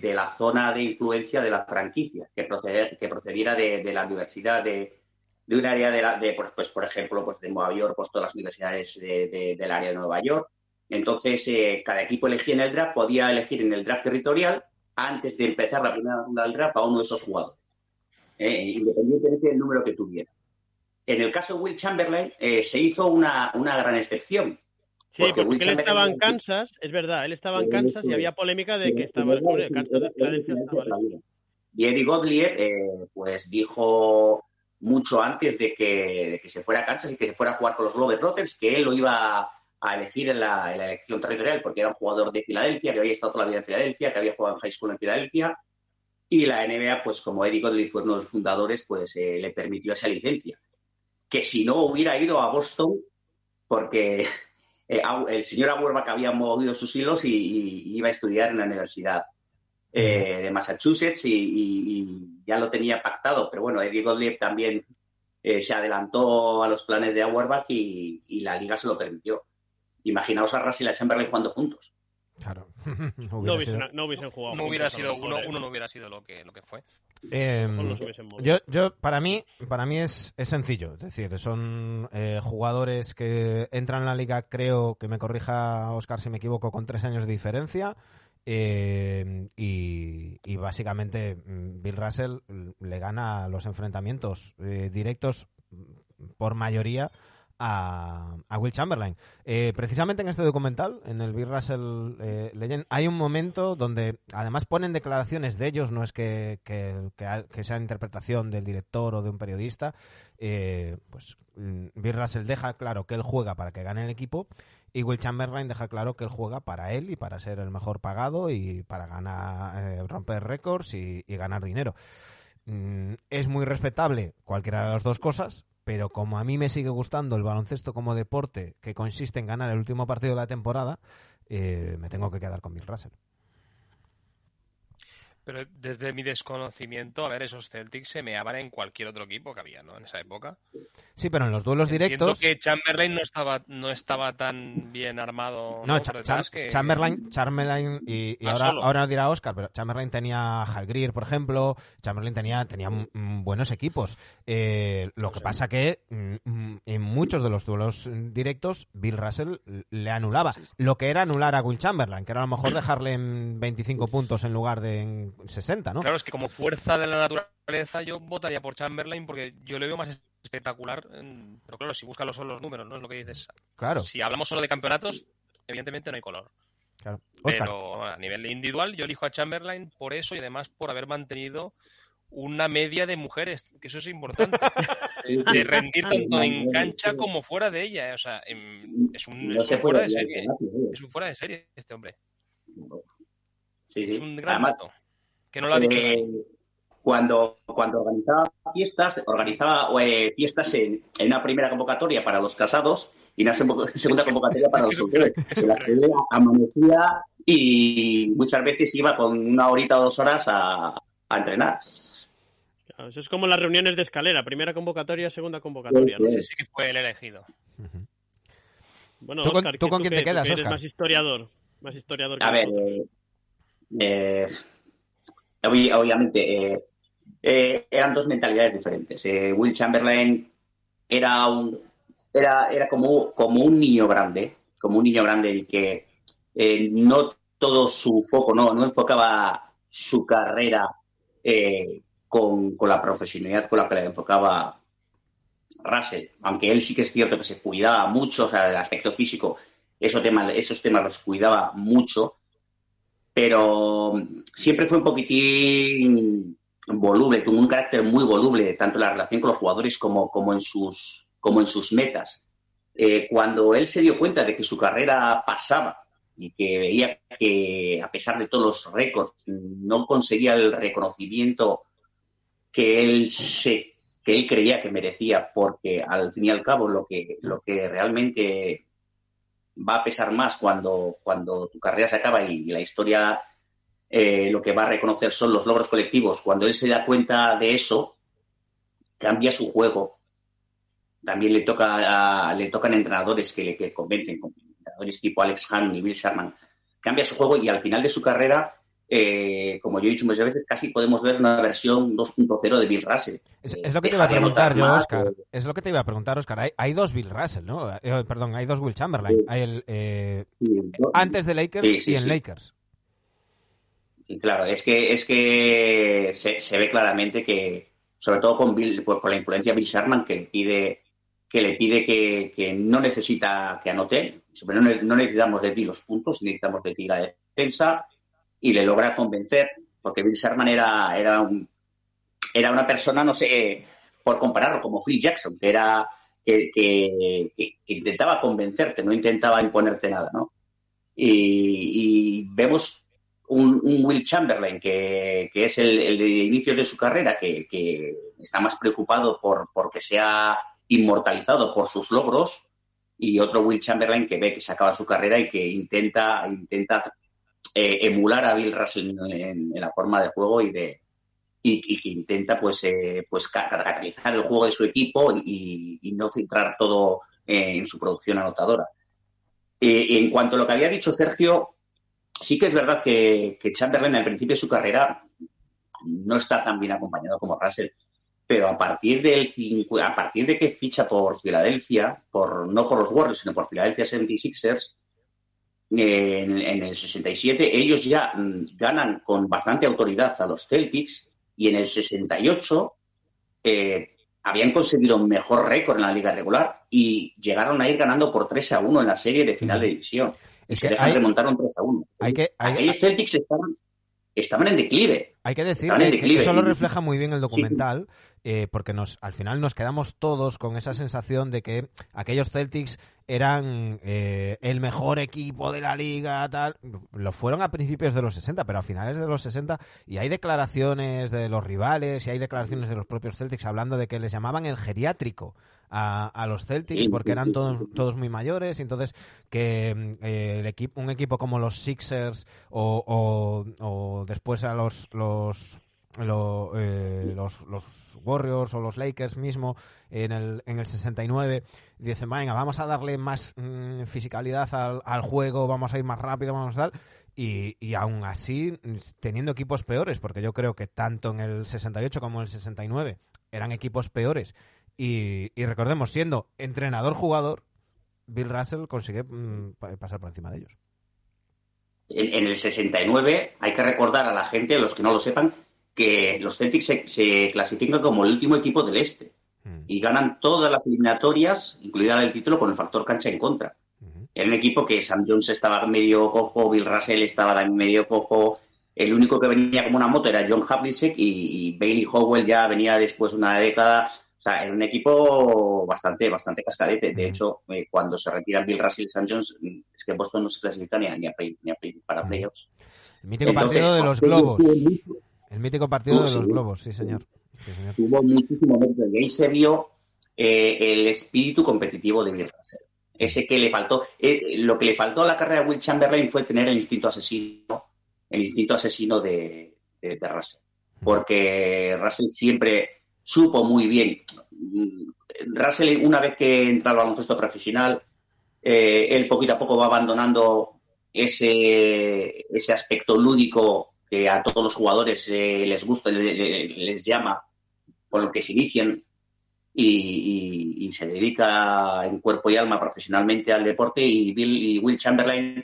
Speaker 5: de, la zona de influencia de la franquicia, que, proceder- que procediera de, de la universidad, de, un área de, la, de pues, pues, por ejemplo, pues de Nueva York, pues todas las universidades de- de- del área de Nueva York. Entonces, eh, cada equipo elegía en el draft, podía elegir en el draft territorial antes de empezar la primera ronda del draft a uno de esos jugadores, independientemente del número que tuviera. En el caso de Will Chamberlain, eh, se hizo una, una gran excepción.
Speaker 4: Sí,
Speaker 5: Porque
Speaker 4: él estaba en Kansas, es verdad, él estaba en Kansas y había polémica de que estaba el Kansas de Filadelfia.
Speaker 5: Y Eddie Godlier, eh, pues dijo mucho antes de que, de que se fuera a Kansas y que se fuera a jugar con los Globetrotters, que él lo iba a elegir en la, en la elección territorial, porque era un jugador de Filadelfia, que había estado toda la vida en Filadelfia, que había jugado en high school en Filadelfia, y la NBA, pues como Eddie Godlier fue uno de los fundadores, pues eh, le permitió esa licencia. Que si no hubiera ido a Boston, porque eh, el señor Auerbach había movido sus hilos y, iba a estudiar en la Universidad eh, de Massachusetts y, y- y ya lo tenía pactado. Pero bueno, Eddie Gottlieb también eh, se adelantó a los planes de Auerbach y, y la liga se lo permitió. Imaginaos a Russell y a Chamberlain jugando juntos.
Speaker 1: Claro.
Speaker 4: No
Speaker 1: Hubiera
Speaker 4: hubiesen,
Speaker 1: sido-
Speaker 4: no hubiesen jugado.
Speaker 3: No hubiera sido uno, uno no hubiera sido lo que, lo que fue.
Speaker 1: Eh,
Speaker 4: movido.
Speaker 1: yo, yo, para mí, para mí es, es sencillo. Es decir, son eh, jugadores que entran en la liga, creo que me corrija Oscar si me equivoco, con tres años de diferencia. eh, y, y básicamente mm, Bill Russell le gana los enfrentamientos eh, directos por mayoría a, a Will Chamberlain. Eh, precisamente en este documental, en el Bill Russell eh, Legend, hay un momento donde además ponen declaraciones de ellos, no es que, que, sea interpretación del director o de un periodista, eh, pues mm, Bill Russell deja claro que él juega para que gane el equipo y Will Chamberlain deja claro que él juega para él y para ser el mejor pagado y para ganar, eh, romper récords y, y ganar dinero. Mm, es muy respetable cualquiera de las dos cosas, pero como a mí me sigue gustando el baloncesto como deporte que consiste en ganar el último partido de la temporada, eh, me tengo que quedar con Bill Russell.
Speaker 3: Pero desde mi desconocimiento, a ver, esos Celtics se meaban en cualquier otro equipo que había, ¿no? En esa época.
Speaker 1: Sí, pero en los duelos
Speaker 3: Entiendo
Speaker 1: directos...
Speaker 3: que Chamberlain no estaba, no estaba tan bien armado
Speaker 1: No. Chamberlain, Chamberlain y, y
Speaker 3: Ah,
Speaker 1: ahora,
Speaker 3: solo.
Speaker 1: ahora dirá Oscar, pero Chamberlain tenía Hal Greer, por ejemplo, Chamberlain tenía, tenía buenos equipos. Eh, lo que pasa que mm, mm, en muchos de los duelos directos Bill Russell le anulaba. Lo que era anular a Will Chamberlain, que era a lo mejor dejarle en 25 puntos en lugar de en 60, ¿no?
Speaker 3: Claro, es que como fuerza de la naturaleza yo votaría por Chamberlain porque yo le veo más espectacular. Pero claro, si buscan son los números, ¿no? Es lo que dices.
Speaker 1: Claro,
Speaker 3: Si hablamos solo de campeonatos, evidentemente no hay color.
Speaker 1: claro. Oscar,
Speaker 3: Pero a nivel individual yo elijo a Chamberlain por eso y además por haber mantenido una media de mujeres, que eso es importante. De rendir tanto en cancha como fuera de ella. O sea, es un, es fuera de serie. Es un fuera de serie este hombre.
Speaker 5: Sí, sí.
Speaker 3: Es un gran
Speaker 5: Además,
Speaker 3: dato. Que no lo ha dicho
Speaker 5: eh, cuando, cuando organizaba fiestas, organizaba eh, fiestas en, en una primera convocatoria para los casados y una seg- segunda convocatoria para los solteros. La él amanecía y muchas veces iba con una horita o dos horas a, a entrenar.
Speaker 4: Claro, Eso es como las reuniones de escalera, primera convocatoria, segunda convocatoria. ¿no?
Speaker 5: Sí,
Speaker 3: Ese sí que fue el elegido.
Speaker 4: Bueno,
Speaker 1: ¿Tú con-
Speaker 4: Óscar,
Speaker 1: tú
Speaker 4: ¿qué-
Speaker 1: con quién te quedas,
Speaker 4: que eres más historiador. Más historiador que
Speaker 5: A ver, eh, obviamente eh, eh, eran dos mentalidades diferentes. Eh, Will Chamberlain era un era, era como, como un niño grande, como un niño grande el que no todo su foco, no, no enfocaba su carrera con, con la profesionalidad con la que la enfocaba Russell, aunque él sí que es cierto que se cuidaba mucho, o sea, el aspecto físico, esos temas, esos temas los cuidaba mucho, pero siempre fue un poquitín voluble, tuvo un carácter muy voluble, tanto en la relación con los jugadores como, como, en, sus, como en sus metas. Eh, cuando él se dio cuenta de que su carrera pasaba y que veía que, a pesar de todos los récords, no conseguía el reconocimiento que él se que él creía que merecía, porque al fin y al cabo lo que, lo que realmente va a pesar más cuando, cuando tu carrera se acaba y, la historia eh, lo que va a reconocer son los logros colectivos. Cuando él se da cuenta de eso, cambia su juego. También le toca a- le tocan entrenadores que le que convencen, entrenadores tipo Alex Hahn y Bill Sherman, cambia su juego y al final de su carrera eh, como yo he dicho muchas veces, casi podemos ver una versión 2.0 de Bill Russell.
Speaker 1: Es,
Speaker 5: Eh,
Speaker 1: es lo que te iba a preguntar yo, Oscar. Es lo que te iba a preguntar, Oscar. Hay, hay dos Bill Russell, ¿no? Eh, perdón, hay dos Will Chamberlain.
Speaker 5: Sí.
Speaker 1: Hay el, eh,
Speaker 5: sí,
Speaker 1: antes de Lakers
Speaker 5: Sí,
Speaker 1: y en. Lakers.
Speaker 5: Claro, es que, es que se, se ve claramente que, sobre todo con Bill, pues, con la influencia de Bill Sherman, que le pide que le pide que, que no necesita que anote, no necesitamos de ti los puntos, necesitamos de ti la defensa, y le logra convencer, porque Bill Sherman era, era un era una persona, no sé, eh, por compararlo, como Phil Jackson, que era que, intentaba convencerte, no intentaba imponerte nada, ¿no? Y, vemos un, Will Chamberlain que, que es el, de inicio de su carrera, que, que está más preocupado por, por que sea inmortalizado por sus logros, y otro Will Chamberlain que ve que se acaba su carrera y que intenta, intenta eh, emular a Bill Russell en, la forma de juego y de y, que intenta pues eh, pues ca- catalizar el juego de su equipo y, y no centrar todo eh, en su producción anotadora. Eh, en cuanto a lo que había dicho Sergio, sí que es verdad que, que Chamberlain al principio de su carrera no está tan bien acompañado como Russell, pero a partir del a partir de que ficha por Filadelfia, por no por los Warriors, sino por Philadelphia 76ers, eh, en, en el 67 ellos ya mm, ganan con bastante autoridad a los Celtics y en el 68 eh, habían conseguido un mejor récord en la liga regular y llegaron a ir ganando por 3 a 1 en la serie de final de división.
Speaker 1: Es
Speaker 5: se
Speaker 1: que
Speaker 5: dejan
Speaker 1: hay-
Speaker 5: remontaron 3 a 1.
Speaker 1: Hay que, hay,
Speaker 5: Aquellos Celtics estaban, estaban en declive.
Speaker 1: hay que decir que, que eso lo refleja muy bien el documental, eh, porque nos, al final nos quedamos todos con esa sensación de que aquellos Celtics eran eh, el mejor equipo de la liga, tal. Lo fueron a principios de los 60, pero a finales de los 60, y hay declaraciones de los rivales y hay declaraciones de los propios Celtics hablando de que les llamaban el geriátrico a, a los Celtics porque eran todos, muy mayores, y entonces que mm, eh, el equipo, un equipo como los Sixers o, o- o después a los los lo- eh, los, los Warriors o los Lakers mismo en el, en el 69 dicen, venga, vamos a darle más mm, fisicalidad al, al juego, vamos a ir más rápido, vamos a tal. Y, y aún así, teniendo equipos peores, porque yo creo que tanto en el 68 como en el 69 eran equipos peores. Y, y recordemos, siendo entrenador-jugador, Bill Russell consigue mm, pa- pasar por encima de ellos.
Speaker 5: En, en el 69 hay que recordar a la gente, los que no lo sepan, que los Celtics se, se clasifican como el último equipo del este
Speaker 1: Mm,
Speaker 5: y ganan todas las eliminatorias, incluida la del título, con el factor cancha en contra. Era un equipo que Sam Jones estaba medio cojo, Bill Russell estaba también medio cojo. El único que venía como una moto era John Havlicek y, y Bailey Howell ya venía después de una década. O sea, era un equipo bastante, bastante cascadete. De hecho, eh, cuando se retiran Bill Russell y Sam Jones, es que Boston no se clasifica ni a, ni a play- ni a play- para playoffs.
Speaker 1: El mítico
Speaker 5: Entonces,
Speaker 1: partido de los globos. El mítico partido
Speaker 5: Uh,
Speaker 1: de los globos, sí, señor. Sí, señor.
Speaker 5: tuvo muchísimo y ahí se vio eh, el espíritu competitivo de Bill Russell. Ese que le faltó, eh, lo que le faltó a la carrera de Will Chamberlain fue tener el instinto asesino, el instinto asesino de, de, de Russell. Porque Russell siempre supo muy bien. Russell, una vez que entra al baloncesto profesional, eh, él poquito a poco va abandonando ese, ese aspecto lúdico que a todos los jugadores eh, les gusta, le- le- les llama, con lo que se inician y, y- y se dedica en cuerpo y alma profesionalmente al deporte y Bill y Will Chamberlain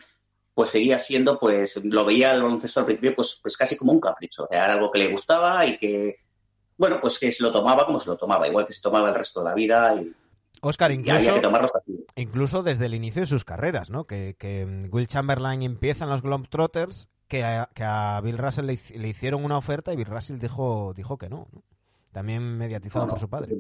Speaker 5: pues seguía siendo pues lo veía el baloncesto al principio pues pues casi como un capricho era algo que le gustaba y que bueno pues que se lo tomaba como se lo tomaba igual que se tomaba el resto de la vida y,
Speaker 1: Oscar, incluso, incluso desde el inicio de sus carreras, ¿no? Que, que Will Chamberlain empieza en los Globetrotters, que a, que a Bill Russell le, le hicieron una oferta y Bill Russell dijo, dijo que no, ¿no? También mediatizado por su padre.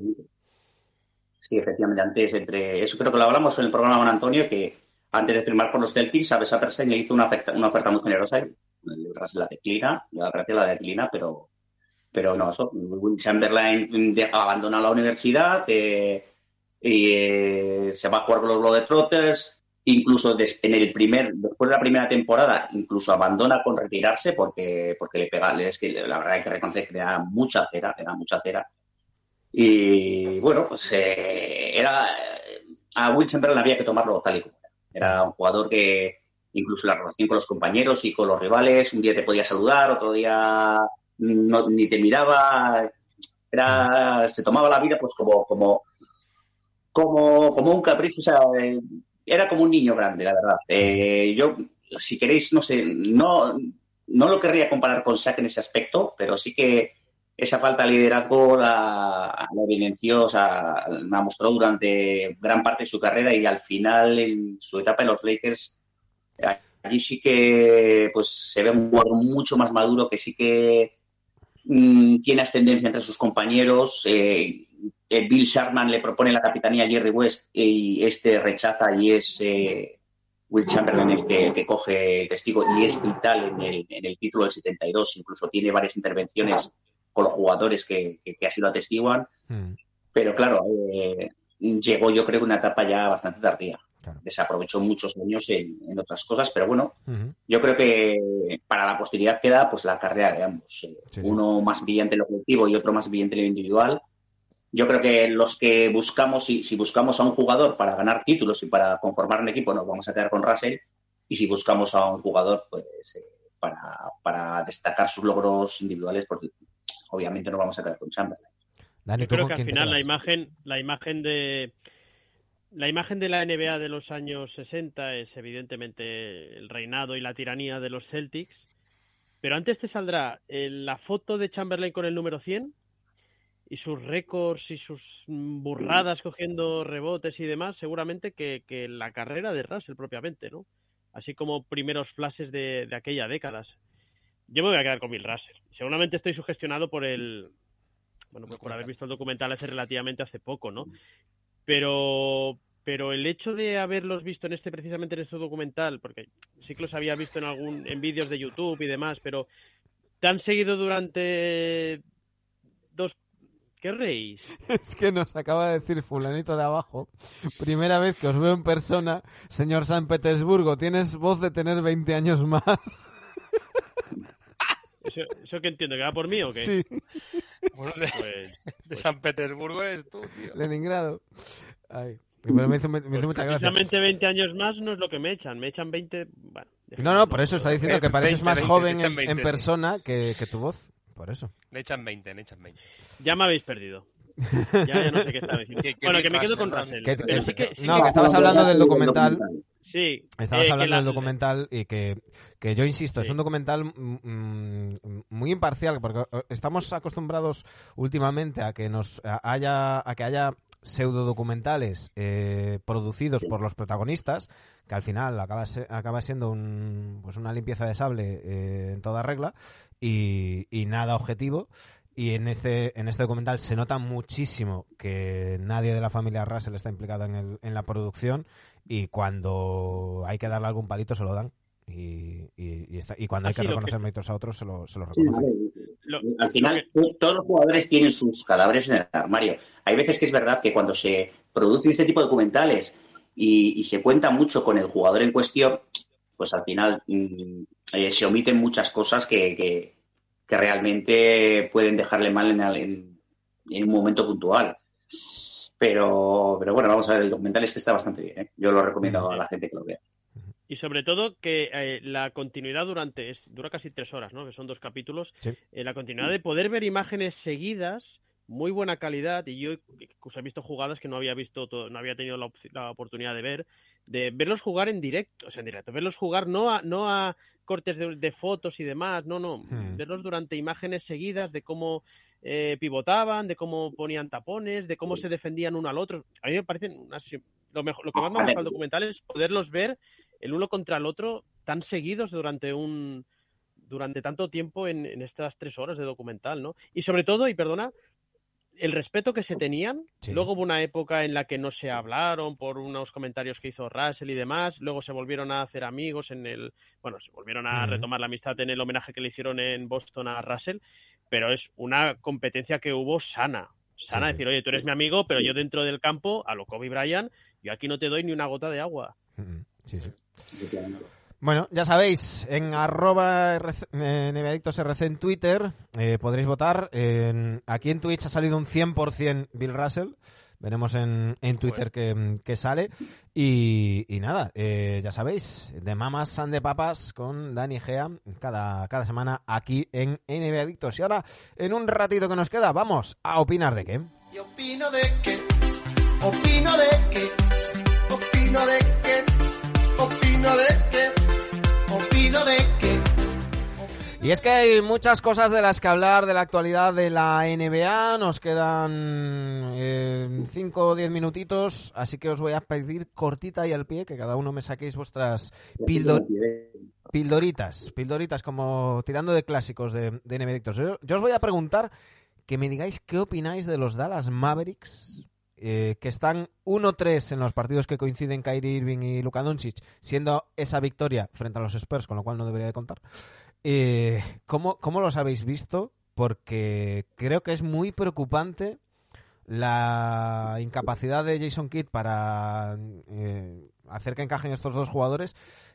Speaker 5: Sí, efectivamente, antes entre. Eso creo que lo hablamos en el programa con Antonio, que antes de firmar por los Celtics, a Besa le hizo una oferta, una oferta muy generosa. el Russell la declina, la declina, pero, pero no, eso. Will Chamberlain abandona la universidad eh, y eh, se va a jugar con los Globetrotters. Incluso en el primer, después de la primera temporada, incluso abandona con retirarse porque, porque le pega, es que la verdad hay que reconocer que le da mucha cera, le da mucha cera. Y bueno, pues eh, era a Will Chamberlain había que tomarlo tal y como era. Era un jugador que, incluso la relación con los compañeros y con los rivales. Un día te podía saludar, otro día no, ni te miraba. Era, se tomaba la vida pues como, como, como, como un capricho, o sea, eh, era como un niño grande, la verdad. Eh, yo, si queréis, no sé, no, no lo querría comparar con Shaq en ese aspecto, pero sí que esa falta de liderazgo la, la evidenció, o sea, la mostró durante gran parte de su carrera y al final, en su etapa en los Lakers, allí sí que pues se ve un jugador mucho más maduro que sí que mm, tiene ascendencia entre sus compañeros. Eh, eh, Bill Sharman le propone la capitanía a Jerry West y este rechaza y es eh, Will Chamberlain el que, coge el testigo y es vital en el, en el título del 72. Incluso tiene varias intervenciones con los jugadores que, que, que así lo atestiguan.
Speaker 1: Mm,
Speaker 5: Pero claro, eh, llegó yo creo que una etapa ya bastante tardía.
Speaker 1: Claro.
Speaker 5: Desaprovechó muchos años en, en otras cosas, pero bueno, yo creo que para la posteridad queda pues la carrera de ambos. Eh,
Speaker 1: Sí, sí.
Speaker 5: Uno más brillante en lo colectivo y otro más brillante en lo individual. Yo creo que los que buscamos, si, si buscamos a un jugador para ganar títulos y para conformar un equipo, nos vamos a quedar con Russell. Y si buscamos a un jugador, pues eh, para, para destacar sus logros individuales, pues obviamente nos vamos a quedar con Chamberlain.
Speaker 1: Dani,
Speaker 4: Yo
Speaker 1: ¿tú
Speaker 4: creo que al final la imagen, la imagen de la imagen de la NBA de los años 60 es evidentemente el reinado y la tiranía de los Celtics, pero antes te saldrá eh, la foto de Chamberlain con el número 100 y sus récords y sus burradas cogiendo rebotes y demás, seguramente que, que la carrera de Russell propiamente, ¿no? Así como primeros flashes de, de aquella décadas. Yo me voy a quedar con Bill Russell. Seguramente estoy sugestionado por el, bueno, pues por haber visto el documental ese relativamente hace poco, ¿no? Pero, pero el hecho de haberlos visto en este, precisamente en este documental, porque sí que los había visto en algún, en vídeos de YouTube y demás, pero te han seguido durante dos, ¿qué reís?
Speaker 1: Es que nos acaba de decir fulanito de abajo, primera vez que os veo en persona, señor San Petersburgo, tienes voz de tener 20 años más.
Speaker 4: ¿Eso, eso que entiendo? ¿Que va por mí o qué?
Speaker 1: Sí,
Speaker 3: Bueno, de,
Speaker 4: Pues,
Speaker 3: de San Petersburgo eres tú, tío.
Speaker 1: Leningrado. Ay, pero me hizo, me hizo mucha gracia.
Speaker 4: precisamente 20 años más no es lo que me echan, me echan 20, bueno.
Speaker 1: No, no, por eso está diciendo que
Speaker 3: Eh,
Speaker 1: pareces
Speaker 3: 20,
Speaker 1: más
Speaker 3: 20,
Speaker 1: joven
Speaker 3: echan
Speaker 1: en,
Speaker 3: 20,
Speaker 1: en
Speaker 3: sí.
Speaker 1: persona que, que tu voz. Por eso.
Speaker 3: Le echan 20, le echan 20.
Speaker 4: Ya me habéis perdido. Ya, ya no sé qué estaba diciendo.
Speaker 3: Que- que
Speaker 4: Bueno, que me quedo con
Speaker 3: Russell.
Speaker 1: Que- que-
Speaker 4: sí que, sí
Speaker 1: no,
Speaker 4: que-
Speaker 1: que estabas hablando del documental.
Speaker 4: Sí.
Speaker 1: Estabas
Speaker 4: eh,
Speaker 1: hablando
Speaker 4: la-
Speaker 1: del documental y que, que yo insisto, es
Speaker 4: Sí.
Speaker 1: un documental mm, mm, muy imparcial porque eh, estamos acostumbrados últimamente a que nos haya a que haya pseudo documentales eh, producidos por los protagonistas que al final acaba se- acaba siendo un, pues una limpieza de sable eh, en toda regla y, y nada objetivo y en este en este documental se nota muchísimo que nadie de la familia Russell está implicado en, el, en la producción y cuando hay que darle algún palito se lo dan y, y, y está- y cuando hay que
Speaker 4: que
Speaker 1: reconocer
Speaker 4: es-
Speaker 1: méritos a otros se lo, se lo
Speaker 5: Sí,
Speaker 1: reconocen.
Speaker 4: lo-
Speaker 5: Al final,
Speaker 4: lo que-
Speaker 5: todos los jugadores tienen sus cadáveres en el armario. Hay veces que es verdad que cuando se producen este tipo de documentales y, y se cuenta mucho con el jugador en cuestión, pues al final mm, eh, se omiten muchas cosas que, que- que realmente pueden dejarle mal en, al- en- en un momento puntual. Pero, pero bueno, vamos a ver, el documental este está bastante bien. ¿eh? Yo lo recomiendo a la gente que lo vea.
Speaker 4: Y sobre todo que eh, la continuidad durante, es- dura casi tres horas, ¿no? Que son dos capítulos.
Speaker 1: Sí.
Speaker 4: Eh, la continuidad de poder ver imágenes seguidas, muy buena calidad, y yo incluso he visto jugadas que no había visto, todo- no había tenido la, op- la oportunidad de ver, de verlos jugar en directo, o sea, en directo, verlos jugar no a, no a cortes de, de fotos y demás, no, no,
Speaker 1: Hmm.
Speaker 4: verlos durante imágenes seguidas de cómo eh, pivotaban, de cómo ponían tapones, de cómo se defendían uno al otro. A mí me parecen unas, lo, mejor, lo que más me gusta del documental es poderlos ver el uno contra el otro tan seguidos durante un durante tanto tiempo en, en estas tres horas de documental, ¿no? Y sobre todo, y perdona, el respeto que se tenían.
Speaker 1: Sí.
Speaker 4: Luego hubo una época en la que no se hablaron por unos comentarios que hizo Russell y demás. Luego se volvieron a hacer amigos en el. Bueno, se volvieron a retomar la amistad en el homenaje que le hicieron en Boston a Russell. Pero es una competencia que hubo sana. Sana,
Speaker 1: Sí,
Speaker 4: decir, oye, tú eres mi amigo, pero yo dentro del campo, a lo Kobe Bryant, yo aquí no te doy ni una gota de agua.
Speaker 1: Sí, sí. Bueno, ya sabéis, en arroba RC eh, Neveadictos RC en Twitter eh, podréis votar. En- aquí en Twitch ha salido un 100% Bill Russell. Veremos en, en Twitter qué, qué sale. Y, y nada, eh, ya sabéis, de mamas san de papas con Dani Gea cada, cada semana aquí en NBA Adictos. Y ahora, en un ratito que nos queda, vamos a opinar de qué.
Speaker 6: Y opino de que, opino de que, opino de que, opino de que, opino de que.
Speaker 1: Y es que hay muchas cosas de las que hablar de la actualidad de la NBA. Nos quedan 5 o 10 minutitos, así que os voy a pedir cortita y al pie que cada uno me saquéis vuestras pildoritas, pildoritas como tirando de clásicos de, de NBA yo os voy a preguntar que me digáis qué opináis de los Dallas Mavericks, eh, que están 1-3 en los partidos que coinciden Kyrie Irving y Luka Doncic, siendo esa victoria frente a los Spurs, con lo cual no debería de contar. Eh, ¿cómo, ¿Cómo los habéis visto? Porque creo que es muy preocupante la incapacidad de Jason Kidd para eh, hacer que encajen estos dos jugadores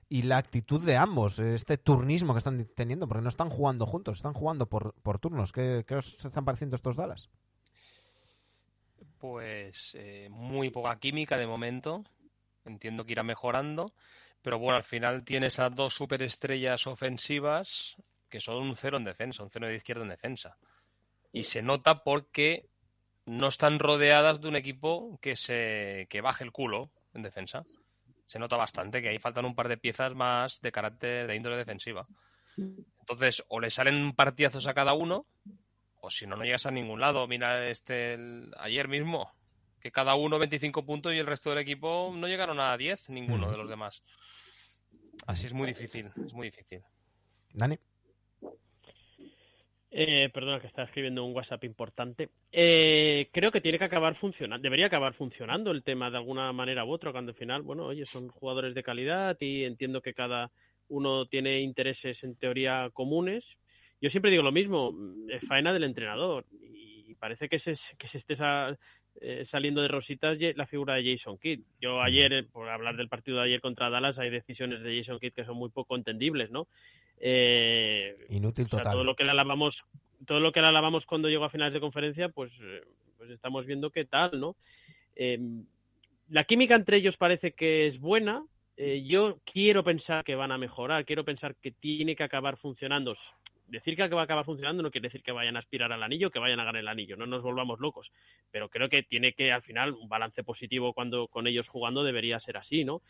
Speaker 1: y la actitud de ambos, este turnismo que están teniendo, porque no están jugando juntos, están jugando por, turnos. ¿Qué, ¿Qué os están pareciendo estos Dallas?
Speaker 3: Pues eh, muy poca química de momento. Entiendo que irá mejorando. Pero bueno, al final tienes a dos superestrellas ofensivas que son un cero en defensa, un cero de izquierda en defensa. Y se nota porque no están rodeadas de un equipo que se que baje el culo en defensa. Se nota bastante que ahí faltan un par de piezas más de carácter de índole defensiva. Entonces, o le salen partidazos a cada uno, o si no, no llegas a ningún lado. Mira, este el- ayer mismo, que cada uno 25 puntos y el resto del equipo no llegaron a 10, ninguno de los demás. Así es muy difícil, es muy difícil.
Speaker 1: Dani.
Speaker 4: Eh, perdona que está escribiendo un WhatsApp importante. Eh, creo que tiene que acabar funcionando, debería acabar funcionando el tema de alguna manera u otra, cuando al final, bueno, oye, son jugadores de calidad y entiendo que cada uno tiene intereses en teoría comunes. Yo siempre digo lo mismo, mm, es faena del entrenador y parece que se, que se esté eh, saliendo de rositas la figura de Jason Kidd. Yo ayer, eh, por hablar del partido de ayer contra Dallas, hay decisiones de Jason Kidd que son muy poco entendibles, ¿no? Eh,
Speaker 1: Inútil
Speaker 4: o sea,
Speaker 1: total.
Speaker 4: todo lo que le alabamos, todo lo que le alabamos cuando llegó a finales de conferencia, pues, eh, pues estamos viendo qué tal, ¿no? Eh, la química entre ellos parece que es buena. Yo quiero pensar que van a mejorar, quiero pensar que tiene que acabar funcionando. Decir que va a acabar funcionando no quiere decir que vayan a aspirar al anillo, que vayan a ganar el anillo, no nos volvamos locos. Pero creo que tiene que, al final, un balance positivo cuando con ellos jugando debería ser así, ¿no?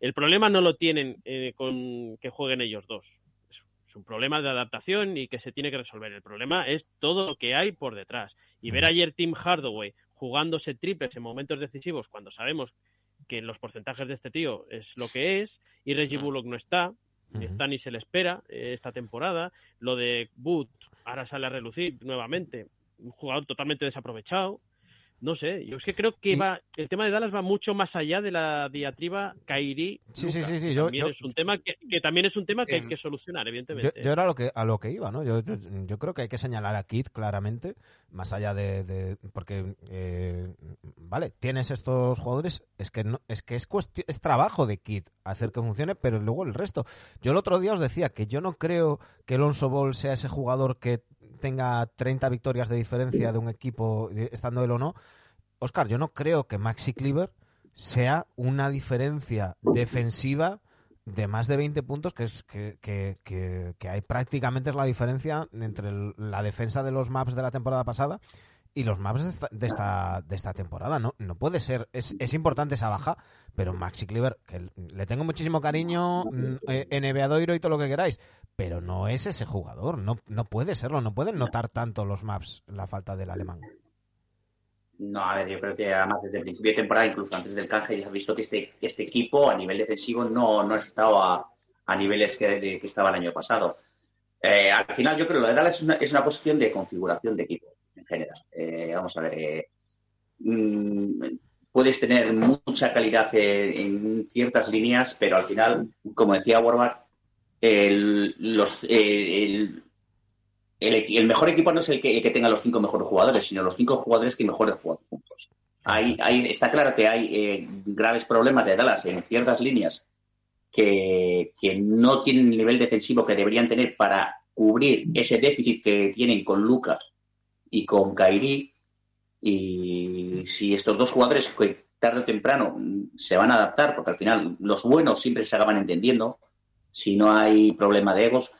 Speaker 4: El problema no lo tienen eh, con que jueguen ellos dos. Es, es un problema de adaptación y que se tiene que resolver. El problema es todo lo que hay por detrás. Y ver ayer Tim Hardaway jugándose triples en momentos decisivos cuando sabemos que los porcentajes de este tío es lo que es y Reggie Bullock no está,
Speaker 1: Ujú.
Speaker 4: está ni se le espera eh, esta temporada. Lo de Boot ahora sale a relucir nuevamente. Un jugador totalmente desaprovechado. No sé, yo es que creo que va el tema de Dallas va mucho más allá de la diatriba Kairi.
Speaker 1: Sí, sí, sí, sí, yo-
Speaker 4: también
Speaker 1: yo-
Speaker 4: es un tema que, que también es un tema que hay
Speaker 3: Em,
Speaker 4: que solucionar, evidentemente.
Speaker 1: yo era lo que, a lo que iba, ¿no? Yo, yo, creo que hay que señalar a Kit claramente, más allá de... de- porque, eh, vale, tienes estos jugadores, es que no, es que es, cuestión, es trabajo de Kit hacer que funcione, pero luego el resto. Yo el otro día os decía que yo no creo que Alonso Ball sea ese jugador que tenga 30 victorias de diferencia de un equipo, estando él o no. Oscar, yo no creo que Maxi Cleaver sea una diferencia defensiva de más de 20 puntos, que es que, que, que, hay prácticamente es la diferencia entre la defensa de los maps de la temporada pasada y los maps de esta, de esta, de esta temporada. No, no puede ser. Es, es importante esa baja, pero Maxi Cleaver, que le tengo muchísimo cariño, mm, eh, NBA Doiro y todo lo que queráis, pero no es ese jugador. No, no puede serlo. No pueden notar tanto los maps la falta del alemán.
Speaker 5: No, a ver, yo creo que además desde el principio de temporada, incluso antes del canje, ya has visto que este, este equipo a nivel defensivo no, no ha estado a, niveles que estaba el año pasado. Eh, al final, yo creo que lo de Dallas es una, es una cuestión de configuración de equipo en general. Eh, vamos a ver, eh, mm, puedes tener mucha calidad eh, en ciertas líneas, pero al final, como decía Warback, el, el, el, mejor equipo no es el que, que tenga los cinco mejores jugadores, sino los cinco jugadores que mejores juegan juntos. Hay, hay, está claro que hay graves problemas de Dallas en ciertas líneas que, que no tienen el nivel defensivo que deberían tener para cubrir ese déficit que tienen con Lucas y con Kairi. Y si estos dos jugadores que tarde o temprano se van a adaptar, porque al final los buenos siempre se acaban entendiendo, si no hay problema de egos,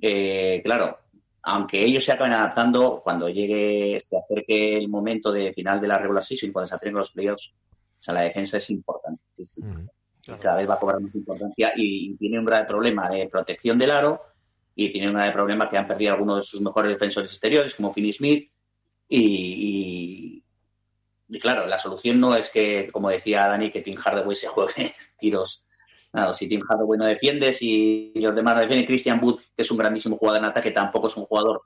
Speaker 5: eh, claro, aunque ellos se acaben adaptando, cuando llegue, se acerque el momento de final de la regular season, cuando se acerquen los playoffs, o sea, la defensa es importante.
Speaker 1: Mm.
Speaker 5: Cada vez va a cobrar más importancia y, y tiene un grave problema de protección del aro y tiene un grave problema que han perdido algunos de sus mejores defensores exteriores, como Finney Smith. Y, claro, la solución no es que, como decía Dani, que Tim Hardaway se juegue tiros. Si Tim Hardaway no defiende, si los demás no defienden, Christian Wood, que es un grandísimo jugador en ataque, tampoco es un jugador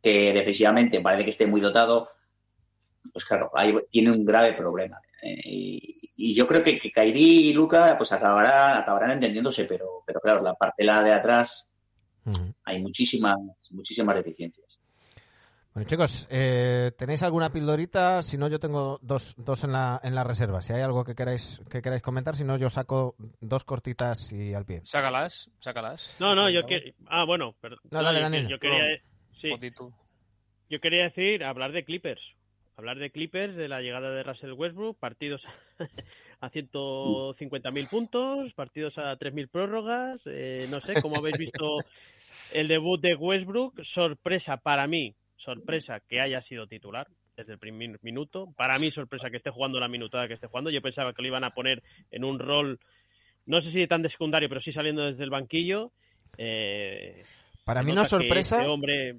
Speaker 5: que defensivamente parece que esté muy dotado, pues claro, ahí tiene un grave problema. Eh, y, yo creo que, que Kairi y Luca pues acabará, acabarán entendiéndose, pero, pero claro, la parte la de atrás Hay muchísimas, muchísimas deficiencias.
Speaker 1: Bueno, chicos, eh, ¿tenéis alguna pildorita? Si no, yo tengo dos, dos en, la, en la reserva. Si hay algo que queráis, que queráis comentar, si no, yo saco dos cortitas y al pie.
Speaker 3: Sácalas, sácalas.
Speaker 4: No, no, yo quiero. Ah, bueno, perdón.
Speaker 1: No, dale,
Speaker 4: yo,
Speaker 1: Daniel.
Speaker 4: yo quería. Sí, yo quería decir, hablar de Clippers. Hablar de Clippers, de la llegada de Russell Westbrook, partidos a 150.000 puntos, partidos a 3.000 prórrogas. eh, no sé, ¿cómo habéis visto el debut de Westbrook? Sorpresa para mí, sorpresa que haya sido titular desde el primer minuto. Para mí, sorpresa que esté jugando la minutada que esté jugando. Yo pensaba que lo iban a poner en un rol, no sé si tan de secundario, pero sí saliendo desde el banquillo. Eh,
Speaker 1: Para mí no sorpresa.
Speaker 4: Este hombre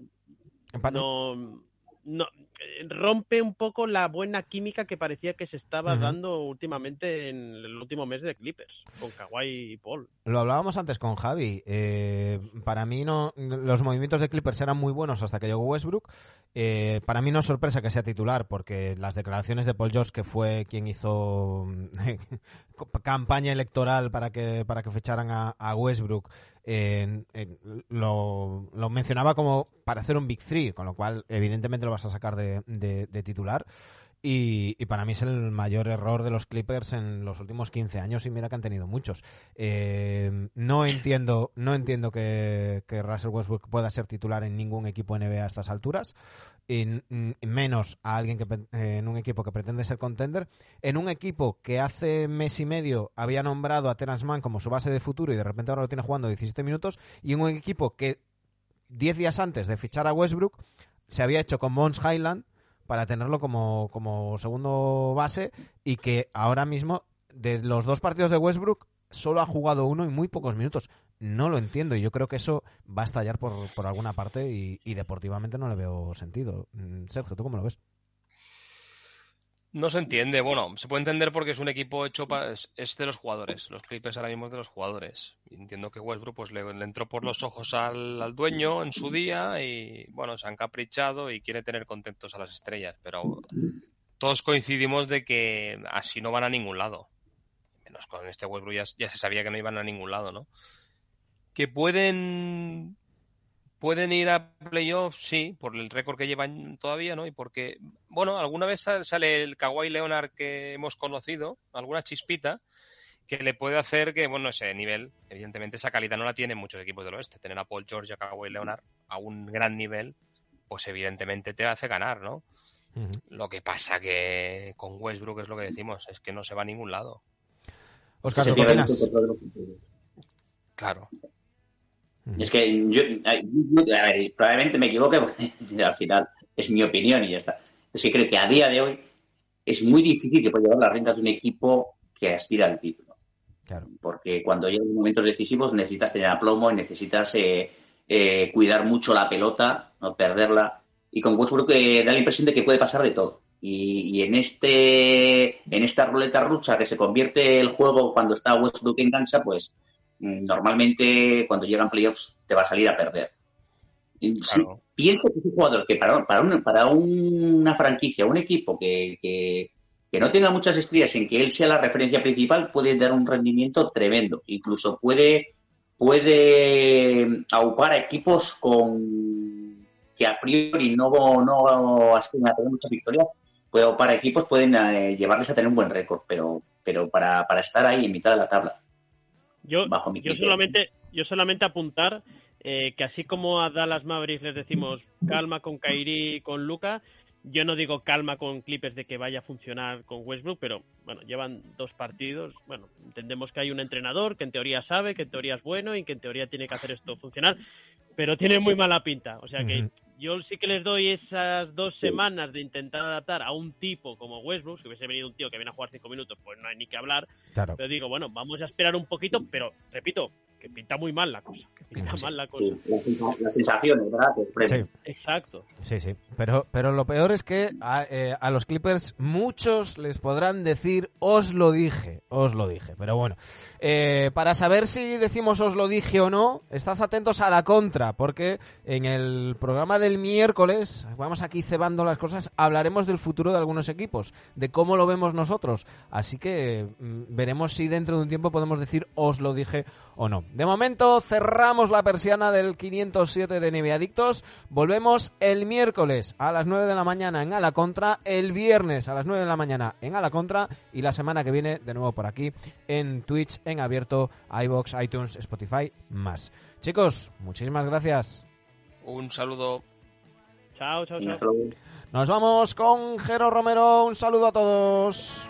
Speaker 4: no, no eh, rompe un poco la buena química que parecía que se estaba dando últimamente en el último mes de Clippers con Kawhi y Paul.
Speaker 1: Lo hablábamos antes con Javi. eh, para mí no, los movimientos de Clippers eran muy buenos hasta que llegó Westbrook. Eh, para mí no es sorpresa que sea titular, porque las declaraciones de Paul George, que fue quien hizo campaña electoral para que para que ficharan a, a Westbrook, lo, lo mencionaba como para hacer un Big Three, con lo cual evidentemente lo vas a sacar de, de- de titular. Y, y para mí es el mayor error de los Clippers en los últimos 15 años y mira que han tenido muchos. Eh, no entiendo, no entiendo que, Russell Westbrook pueda ser titular en ningún equipo NBA a estas alturas, y, menos a alguien que eh, en un equipo que pretende ser contender, en un equipo que hace mes y medio había nombrado a Terence como su base de futuro y de repente ahora lo tiene jugando 17 minutos, y en un equipo que 10 días antes de fichar a Westbrook se había hecho con Mons Highland para tenerlo como, como segundo base y que ahora mismo de los dos partidos de Westbrook solo ha jugado uno y muy pocos minutos. No lo entiendo y yo creo que eso va a estallar por, por alguna parte y, y deportivamente no le veo sentido. Mm, Sergio, ¿tú cómo lo ves?
Speaker 3: No se entiende. Bueno, se puede entender porque es un equipo hecho para... Es, de los jugadores. Los Clippers ahora mismo es de los jugadores. Entiendo que Westbrook pues, le, entró por los ojos al, al dueño en su día y, bueno, se han caprichado y quiere tener contentos a las estrellas. Pero todos coincidimos de que así no van a ningún lado. Menos con este Westbrook ya se sabía que no iban a ningún lado, ¿no? Que pueden pueden ir a playoffs, sí, por el récord que llevan todavía, ¿no? Y porque, bueno, alguna vez sal- sale el Kawhi Leonard que hemos conocido, alguna chispita, que le puede hacer que, bueno, ese nivel, evidentemente esa calidad no la tienen muchos equipos del oeste. Tener a Paul George y a Kawhi Leonard a un gran nivel, pues evidentemente te hace ganar, ¿no? Lo que pasa que con Westbrook es lo que decimos, es que no se va a ningún lado.
Speaker 1: Oscar,
Speaker 5: Se
Speaker 1: ¿tú qué opinas?
Speaker 3: Claro.
Speaker 5: Es que yo, yo- a ver, probablemente me equivoque, porque al final es mi opinión y ya está. Es que creo que a día de hoy es muy difícil que pueda llevar las rentas de un equipo que aspira al título.
Speaker 1: Claro.
Speaker 5: Porque cuando llegan momentos decisivos necesitas tener aplomo y necesitas eh, eh, cuidar mucho la pelota, no perderla. Y con Westbrook eh, da la impresión de que puede pasar de todo. Y, y en este en esta ruleta rusa que se convierte el juego cuando está Westbrook en cancha, pues normalmente cuando llegan playoffs te va a salir a perder. Sí,
Speaker 3: Claro.
Speaker 5: pienso que es un jugador que para, para, un- para una franquicia, un equipo que, que, que no tenga muchas estrellas en que él sea la referencia principal, puede dar un rendimiento tremendo. Incluso puede, puede aupar a equipos con que a priori no, no aspiran a tener muchas victorias, puede aupar a equipos, pueden eh, llevarles a tener un buen récord, pero, pero para, para estar ahí en mitad de la tabla,
Speaker 4: Yo,
Speaker 5: bajo mi
Speaker 4: yo
Speaker 5: criterio.
Speaker 4: solamente, yo solamente apuntar eh, que así como a Dallas Mavericks les decimos calma con Kairi y con Luca, Yo no digo calma con Clippers de que vaya a funcionar con Westbrook, pero bueno, llevan dos partidos. Bueno, entendemos que hay un entrenador que en teoría sabe, que en teoría es bueno y que en teoría tiene que hacer esto funcionar, pero tiene muy mala pinta. O sea que. Yo sí que les doy esas dos semanas de intentar adaptar a un tipo como Westbrook. Si hubiese venido un tío que viene a jugar cinco minutos, pues no hay ni que hablar.
Speaker 1: Claro.
Speaker 4: Pero digo, bueno, vamos a esperar un poquito, pero repito, que pinta muy mal la cosa. Que pinta
Speaker 1: Sí.
Speaker 4: mal la cosa.
Speaker 5: Sí, las sensa- las sensaciones, ¿verdad? Que
Speaker 1: Sí.
Speaker 4: Exacto.
Speaker 1: sí, sí. Pero, pero lo peor es que a, eh, a los Clippers muchos les podrán decir os lo dije, os lo dije. Pero bueno, eh, para saber si decimos os lo dije o no, estad atentos a la contra, porque en el programa del miércoles, vamos aquí cebando las cosas, hablaremos del futuro de algunos equipos, de cómo lo vemos nosotros. Así que mm, veremos si dentro de un tiempo podemos decir os lo dije o no. De momento cerramos la persiana del 507 de NBA Adictos. Volvemos el miércoles a las 9 de la mañana en A la Contra, el viernes a las 9 de la mañana en A la Contra y la semana que viene de nuevo por aquí en Twitch, en abierto, iBox, iTunes, Spotify, más. Chicos, muchísimas gracias.
Speaker 3: Un saludo.
Speaker 4: Chao, chao, chao.
Speaker 1: Nos vamos con Jero Romero. Un saludo a todos.